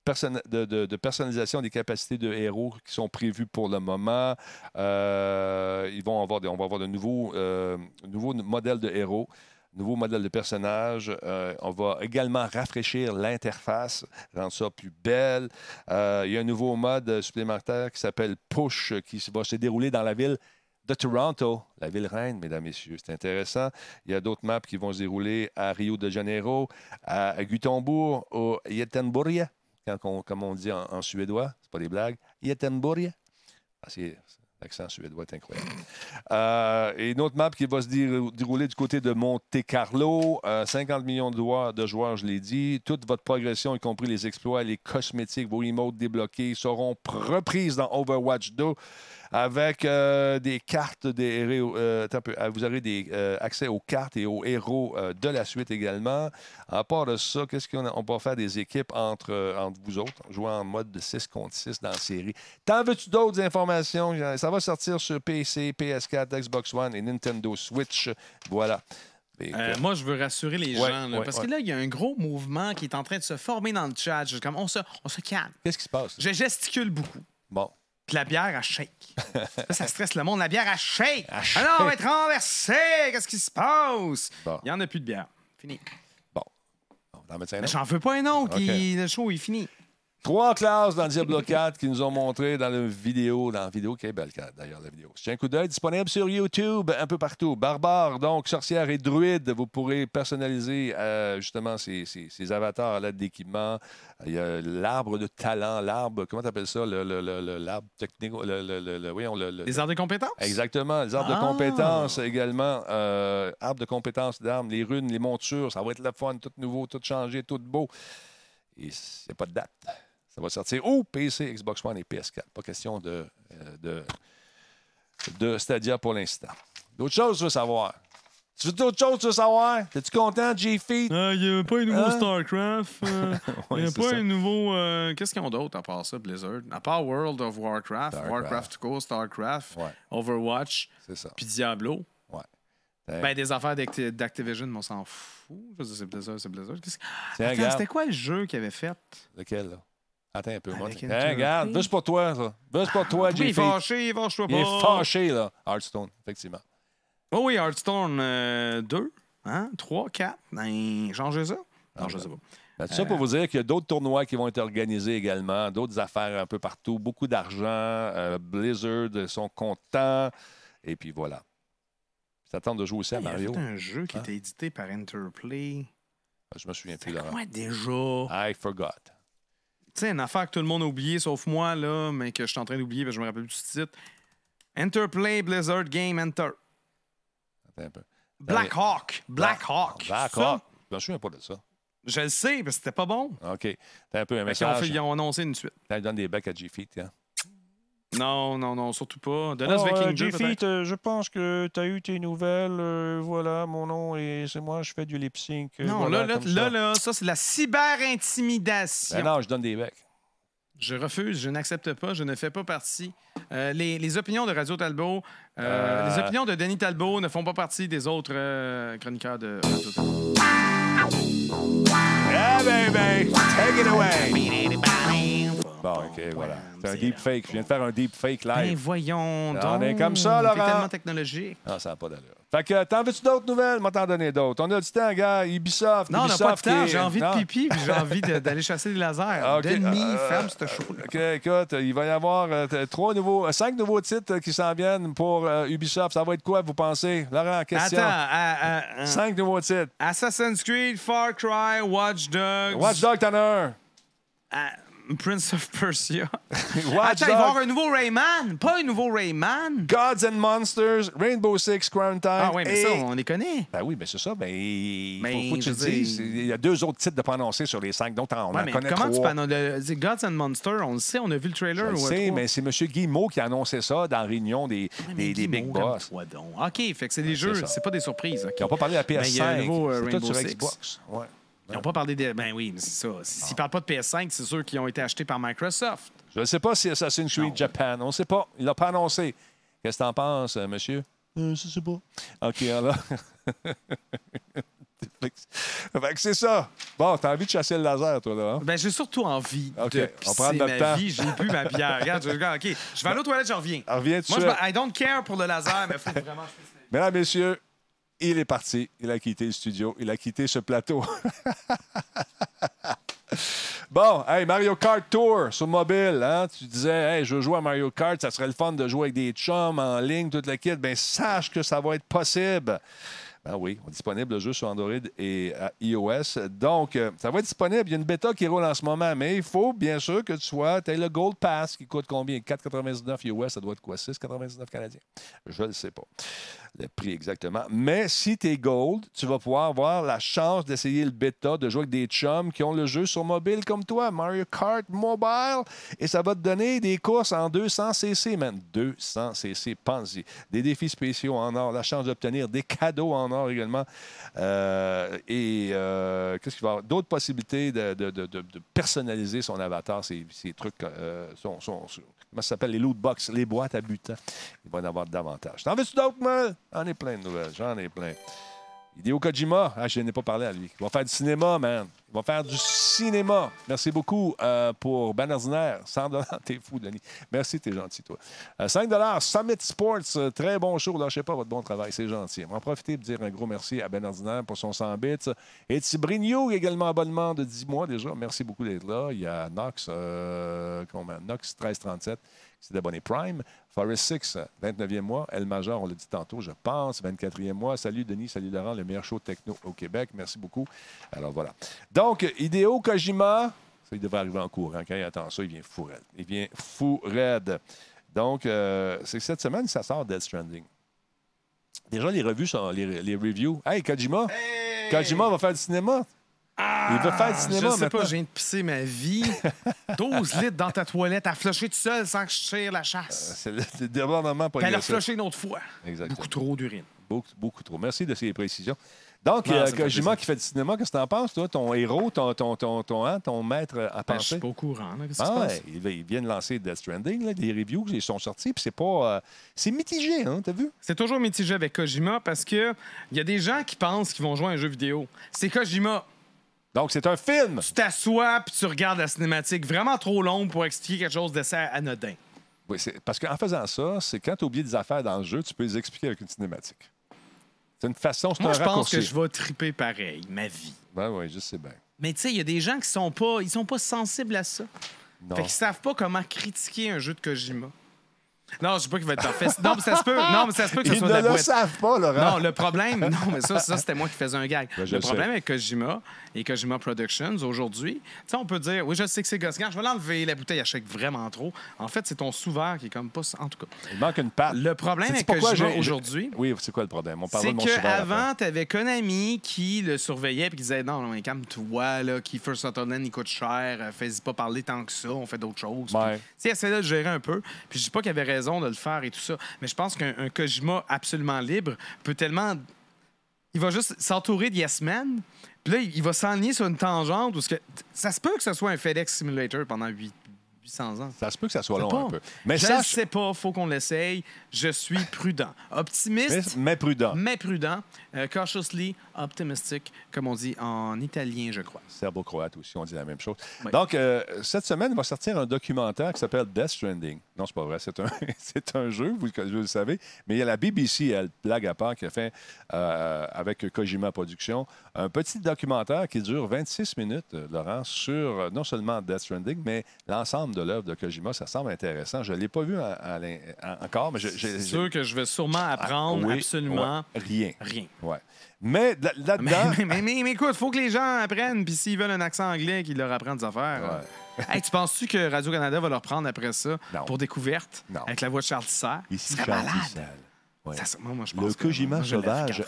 Speaker 1: perso- De, de- de personnalisation des capacités de héros qui sont prévues pour le moment. Euh, ils vont avoir des- on va avoir de nouveaux, euh, nouveaux modèles de héros nouveau modèle de personnage. Euh, on va également rafraîchir l'interface, rendre ça plus belle. Euh, il y a un nouveau mode supplémentaire qui s'appelle Push, qui va se dérouler dans la ville de Toronto, la ville reine, mesdames, messieurs. C'est intéressant. Il y a d'autres maps qui vont se dérouler à Rio de Janeiro, à Gutembourg, au on- comme on dit en, en suédois. C'est pas des blagues. Göteborg. Ah, c'est- L'accent suédois est incroyable. Euh, et une autre map qui va se dé- dérouler du côté de Monte Carlo. Euh, 50 millions de de joueurs, je l'ai dit. Toute votre progression, y compris les exploits, les cosmétiques, vos emotes débloqués, seront reprises dans Overwatch 2 avec euh, des cartes des héros. euh. Euh, vous aurez des, accès aux cartes et aux héros de la suite également. À part de ça, qu'est-ce qu'on? On peut faire des équipes entre, entre vous autres, jouer en mode de 6 contre 6 dans la série. T'en veux-tu d'autres informations? Ça va sortir sur PC, PS4, Xbox One et Nintendo Switch. Voilà.
Speaker 2: Euh, moi, je veux rassurer les
Speaker 1: Ouais,
Speaker 2: gens. là,
Speaker 1: ouais,
Speaker 2: parce
Speaker 1: ouais.
Speaker 2: que là, il y a un gros mouvement qui est en train de se former dans le chat. Comme, on, se, on se calme.
Speaker 1: Qu'est-ce qui se passe?
Speaker 2: Je gesticule beaucoup.
Speaker 1: Bon.
Speaker 2: Puis la bière, elle shake. là, ça stresse le monde. La bière, elle shake.
Speaker 1: Elle
Speaker 2: Ah non, on va être renversé. Qu'est-ce qui se passe?
Speaker 1: Bon.
Speaker 2: Il n'y en a plus de bière. Fini.
Speaker 1: Bon. On un autre.
Speaker 2: j'en veux pas un autre. Le show est fini.
Speaker 1: Trois classes dans Diablo 4 qui nous ont montré dans la vidéo, dans la vidéo qui est belle d'ailleurs, la vidéo. C'est un coup d'œil disponible sur YouTube, un peu partout. Barbare, donc sorcière et druide, vous pourrez personnaliser euh, justement ces, ces- ces avatars à l'aide d'équipements. Il y a l'arbre de talent, l'arbre, comment tu appelles ça, le- le- le- le- l'arbre technique, le, le- le- voyons, le-
Speaker 2: Les arts de compétences?
Speaker 1: Exactement. Les arbres
Speaker 2: Ah!
Speaker 1: de compétences également. Euh, arbres de compétences d'armes, les runes, les montures. Ça va être le fun, tout nouveau, tout changé, tout beau. Et il n'y a pas de date. Ça va sortir au PC, Xbox One et PS4. Pas question de, euh, de, de Stadia pour l'instant. D'autres choses, tu veux savoir? Tu veux d'autres choses, tu veux savoir? T'es-tu content, G-Feet?
Speaker 2: Il n'y a pas un nouveau
Speaker 1: Hein?
Speaker 2: StarCraft. euh, Il n'y a
Speaker 1: c'est
Speaker 2: pas
Speaker 1: ça.
Speaker 2: un nouveau. euh, Qu'est-ce qu'ils ont d'autre à part ça, Blizzard? À part World of Warcraft,
Speaker 1: Starcraft.
Speaker 2: Warcraft go, StarCraft,
Speaker 1: Ouais.
Speaker 2: Overwatch,
Speaker 1: C'est ça.
Speaker 2: puis Diablo.
Speaker 1: Ouais.
Speaker 2: Ben, des affaires d'Acti- d'Activision, on s'en fout. Je veux dire, c'est Blizzard, c'est Blizzard. C'était quoi le jeu qu'il avait fait?
Speaker 1: Lequel, là? Attends un peu.
Speaker 2: Interplay.
Speaker 1: regarde, juste pour toi, ça? Juste pour toi,
Speaker 2: Oui, il est fâché, fâche-toi pas.
Speaker 1: Il est fâché, là. Hearthstone, effectivement.
Speaker 2: Oh oui, Hearthstone 2, hein? 3, 4. Ben, changez ça. Non, je sais pas.
Speaker 1: Ben, tout ça pour vous dire qu'il y a d'autres tournois qui vont être organisés également, d'autres affaires un peu partout, beaucoup d'argent. euh, Blizzard sont contents. Et puis voilà. Ils s'attendent de jouer aussi à
Speaker 2: Il y
Speaker 1: Mario.
Speaker 2: avait un jeu qui
Speaker 1: Hein?
Speaker 2: était édité par Interplay.
Speaker 1: Je me souviens plus,
Speaker 2: quoi déjà?
Speaker 1: I forgot.
Speaker 2: Tu sais, une affaire que tout le monde a oublié, sauf moi, là, mais que je suis en train d'oublier, parce que je me rappelle plus du titre. Interplay Blizzard Game Enter.
Speaker 1: Attends un peu.
Speaker 2: Black Hawk. Black Hawk.
Speaker 1: Black Hawk. Je me souviens pas de ça.
Speaker 2: Je le sais, parce que c'était pas bon.
Speaker 1: OK. T'as un peu un message.
Speaker 2: ils ont annoncé une suite.
Speaker 1: T'as donne des becs à G-Feet, hein?
Speaker 2: Non, non, non, surtout pas. The
Speaker 1: Oh,
Speaker 2: Lost Viking 2,
Speaker 1: G-Feet,
Speaker 2: peut-être.
Speaker 1: euh, je pense que tu as eu tes nouvelles. euh, voilà, mon nom et c'est moi, je fais du lip sync. euh,
Speaker 2: Non,
Speaker 1: voilà,
Speaker 2: là, là,
Speaker 1: comme
Speaker 2: là,
Speaker 1: ça.
Speaker 2: là, ça, c'est de la cyber-intimidation.
Speaker 1: Ben non, je donne des becs.
Speaker 2: Je refuse, je n'accepte pas, je ne fais pas partie. Euh, les, les opinions de Radio Talbot, euh,
Speaker 1: Euh.
Speaker 2: les opinions de Denis Talbot ne font pas partie des autres euh, chroniqueurs de Radio Talbot.
Speaker 1: Yeah, baby! Take it away! Bon, OK, voilà. C'est un deep fake. Je viens de faire un deep fake
Speaker 2: Ben
Speaker 1: live.
Speaker 2: voyons donc.
Speaker 1: On est comme ça, Laurent.
Speaker 2: tellement technologique.
Speaker 1: Ah, ça n'a pas d'allure. Fait que, t'en veux-tu d'autres nouvelles? Moi, t'en donner d'autres. On a du temps, gars. Ubisoft.
Speaker 2: Non, on n'a pas de temps.
Speaker 1: est-
Speaker 2: J'ai envie de pipi puis j'ai envie de- d'aller chasser des lasers.
Speaker 1: Ah, OK.
Speaker 2: Denis,
Speaker 1: Euh,
Speaker 2: ferme ce show
Speaker 1: OK, écoute, il va y avoir euh, trois nouveaux, euh, cinq nouveaux titres qui s'en viennent pour euh, Ubisoft. Ça va être quoi, vous pensez? Laurent, question.
Speaker 2: Attends.
Speaker 1: Cinq nouveaux titres.
Speaker 2: Assassin's Creed, Far Cry, Watch Dogs.
Speaker 1: Watch Dog, t'en as un.
Speaker 2: Prince of Persia.
Speaker 1: Watch
Speaker 2: Attends, il va y avoir un nouveau Rayman. Pas un nouveau Rayman.
Speaker 1: Gods and Monsters, Rainbow Six, Crown Time.
Speaker 2: Ah oui, mais
Speaker 1: et-
Speaker 2: ça, on les connaît.
Speaker 1: Ben oui, mais c'est ça. Ben, il faut,
Speaker 2: Mais,
Speaker 1: faut que tu
Speaker 2: je
Speaker 1: le dises. Il y a deux autres titres de prononcer sur les cinq, donc on
Speaker 2: Ouais,
Speaker 1: en
Speaker 2: mais
Speaker 1: connaît
Speaker 2: comment tu
Speaker 1: trois.
Speaker 2: peux annoncer- c'est Gods and Monsters, on le sait, on a vu le
Speaker 1: Je
Speaker 2: trailer.
Speaker 1: le
Speaker 2: ou
Speaker 1: sais, mais c'est M. Guillemot qui a annoncé ça dans la réunion des,
Speaker 2: Mais
Speaker 1: des, des Big Boss.
Speaker 2: donc. OK, fait que c'est des jeux, c'est pas des surprises. ok.
Speaker 1: Ils n'ont pas parlé de la
Speaker 2: Mais il y a un
Speaker 1: PS5.
Speaker 2: nouveau, euh,
Speaker 1: c'est tout
Speaker 2: Rainbow
Speaker 1: sur
Speaker 2: Six.
Speaker 1: Xbox. Ouais.
Speaker 2: Ils n'ont pas parlé des. Ben oui, mais c'est ça. S'ils parlent pas de PS5, c'est sûr qu'ils ont été achetés par Microsoft.
Speaker 1: Je ne sais pas si Assassin's Creed Japan. On ne sait pas. Il l'a pas annoncé. Qu'est-ce que tu en penses, euh, monsieur? Euh, je sais pas. OK, alors. fait que c'est ça. Bon, t'as envie de chasser le laser, toi, là. hein?
Speaker 2: Ben, j'ai surtout envie
Speaker 1: OK,
Speaker 2: de
Speaker 1: on prend
Speaker 2: pisser
Speaker 1: notre
Speaker 2: ma
Speaker 1: temps.
Speaker 2: vie. J'ai bu ma bière. Regarde, je, regarde, OK, je vais aller aux toilettes, je reviens.
Speaker 1: Reviens tout
Speaker 2: Moi,
Speaker 1: de
Speaker 2: je, me- I don't care pour le laser, mais il faut vraiment que je pisse ma vie.
Speaker 1: Mesdames, messieurs, il est parti. Il a quitté le studio. Il a quitté ce plateau. bon, hey, Mario Kart Tour sur mobile. Hein? Tu disais, hey, je veux jouer à Mario Kart. Ça serait le fun de jouer avec des chums en ligne, toute la kit. Ben, sache que ça va être possible. Ben oui, disponible le jeu sur Android et à iOS. Donc, euh, ça va être disponible. Il y a une bêta qui roule en ce moment, mais il faut bien sûr que tu sois. Tu le Gold Pass qui coûte combien? 4,99 US, ça doit être quoi? 6,99 canadiens? Je ne sais pas le prix exactement. Mais si tu es Gold, tu vas pouvoir avoir la chance d'essayer le bêta, de jouer avec des chums qui ont le jeu sur mobile comme toi, Mario Kart Mobile, et ça va te donner des courses en 200 cc, man. 200 cc, pense-y. Des défis spéciaux en or, la chance d'obtenir des cadeaux en or également. Euh, et euh, qu'est-ce qu'il va y avoir? D'autres possibilités de, personnaliser son avatar, ces, trucs, euh, son- son- son- ça s'appelle, les loot box, les boîtes à butin. Il va y en avoir davantage. T'en veux-tu d'autres, moi? J'en ai plein de nouvelles, j'en ai plein. Hideo Kojima, ah, je n'ai pas parlé à lui. Il va faire du cinéma, man. Il va faire du cinéma. Merci beaucoup euh, pour Ben Ordinaire. 100 T'es fou, Denis. Merci, t'es gentil, toi. Euh, 5 Summit Sports. euh, très bon show. Lâchez pas votre bon travail. C'est gentil. On va en profiter pour dire un gros merci à Ben Ordinaire pour son 100 bits. Et Tibrigno, également abonnement de 10 mois déjà. Merci beaucoup d'être là. Il y a Nox, euh, comment, Nox 1337 c'est d'abonné Prime. Forest 6, 29e mois. El Major, on l'a dit tantôt, je pense, 24e mois. Salut Denis, salut Laurent, le meilleur show techno au Québec. Merci beaucoup. Alors voilà. Donc, Hideo Kojima, ça, il devrait arriver en courant. Quand il attend ça, il vient fou raide. Il vient fou raide. Donc, euh, c'est cette semaine ça sort Dead Stranding. Déjà, les revues sont les, les reviews. Hey, Kojima! Kojima va faire du cinéma? Il veut faire du cinéma
Speaker 2: Ah, Je sais pas, je viens de pisser ma vie. 12 litres dans ta toilette à flusher tout seul sans que je tire la chasse.
Speaker 1: C'est le, le débordement
Speaker 2: Puis elle a flushé une autre fois.
Speaker 1: Exactement.
Speaker 2: Beaucoup trop d'urine.
Speaker 1: Beaucoup, beaucoup trop. Merci de ces précisions. Donc,
Speaker 2: Non,
Speaker 1: euh,
Speaker 2: ça me fait
Speaker 1: Kojima
Speaker 2: plaisir.
Speaker 1: qui fait du cinéma, qu'est-ce que tu en penses, toi? Ton héros, ton, ton, ton, ton, hein, ton maître à
Speaker 2: Ben, je
Speaker 1: penser?
Speaker 2: suis pas au courant. là. Qu'est-ce qui
Speaker 1: Ah ouais,
Speaker 2: passe?
Speaker 1: il, va- il vient de lancer Death Stranding, là, des reviews qui sont sortis, puis c'est pas... euh, c'est mitigé, hein, t'as vu?
Speaker 2: C'est toujours mitigé avec Kojima parce que il y a des gens qui pensent qu'ils vont jouer à un jeu vidéo. C'est Kojima.
Speaker 1: Donc, c'est un film!
Speaker 2: Tu t'assois puis tu regardes la cinématique vraiment trop longue pour expliquer quelque chose d'assez anodin.
Speaker 1: Oui, parce qu'en faisant ça, c'est quand tu oublies des affaires dans le jeu, tu peux les expliquer avec une cinématique. C'est une façon, c'est
Speaker 2: Moi,
Speaker 1: un
Speaker 2: je pense que je vais triper pareil, ma vie.
Speaker 1: Ben oui, je sais bien.
Speaker 2: Mais tu sais, il y a des gens qui sont pas, ils sont pas sensibles à ça.
Speaker 1: Non.
Speaker 2: Fait qu'ils savent pas comment critiquer un jeu de Kojima. Non, je sais pas qu'il va être parfait. Non, mais ça se peut, non, mais ça se peut que ce
Speaker 5: Ils
Speaker 2: soit
Speaker 5: ne
Speaker 2: de la
Speaker 5: le
Speaker 2: boîte.
Speaker 5: savent pas, Laurent.
Speaker 2: Non, le problème, non, mais ça, ça c'était moi qui faisais un gag.
Speaker 1: Ben,
Speaker 2: le
Speaker 1: le
Speaker 2: problème
Speaker 1: sais.
Speaker 2: avec Kojima et Kojima Productions aujourd'hui, tu on peut dire, oui, je sais que c'est gossant, je vais l'enlever, la bouteille achète vraiment trop. En fait, c'est ton sous-verre qui est comme pas. En tout cas,
Speaker 1: Il manque une patte.
Speaker 2: le problème avec Kojima aujourd'hui,
Speaker 1: Oui, c'est quoi le problème? On parle de
Speaker 2: c'est
Speaker 1: mon souverain
Speaker 2: qu'avant, tu avais Konami qui le surveillait et qui disait Non, non, mais calme-toi, là, Kiefer Sutherland, il coûte cher, euh, fais-y pas parler tant que ça, on fait d'autres choses.
Speaker 1: Ouais.
Speaker 2: Tu sais, essaie de le gérer un peu. Puis je dis pas qu'il avait raison de le faire et tout ça, mais je pense qu'un un Kojima absolument libre peut tellement. Il va juste s'entourer de Yes Man, puis là, il va s'enligner sur une tangente. Où que... Ça se peut que ce soit un FedEx Simulator pendant 8 100 ans.
Speaker 1: Ça se peut que ça soit long un peu. Mais
Speaker 2: je ne sache... sais pas, faut qu'on l'essaye. Je suis prudent. Optimiste.
Speaker 1: Mais, prudent.
Speaker 2: Mais prudent. Euh, cautiously optimistic, comme on dit en italien, je crois.
Speaker 1: Serbo-croate aussi, on dit la même chose. Donc, euh, cette semaine, va sortir un documentaire qui s'appelle Death Stranding. Non, c'est pas vrai. C'est un, c'est un jeu, vous le, savez. Mais il y a la BBC, elle blague à part, qui a fait, euh, avec Kojima Productions, un petit documentaire qui dure 26 minutes, euh, Laurent, sur non seulement Death Stranding, mais l'ensemble de l'œuvre de Kojima. Ça semble intéressant. Je ne l'ai pas vu en- en encore, mais je-
Speaker 2: C'est sûr que je vais sûrement apprendre
Speaker 1: Ah, oui,
Speaker 2: absolument
Speaker 1: ouais, rien.
Speaker 2: rien.
Speaker 1: Ouais. Mais là-
Speaker 2: Mais,
Speaker 1: là-dedans.
Speaker 2: mais, mais, mais- mais écoute, faut que les gens apprennent, puis s'ils veulent un accent anglais, qu'ils leur apprennent des affaires. Hey, tu penses-tu que Radio-Canada va leur prendre après ça
Speaker 1: Non.
Speaker 2: pour découverte
Speaker 1: Non.
Speaker 2: avec la voix de Charles Tisser?
Speaker 1: Ici, Charles
Speaker 2: malade.
Speaker 1: Ouais.
Speaker 2: Ça, moi, je
Speaker 1: Le
Speaker 2: pense que-
Speaker 1: Kojima
Speaker 2: moi,
Speaker 1: sauvage.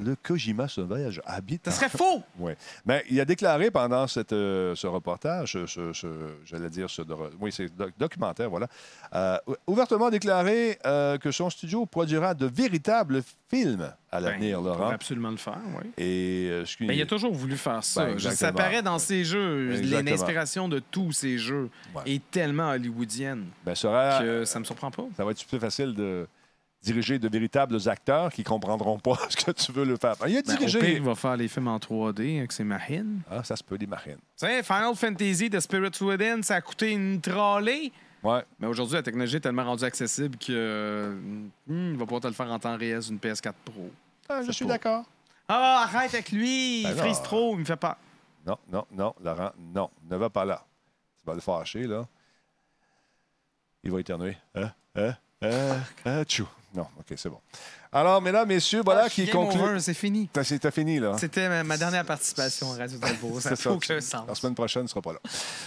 Speaker 1: Le Kojima sauvage habite.
Speaker 2: Ça serait faux!
Speaker 1: Oui. Mais il a déclaré pendant cette, euh, ce reportage, ce, ce- j'allais dire ce oui, c'est doc- documentaire, voilà, euh, ou- ouvertement déclaré euh, que son studio produira de véritables films à l'avenir,
Speaker 2: Ben, il pourrait
Speaker 1: Laurent.
Speaker 2: absolument le faire, oui.
Speaker 1: Et
Speaker 2: Ben, il a toujours voulu faire ça.
Speaker 1: Ben,
Speaker 2: ça paraît dans ses jeux. L'inspiration de tous ces jeux
Speaker 1: Ouais.
Speaker 2: est tellement hollywoodienne
Speaker 1: ben, sera,
Speaker 2: que ça me surprend pas.
Speaker 1: ça va être plus facile de diriger de véritables acteurs qui comprendront pas ce que tu veux le faire. Il a
Speaker 2: Ben, au
Speaker 1: dirigé.
Speaker 2: pire, il va faire les films en 3D avec ses machines.
Speaker 1: Ah, ça se peut, des marines.
Speaker 2: Tu sais, Final Fantasy de Spirits Within, ça a coûté une trolley.
Speaker 1: Ouais.
Speaker 2: Mais aujourd'hui, la technologie est tellement rendue accessible que euh, hmm, il va pouvoir te le faire en temps réel sur une PS4 Pro.
Speaker 1: Ah, je suis d'accord.
Speaker 2: Ah, arrête avec lui!
Speaker 1: Ben
Speaker 2: il frise
Speaker 1: non.
Speaker 2: trop, il me fait pas.
Speaker 1: Non, non, non, Laurent, non, ne va pas là. Tu vas le fâcher, là. Il va éternuer. Hein? Hein? Hein? Hein? Tchou. Non, OK, c'est bon. Alors, mesdames, messieurs, voilà qui
Speaker 2: Game
Speaker 1: conclut.
Speaker 2: c'est fini.
Speaker 1: T'as- fini, là.
Speaker 2: C'était ma, ma dernière participation à Radio Talbot. Ça n'a aucun sens.
Speaker 1: La semaine prochaine, tu ne seras pas là.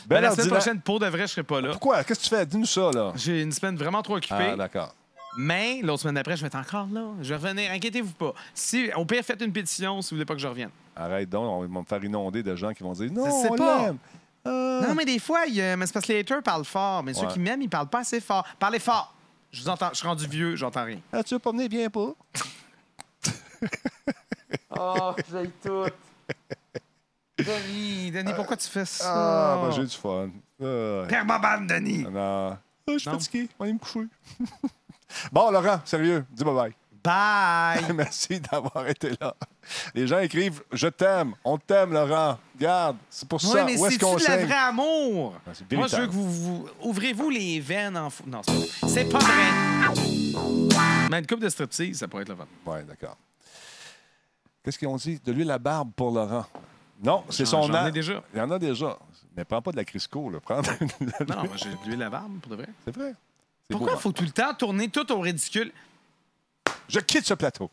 Speaker 2: Ben, la
Speaker 1: Ben,
Speaker 2: semaine
Speaker 1: dis-la-
Speaker 2: prochaine, pour de vrai, je serai pas là.
Speaker 1: Pourquoi? Qu'est-ce que tu fais? Dis-nous ça, là.
Speaker 2: J'ai une semaine vraiment trop occupée.
Speaker 1: Ah, d'accord.
Speaker 2: mais l'autre semaine d'après, je vais être encore là. Je vais revenir. Inquiétez-vous pas. Si, au pire, faites une pétition si vous voulez pas que je revienne.
Speaker 1: Arrête donc, on va me faire inonder de gens qui vont dire non,
Speaker 2: sais
Speaker 1: on
Speaker 2: pas.
Speaker 1: l'aime. Ah.
Speaker 2: Non, mais des fois, il y a- mais c'est parce que les haters parlent fort. Mais ceux qui m'aiment, ils parlent pas assez fort. Parlez fort. Je vous entends. Je suis rendu vieux, j'entends rien.
Speaker 1: Ah, tu veux pas venir? Viens pas.
Speaker 2: Oh, j'ai tout. Denis, Denis, pourquoi tu fais ça?
Speaker 1: Ah, ben, j'ai du fun. Ah,
Speaker 2: Père Babane, Denis.
Speaker 1: non. Ah, je suis
Speaker 2: Non.
Speaker 1: fatigué. On va aller me coucher. bon, Laurent, sérieux, dis bye-bye.
Speaker 2: Bye.
Speaker 1: Merci d'avoir été là. Les gens écrivent Je t'aime, on t'aime, Laurent. Garde, c'est pour ça.
Speaker 2: mais
Speaker 1: Où est-ce qu'on
Speaker 2: de la
Speaker 1: saigne?
Speaker 2: vraie amour?
Speaker 1: Ah, c'est
Speaker 2: Moi, je veux que vous, vous- ouvrez-vous les veines en fou. Non, c'est pas vrai. C'est pas vrai. Mais une coupe de striptease, ça pourrait être le fun.
Speaker 1: Oui, d'accord. Qu'est-ce qu'ils ont dit? De lui la barbe pour Laurent. Non, c'est son
Speaker 2: j'en
Speaker 1: âge.
Speaker 2: ai déjà.
Speaker 1: Il y en a déjà. Mais prends pas de la Crisco, là. Prends de-
Speaker 2: Non, j'ai de l'huile à barbe, pour de vrai.
Speaker 1: C'est vrai. C'est
Speaker 2: Pourquoi il faut tout le temps tourner tout au ridicule?
Speaker 1: Je quitte ce plateau.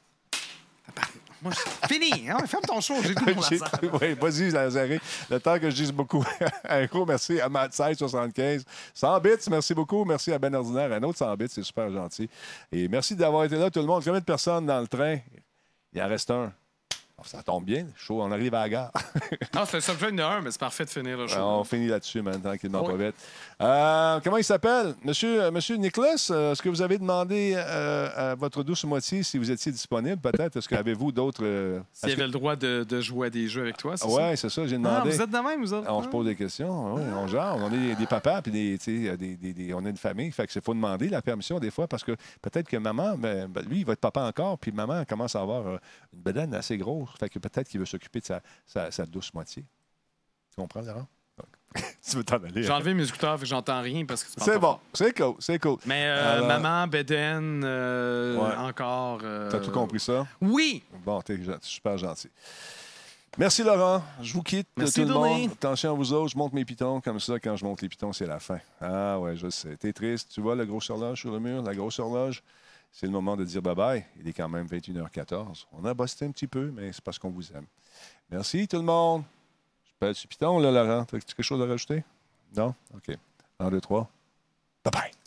Speaker 2: Moi, je... Fini! hein, Ferme ton show, j'ai tout pour
Speaker 1: oui, vas-y, Lazaré. Le temps que je dise beaucoup. un gros merci à Matt 75 100 bits, merci beaucoup. Merci à Ben Ordinaire. Un autre 100 bits, c'est super gentil. Et merci d'avoir été là, tout le monde. Combien de personnes dans le train? Il en reste un. Oh, Ça tombe bien, chaud, on arrive à la gare.
Speaker 2: Non, c'est un subject de un, mais c'est parfait de finir le show.
Speaker 1: on finit là-dessus maintenant, tranquillement,
Speaker 2: Oui.
Speaker 1: pas vite. Euh, comment il s'appelle? Monsieur, euh, Monsieur Nicholas, euh, est-ce que vous avez demandé euh, à votre douce moitié si vous étiez disponible, peut-être? Est-ce qu'avez-vous d'autres... euh,
Speaker 2: S'il
Speaker 1: est-ce
Speaker 2: avait le droit de, de jouer à des jeux avec toi, c'est
Speaker 1: Ouais, c'est ça, j'ai
Speaker 2: ça? Ah,
Speaker 1: demandé.
Speaker 2: vous êtes de même, vous autres?
Speaker 1: On se pose des questions, oui, on genre, on est des papas, puis des, tu sais, des, des- des- on a une famille, fait que c'est faut demander la permission des fois parce que peut-être que maman, ben, ben, lui, il va être papa encore, puis maman commence à avoir une bedaine assez grosse, fait que peut-être qu'il veut s'occuper de sa, sa- sa douce moitié. Tu comprends, Laurent? Tu veux t'en aller?
Speaker 2: J'ai
Speaker 1: hein?
Speaker 2: enlevé mes écouteurs, fait que j'entends rien parce que
Speaker 1: C'est bon, c'est cool, c'est cool.
Speaker 2: Mais euh,
Speaker 1: Alors-
Speaker 2: maman, Beden, euh,
Speaker 1: Ouais.
Speaker 2: encore. euh,
Speaker 1: T'as tout compris ça?
Speaker 2: Oui!
Speaker 1: Bon, t'es super gentil. Merci, Laurent. Je vous quitte,
Speaker 2: Merci,
Speaker 1: tout le monde. Attention à vous autres. Je monte mes pitons comme ça. Quand je monte les pitons, c'est la fin. Ah ouais, je sais. T'es triste. Tu vois la grosse horloge sur le mur? La grosse horloge? C'est le moment de dire bye-bye. Il est quand même 21h14. On a bossé un petit peu, mais c'est parce qu'on vous aime. Merci, tout le monde. Je pèse sur piton, là, Laurent. T'as quelque chose à rajouter? Non? OK. Un, deux, trois. Bye-bye.